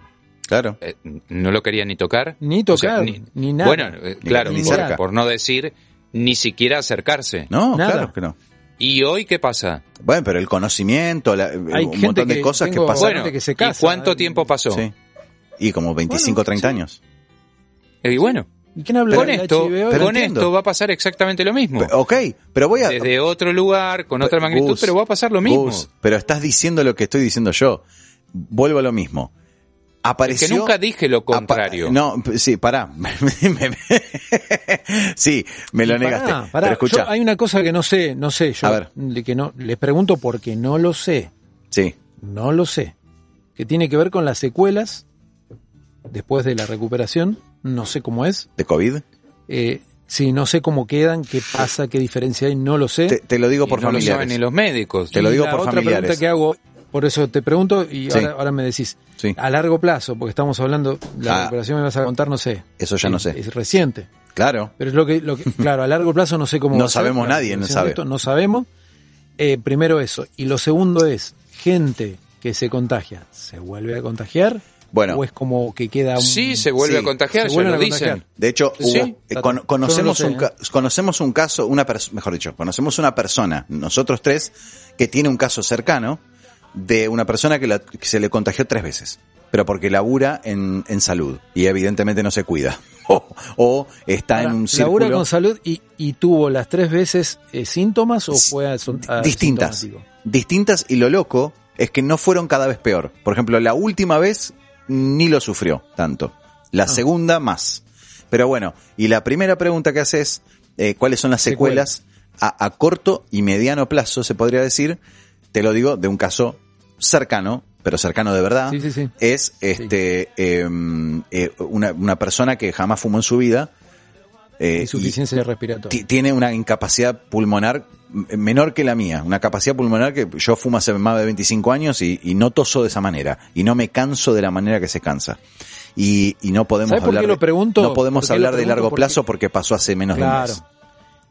Speaker 2: Claro.
Speaker 3: Eh, no lo quería ni tocar
Speaker 4: Ni
Speaker 3: O sea,
Speaker 4: tocar, ni nada.
Speaker 3: bueno eh, claro
Speaker 2: ni
Speaker 3: por,
Speaker 2: cerca.
Speaker 3: por no decir ni siquiera acercarse
Speaker 2: No,
Speaker 4: Nada.
Speaker 2: claro que no.
Speaker 3: Y hoy qué pasa
Speaker 2: Bueno, pero el conocimiento, la-
Speaker 4: Hay
Speaker 2: un
Speaker 4: gente
Speaker 2: montón de
Speaker 4: que
Speaker 2: cosas que pasan.
Speaker 4: Bueno,
Speaker 3: bueno
Speaker 4: que se
Speaker 3: y cuánto
Speaker 4: ¿eh?
Speaker 3: tiempo pasó
Speaker 2: Sí. Y como 25,
Speaker 4: Bueno,
Speaker 2: 30
Speaker 4: sí.
Speaker 2: años.
Speaker 3: y bueno
Speaker 4: ¿Y quién habla
Speaker 3: con esto?
Speaker 2: Pero
Speaker 3: con
Speaker 2: entiendo.
Speaker 3: esto va a pasar exactamente lo mismo.
Speaker 2: Pe- Ok, pero voy a...
Speaker 3: Desde otro lugar, con otra
Speaker 2: Gus,
Speaker 3: magnitud, pero va a pasar lo mismo.
Speaker 2: Gus, pero estás diciendo lo que estoy diciendo yo. Vuelvo a lo mismo. Apareció.
Speaker 3: que nunca dije lo contrario.
Speaker 2: no, sí, pará. sí, me lo
Speaker 4: Y pará,
Speaker 2: negaste.
Speaker 4: pará,
Speaker 2: pero escucha.
Speaker 4: yo- hay una cosa que no sé, no sé, yo
Speaker 2: A ver.
Speaker 4: que no les pregunto porque no lo sé,
Speaker 2: Sí.
Speaker 4: no lo sé. Que tiene que ver con las secuelas después de la recuperación, no sé cómo es.
Speaker 2: ¿De COVID?
Speaker 4: Eh, sí, no sé cómo quedan, qué pasa, qué diferencia hay, no lo sé.
Speaker 2: Te, te lo digo
Speaker 3: Y
Speaker 2: por
Speaker 3: no lo
Speaker 2: familiares.
Speaker 3: saben ni los médicos.
Speaker 2: Te lo
Speaker 4: Y
Speaker 2: digo
Speaker 4: la
Speaker 2: por
Speaker 4: otra
Speaker 2: familiares.
Speaker 4: pregunta que hago, por eso te pregunto y
Speaker 2: Sí.
Speaker 4: ahora, ahora me decís,
Speaker 2: Sí.
Speaker 4: a largo plazo, porque estamos hablando, la
Speaker 2: Ah.
Speaker 4: recuperación me vas a contar, no sé.
Speaker 2: Eso ya no sé.
Speaker 4: Es reciente.
Speaker 2: Claro.
Speaker 4: Pero es lo que, lo que claro, a largo plazo no sé cómo.
Speaker 2: No
Speaker 4: va a ser,
Speaker 2: sabemos nadie, no sabe.
Speaker 4: esto, no sabemos. Eh, primero eso. Y lo segundo es, gente que se contagia, ¿se vuelve a contagiar?
Speaker 2: Bueno.
Speaker 4: ¿O es como que queda un...
Speaker 3: Sí, se vuelve
Speaker 2: Sí,
Speaker 3: a contagiar,
Speaker 4: se
Speaker 3: ya lo
Speaker 4: a
Speaker 3: dicen.
Speaker 4: contagiar.
Speaker 2: De hecho,
Speaker 3: Sí,
Speaker 2: hubo- eh, con- conocemos,
Speaker 4: no
Speaker 2: un, ca- conocemos un caso, una mejor dicho, conocemos una persona, nosotros tres, que tiene un caso cercano de una persona que, la- que se le contagió tres veces, pero porque labura en, en salud y evidentemente no se cuida. O, o está en un
Speaker 4: labura
Speaker 2: círculo
Speaker 4: con salud y, y tuvo las tres veces eh, síntomas o fue a- a-
Speaker 2: distintas. Distintas y lo loco es que no fueron cada vez peor. Por ejemplo, la última vez ni lo sufrió tanto. La segunda más. Pero bueno, y la primera pregunta que hace es, eh, ¿cuáles son las secuelas a, a corto y mediano plazo, se podría decir? Te lo digo de un caso cercano, pero cercano de verdad.
Speaker 4: Sí, sí, sí.
Speaker 2: Es este em, eh, una, una persona que jamás fumó en su vida. eh, y-
Speaker 4: Insuficiencia respiratoria.
Speaker 2: ti- tiene una incapacidad pulmonar menor que la mía, una capacidad pulmonar que yo fumo hace más de 25 años y, y no toso de esa manera y no me canso de la manera que se cansa. Y, y no podemos
Speaker 4: ¿Sabes por
Speaker 2: hablar
Speaker 4: qué lo
Speaker 2: de-
Speaker 4: pregunto?
Speaker 2: no podemos
Speaker 4: ¿Por qué lo
Speaker 2: hablar de largo
Speaker 4: Porque-
Speaker 2: plazo porque pasó hace menos de un
Speaker 4: Claro.
Speaker 2: mes.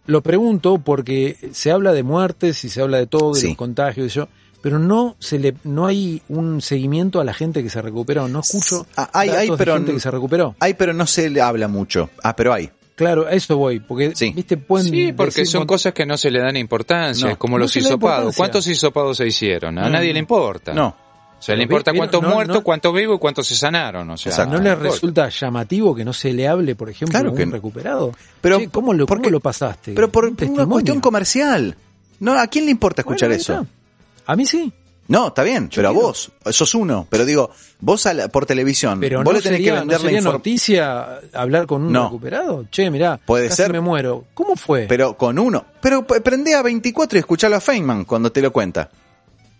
Speaker 4: Lo pregunto porque se habla de muertes y se habla de todo, de
Speaker 2: Sí.
Speaker 4: los contagios y yo, pero no se le, no hay un seguimiento a la gente que se recuperó. No escucho
Speaker 2: Ah, hay- hay,
Speaker 4: datos
Speaker 2: pero
Speaker 4: de gente que se recuperó.
Speaker 2: Hay, pero no se le habla mucho. Ah, pero hay.
Speaker 4: Claro, a eso voy, porque
Speaker 2: Sí.
Speaker 4: viste pueden
Speaker 3: Sí, porque
Speaker 4: decir
Speaker 3: son cosas que no se le dan importancia,
Speaker 2: No.
Speaker 3: como
Speaker 4: No
Speaker 3: los hisopados. ¿Cuántos hisopados se hicieron? A
Speaker 2: No.
Speaker 3: nadie le importa.
Speaker 2: No.
Speaker 3: O sea, le importa cuántos
Speaker 4: no,
Speaker 3: muertos,
Speaker 4: no.
Speaker 3: cuántos vivos y cuántos se sanaron. O sea,
Speaker 2: Exacto.
Speaker 4: ¿No le
Speaker 3: importa.
Speaker 4: resulta llamativo que no se le hable, por ejemplo,
Speaker 2: Claro
Speaker 4: a un
Speaker 2: que-
Speaker 4: recuperado?
Speaker 2: Pero,
Speaker 4: Che, ¿cómo, lo,
Speaker 2: ¿por
Speaker 4: cómo
Speaker 2: qué?
Speaker 4: lo pasaste?
Speaker 2: Pero por
Speaker 4: Un
Speaker 2: una cuestión comercial. No, ¿a quién le importa escuchar
Speaker 4: Bueno,
Speaker 2: eso?
Speaker 4: A mí sí.
Speaker 2: No, está bien, pero a vos, sos uno. Pero digo, vos a la- por televisión,
Speaker 4: Pero
Speaker 2: vos
Speaker 4: no
Speaker 2: le tenés
Speaker 4: sería,
Speaker 2: que
Speaker 4: ¿no
Speaker 2: vender la
Speaker 4: sería
Speaker 2: información.
Speaker 4: noticia hablar con un
Speaker 2: No.
Speaker 4: recuperado. Che, mirá,
Speaker 2: Puede
Speaker 4: casi
Speaker 2: ser.
Speaker 4: me muero. ¿Cómo fue?
Speaker 2: Pero con uno. Pero prende a 24 y escuchalo a Feynman cuando te lo cuenta.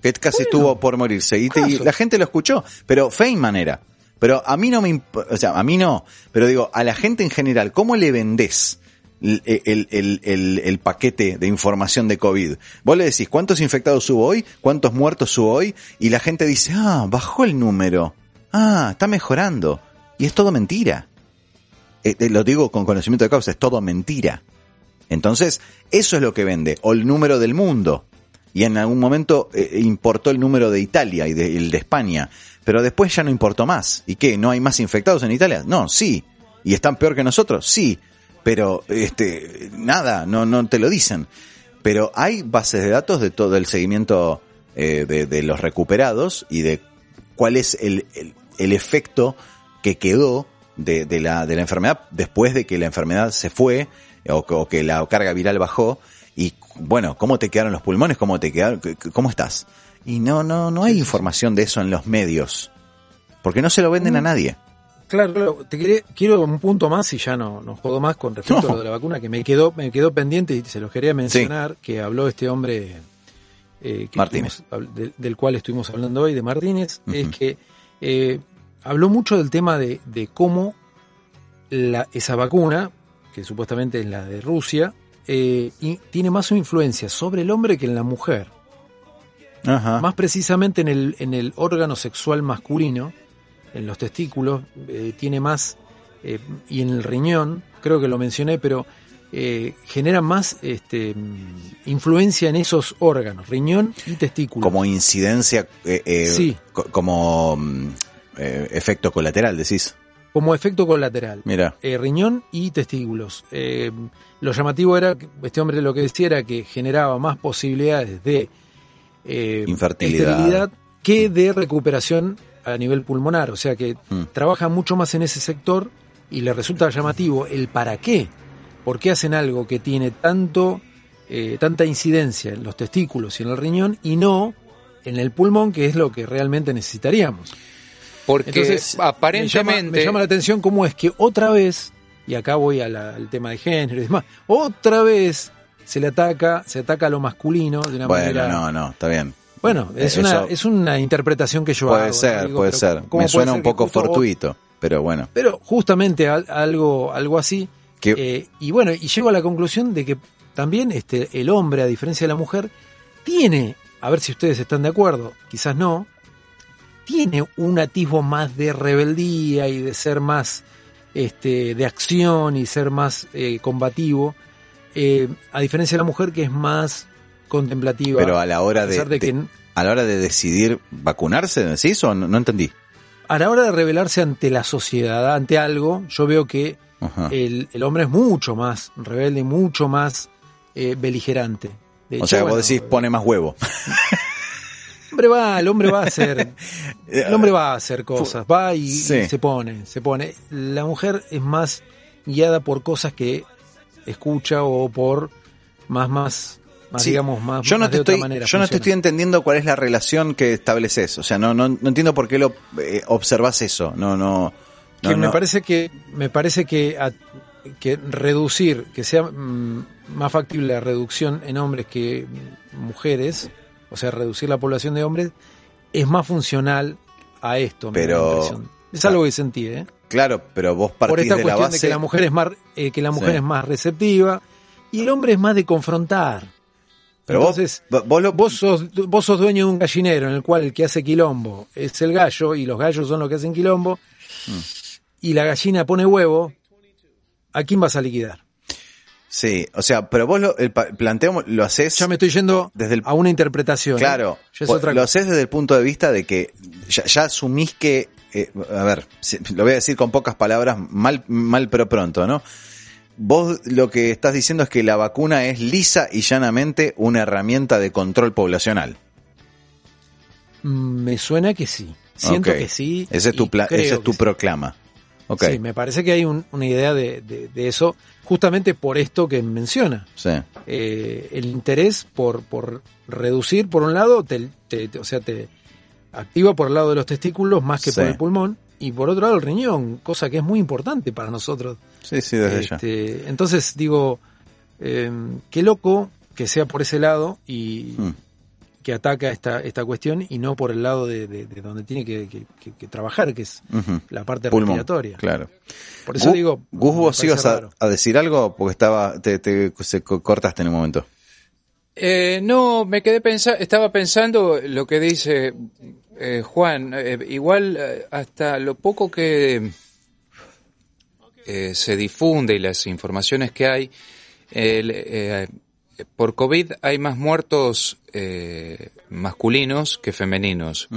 Speaker 2: Que casi estuvo por morirse. Y, te- y la gente lo escuchó. Pero Feynman era. Pero a mí no me... O sea, a mí no. Pero digo, a la gente en general, ¿cómo le vendés el, el- el- el- el paquete de información de COVID? Vos le decís, ¿cuántos infectados hubo hoy? ¿Cuántos muertos hubo hoy? Y la gente dice, ah, bajó el número. Ah, está mejorando. Y es todo mentira. Eh, eh, lo digo con conocimiento de causa, es todo mentira. Entonces, eso es lo que vende, o el número del mundo. Y en algún momento eh, importó el número de Italia y de- el de España, pero después ya no importó más. ¿Y qué? ¿No hay más infectados en Italia? No, sí. ¿Y están peor que nosotros? Sí. Pero, este, nada, no, no te lo dicen. Pero hay bases de datos de todo el seguimiento eh, de, de los recuperados y de cuál es el, el, efecto que quedó de, de la, de la enfermedad después de que la enfermedad se fue o que la carga viral bajó y bueno, cómo te quedaron los pulmones, cómo te quedaron, cómo estás. Y no, no, no hay información de eso en los medios. Porque no se lo venden a nadie.
Speaker 4: Claro, claro. Te quería- quiero un punto más y ya no, no jodo más con respecto
Speaker 2: No.
Speaker 4: a lo de la vacuna, que me quedó, me quedó pendiente y se los quería mencionar, que habló este hombre eh, que
Speaker 2: Martínez.
Speaker 4: estuvimos del, cual estuvimos hablando hoy, de Martínez, es que eh, habló mucho del tema de, de cómo la, esa vacuna, que supuestamente es la de Rusia, eh, y tiene más influencia sobre el hombre que en la mujer.
Speaker 2: Ajá.
Speaker 4: Más precisamente en el, en el órgano sexual masculino, en los testículos, eh, tiene más, eh, y en el riñón, creo que lo mencioné, pero eh, genera más este, influencia en esos órganos, riñón y testículo.
Speaker 2: Como incidencia, eh, eh,
Speaker 4: Sí.
Speaker 2: co- como mm, efecto colateral, decís.
Speaker 4: Como efecto colateral.
Speaker 2: Mira,
Speaker 4: Eh, riñón y testículos. Eh, lo llamativo era, que este hombre lo que decía era que generaba más posibilidades de eh,
Speaker 2: Infertilidad.
Speaker 4: que de recuperación a nivel pulmonar. O sea que
Speaker 2: Mm.
Speaker 4: trabaja mucho más en ese sector y le resulta llamativo el para qué. ¿Por qué hacen algo que tiene tanto, eh, tanta incidencia en los testículos y en el riñón y no en el pulmón, que es lo que realmente necesitaríamos?
Speaker 3: Porque
Speaker 4: Entonces,
Speaker 3: aparentemente...
Speaker 4: Me llama, me llama la atención cómo es que otra vez, y acá voy a la- al tema de género y demás, otra vez se le ataca, se ataca a lo masculino de una
Speaker 2: Bueno,
Speaker 4: manera...
Speaker 2: no, no, está bien.
Speaker 4: Bueno, es,
Speaker 2: Eh,
Speaker 4: una, es una interpretación que yo hago.
Speaker 2: Puede
Speaker 4: ¿no?
Speaker 2: ser,
Speaker 4: Digo,
Speaker 2: puede ser.
Speaker 4: ¿cómo- cómo
Speaker 2: Me
Speaker 4: puede
Speaker 2: suena
Speaker 4: ser
Speaker 2: un poco
Speaker 4: vos-
Speaker 2: fortuito, pero bueno.
Speaker 4: Pero justamente al- algo, algo así.
Speaker 2: Que-
Speaker 4: eh, y bueno, y llego a la conclusión de que también este, el hombre, a diferencia de la mujer, tiene, a ver si ustedes están de acuerdo, quizás no, tiene un atisbo más de rebeldía y de ser más este, de acción y ser más eh, combativo, eh, a diferencia de la mujer que es más contemplativa.
Speaker 2: Pero a la hora de,
Speaker 4: que-
Speaker 2: a la hora de decidir vacunarse, ¿decís o no, no entendí?
Speaker 4: a la hora de rebelarse ante la sociedad, ante algo, yo veo que el, el hombre es mucho más rebelde y mucho más eh, beligerante. De
Speaker 2: o
Speaker 4: hecho,
Speaker 2: sea,
Speaker 4: bueno,
Speaker 2: vos decís pone más huevo.
Speaker 4: el hombre va, el hombre va a hacer, el hombre va a hacer cosas, va y,
Speaker 2: Sí.
Speaker 4: y se pone, se pone. La mujer es más guiada por cosas que escucha o por más, más, más
Speaker 2: Sí.
Speaker 4: digamos, más,
Speaker 2: Yo no
Speaker 4: más
Speaker 2: te
Speaker 4: de otra
Speaker 2: estoy,
Speaker 4: manera
Speaker 2: yo no te estoy entendiendo cuál es la relación que estableces. O sea, no, no, no entiendo por qué lo eh, observas eso. No, no. no,
Speaker 4: que me
Speaker 2: no.
Speaker 4: parece que me parece que a- que reducir que sea mm, más factible la reducción en hombres que mujeres o sea reducir la población de hombres es más funcional a esto me da la
Speaker 2: Pero-
Speaker 4: es algo que sentí ¿eh?
Speaker 2: Claro, pero vos
Speaker 4: por
Speaker 2: partís
Speaker 4: esta
Speaker 2: de la
Speaker 4: cuestión
Speaker 2: base.
Speaker 4: de que la mujer es más eh, que la mujer
Speaker 2: Sí.
Speaker 4: es más receptiva y el hombre es más de confrontar
Speaker 2: pero
Speaker 4: entonces
Speaker 2: vos, vos lo,
Speaker 4: Vos sos, vos sos dueño de un gallinero en el cual el que hace quilombo es el gallo y los gallos son los que hacen quilombo
Speaker 2: Mm.
Speaker 4: y la gallina pone huevo, ¿a quién vas a liquidar?
Speaker 2: Sí, o sea, pero vos lo, el planteo lo haces.
Speaker 4: Ya me estoy yendo
Speaker 2: Desde el-
Speaker 4: a una interpretación. ¿eh?
Speaker 2: Claro,
Speaker 4: otra
Speaker 2: lo haces desde el punto de vista de que ya, ya asumís que, eh, a ver, lo voy a decir con pocas palabras, mal, mal pero pronto, ¿no? Vos lo que estás diciendo es que la vacuna es lisa y llanamente una herramienta de control poblacional.
Speaker 4: Mm, Me suena que sí. Siento que sí.
Speaker 2: Ese es tu, ese es tu proclama. Ok,
Speaker 4: Sí, me parece que hay un- una idea de, de- de eso, justamente por esto que menciona.
Speaker 2: sí.
Speaker 4: Eh, el interés por, por reducir, por un lado, te, te- te- o sea, te activa por el lado de los testículos más que por el pulmón, y por otro lado el riñón, cosa que es muy importante para nosotros.
Speaker 2: Sí, sí, desde ya.
Speaker 4: Este, entonces digo, eh, qué loco que sea por ese lado y
Speaker 2: Mm.
Speaker 4: Que ataca esta, esta cuestión y no por el lado de, de- de donde tiene que, que- que- que trabajar, que es la parte
Speaker 2: Pulmón,
Speaker 4: respiratoria.
Speaker 2: Claro.
Speaker 4: Por eso
Speaker 2: Gu-
Speaker 4: digo,
Speaker 2: Gus, vos ibas a, decir algo porque estaba, te, te- se co- cortaste en un momento.
Speaker 3: Eh, no, me quedé pensando, estaba pensando lo que dice eh, Juan, eh, igual eh, hasta lo poco que eh, se difunde y las informaciones que hay, el, eh, por COVID hay más muertos eh, masculinos que femeninos.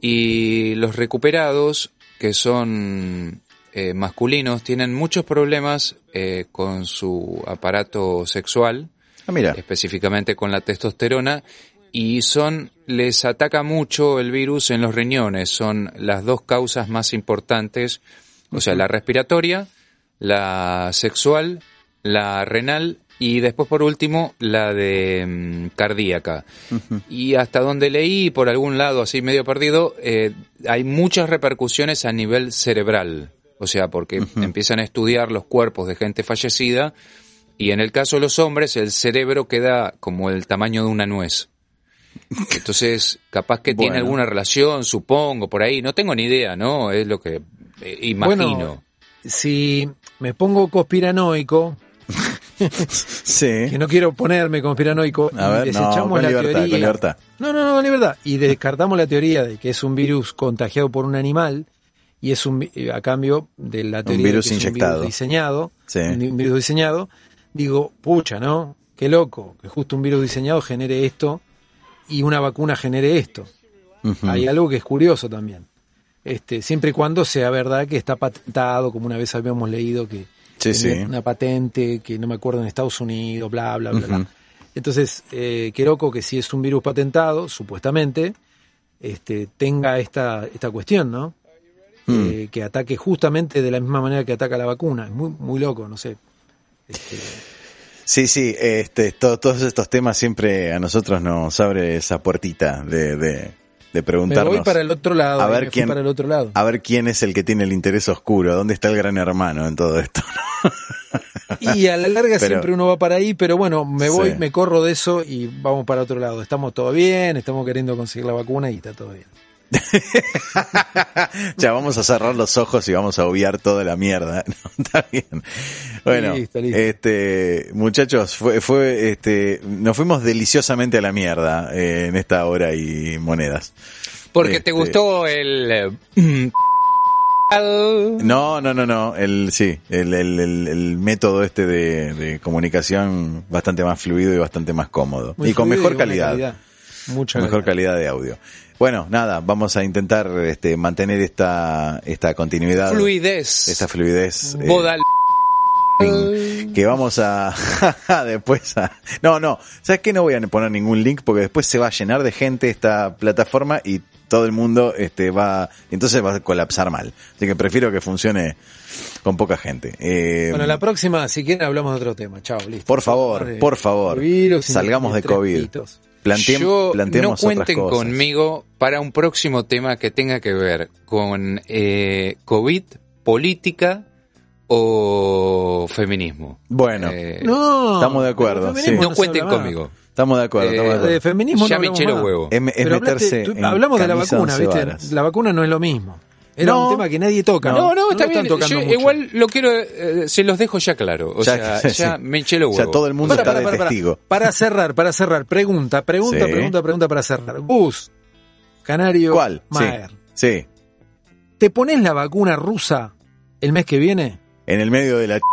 Speaker 3: Y los recuperados, que son eh, masculinos, tienen muchos problemas eh, con su aparato sexual
Speaker 2: Ah, mira.
Speaker 3: específicamente con la testosterona y son les ataca mucho el virus en los riñones son las dos causas más importantes o sea la respiratoria la sexual la renal y después por último la de mm, cardíaca y hasta donde leí por algún lado así medio perdido eh, hay muchas repercusiones a nivel cerebral o sea porque empiezan a estudiar los cuerpos de gente fallecida y en el caso de los hombres, el cerebro queda como el tamaño de una nuez. Entonces, capaz que tiene alguna relación, supongo, por ahí. No tengo ni idea, ¿no? Es lo que eh, imagino.
Speaker 4: Bueno, si me pongo conspiranoico,
Speaker 2: Sí.
Speaker 4: que no quiero ponerme conspiranoico,
Speaker 2: A ver, no,
Speaker 4: desechamos
Speaker 2: con
Speaker 4: la
Speaker 2: libertad,
Speaker 4: teoría.
Speaker 2: libertad.
Speaker 4: No, no, no, con libertad. Y descartamos la teoría de que es un virus contagiado por un animal y es un eh, a cambio de la teoría de
Speaker 2: virus
Speaker 4: que es un
Speaker 2: inyectado.
Speaker 4: virus diseñado,
Speaker 2: Sí.
Speaker 4: un virus diseñado, digo, pucha, ¿no? Qué loco que justo un virus diseñado genere esto y una vacuna genere esto. Hay algo que es curioso también. Este, siempre y cuando sea verdad que está patentado, como una vez habíamos leído que
Speaker 2: Sí,
Speaker 4: tenía
Speaker 2: sí.
Speaker 4: una patente que no me acuerdo en Estados Unidos, bla, bla, bla, bla. Entonces, eh, qué loco que si es un virus patentado, supuestamente, este, tenga esta, esta cuestión, ¿no?
Speaker 2: Mm.
Speaker 4: Eh, que ataque justamente de la misma manera que ataca la vacuna. Es muy, muy loco, no sé. Este,
Speaker 2: Sí, sí, este, to- todos estos temas siempre a nosotros nos abre esa puertita de, de, de
Speaker 4: Me
Speaker 2: preguntarnos.
Speaker 4: voy para el otro lado.
Speaker 2: a
Speaker 4: ahí
Speaker 2: ver quién-
Speaker 4: para el otro lado.
Speaker 2: A ver quién es el que tiene el interés oscuro, dónde está el gran hermano en todo esto.
Speaker 4: Y a la larga
Speaker 2: Pero-
Speaker 4: siempre uno va para ahí, pero bueno, me voy,
Speaker 2: Sí.
Speaker 4: me corro de eso y vamos para otro lado. Estamos todo bien, estamos queriendo conseguir la vacuna y está todo bien.
Speaker 2: ya vamos a cerrar los ojos y vamos a obviar toda la mierda. No, está bien. Bueno,
Speaker 4: Listo, listo.
Speaker 2: este muchachos, fue, fue, este, nos fuimos deliciosamente a la mierda eh, en esta hora y monedas.
Speaker 3: Porque
Speaker 2: Este-
Speaker 3: te gustó el... eh,
Speaker 2: No, no, no, no. El, sí, el, el, el, el método este de, de comunicación bastante más fluido y bastante más cómodo.
Speaker 4: Muy
Speaker 2: y con mejor calidad.
Speaker 4: Mucha
Speaker 2: mejor
Speaker 4: calidad.
Speaker 2: calidad de audio. Bueno, nada, vamos a intentar este, mantener esta, esta continuidad.
Speaker 3: Fluidez.
Speaker 2: Esta fluidez. eh,
Speaker 3: Bodal.
Speaker 2: que vamos a después a no no sabes qué no voy a poner ningún link porque después se va a llenar de gente esta plataforma y todo el mundo este va entonces va a colapsar mal así que prefiero que funcione con poca gente Eh,
Speaker 4: Bueno, la próxima, si quieren, hablamos de otro tema. Chao, listo.
Speaker 2: por favor por favor
Speaker 4: virus
Speaker 2: salgamos de covid
Speaker 4: pitos.
Speaker 2: Planteem-
Speaker 3: Yo no
Speaker 2: planteemos otras
Speaker 3: cuenten
Speaker 2: cosas.
Speaker 3: conmigo para un próximo tema que tenga que ver con eh, COVID, política o feminismo.
Speaker 2: bueno
Speaker 3: Eh,
Speaker 4: No,
Speaker 2: Estamos de acuerdo, sí.
Speaker 3: no cuenten conmigo.
Speaker 2: estamos de acuerdo, estamos de
Speaker 3: Eh,
Speaker 2: acuerdo.
Speaker 4: De feminismo
Speaker 3: ya
Speaker 4: no
Speaker 3: me huevos.
Speaker 2: Es, es
Speaker 4: Pero hablaste-
Speaker 2: meterse
Speaker 4: tú-
Speaker 2: en
Speaker 4: hablamos de la vacuna, ¿viste? La vacuna no es lo mismo. Era
Speaker 2: No.
Speaker 4: un tema que nadie toca.
Speaker 3: No, no, está
Speaker 4: lo
Speaker 3: bien. Yo
Speaker 4: mucho.
Speaker 3: igual lo quiero, eh, se los dejo ya claro. O
Speaker 2: Ya-
Speaker 3: sea,
Speaker 2: sí.
Speaker 3: ya me eché los
Speaker 2: O
Speaker 3: huevos.
Speaker 2: sea, todo el mundo
Speaker 4: Para,
Speaker 2: está
Speaker 4: para,
Speaker 2: de
Speaker 4: para, para.
Speaker 2: testigo
Speaker 4: Para cerrar, para cerrar. Pregunta, pregunta,
Speaker 2: Sí.
Speaker 4: pregunta, pregunta para cerrar. Gus, Canario,
Speaker 2: ¿cuál? Sí,
Speaker 4: Maer.
Speaker 2: sí
Speaker 4: ¿Te pones la vacuna rusa el mes que viene?
Speaker 2: en el medio de la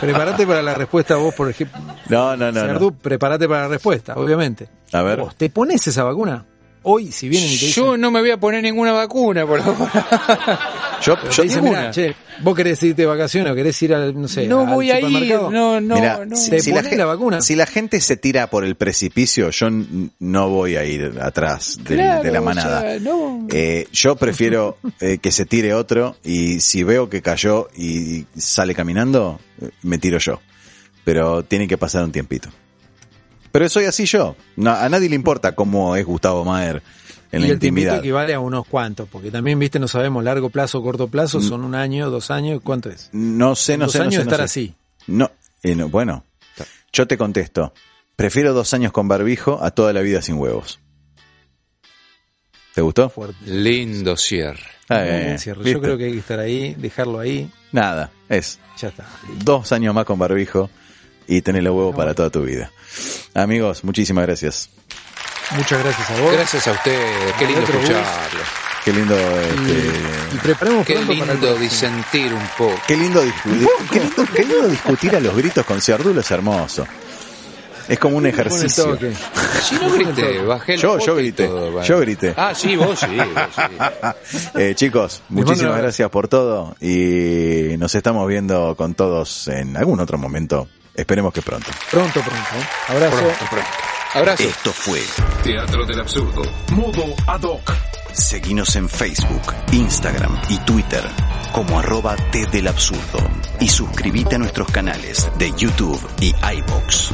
Speaker 4: Prepárate para la respuesta vos, por ejemplo.
Speaker 2: no no no, no.
Speaker 4: Prepárate para la respuesta, obviamente.
Speaker 2: a ver
Speaker 4: Vos, ¿te pones esa vacuna? Hoy, si vienen y te dicen...
Speaker 3: Yo no me voy a poner ninguna vacuna por ahora.
Speaker 2: yo, yo
Speaker 4: te dicen, che, vos querés irte de vacaciones o querés ir al, no sé,
Speaker 3: no
Speaker 4: al
Speaker 3: voy a ir. No, no,
Speaker 2: Mirá,
Speaker 3: no.
Speaker 2: si,
Speaker 4: ¿Te
Speaker 2: si la,
Speaker 4: pones
Speaker 2: gen-
Speaker 4: la vacuna?
Speaker 2: si la gente se tira por el precipicio, yo no voy a ir atrás
Speaker 3: Claro,
Speaker 2: de la
Speaker 3: o
Speaker 2: manada.
Speaker 3: sea, no.
Speaker 2: Eh, yo prefiero eh, que se tire otro y si veo que cayó y sale caminando, eh, me tiro yo. Pero tiene que pasar un tiempito. Pero soy así yo. No, a nadie le importa cómo es Gustavo Maer en
Speaker 4: y
Speaker 2: la
Speaker 4: el
Speaker 2: intimidad.
Speaker 4: equivale a unos cuantos, porque también, viste, no sabemos largo plazo corto plazo, son un año, dos años, ¿cuánto es?
Speaker 2: No sé, no
Speaker 4: dos
Speaker 2: sé, no
Speaker 4: años
Speaker 2: sé, no
Speaker 4: estar
Speaker 2: sé.
Speaker 4: así.
Speaker 2: No, eh, no, bueno, yo te contesto. Prefiero dos años con barbijo a toda la vida sin huevos. ¿Te gustó?
Speaker 4: Fuerte.
Speaker 3: Lindo cierre.
Speaker 2: Ah, eh.
Speaker 4: Yo creo que hay que estar ahí, dejarlo ahí,
Speaker 2: Nada, es
Speaker 4: ya está.
Speaker 2: dos años más con barbijo y tener los huevos para toda tu vida. Amigos, muchísimas gracias.
Speaker 4: Muchas gracias a vos.
Speaker 3: Gracias a ustedes. Qué lindo escucharlo.
Speaker 2: Qué lindo,
Speaker 4: Y,
Speaker 2: este,
Speaker 4: y preparemos
Speaker 3: Qué
Speaker 4: para
Speaker 3: lindo
Speaker 4: próximo.
Speaker 3: disentir un poco.
Speaker 2: qué lindo discutir, qué lindo, qué lindo discutir a los gritos con Ciardulo es hermoso. Es como un ejercicio.
Speaker 3: Si no grité, bajé el
Speaker 2: Yo, yo grité,
Speaker 3: todo, vale.
Speaker 2: yo grité.
Speaker 3: Ah, sí, vos sí, vos sí.
Speaker 2: Eh, chicos, muchísimas gracias por todo y nos estamos viendo con todos en algún otro momento. Esperemos que pronto.
Speaker 4: Pronto, pronto. ¿eh? Abrazo.
Speaker 3: Pronto, pronto. Abrazo.
Speaker 5: Esto fue
Speaker 6: Teatro del absurdo. Modo ad hoc.
Speaker 5: Seguinos en Facebook, Instagram y Twitter como arroba T del Absurdo y suscríbete a nuestros canales de YouTube y iBox.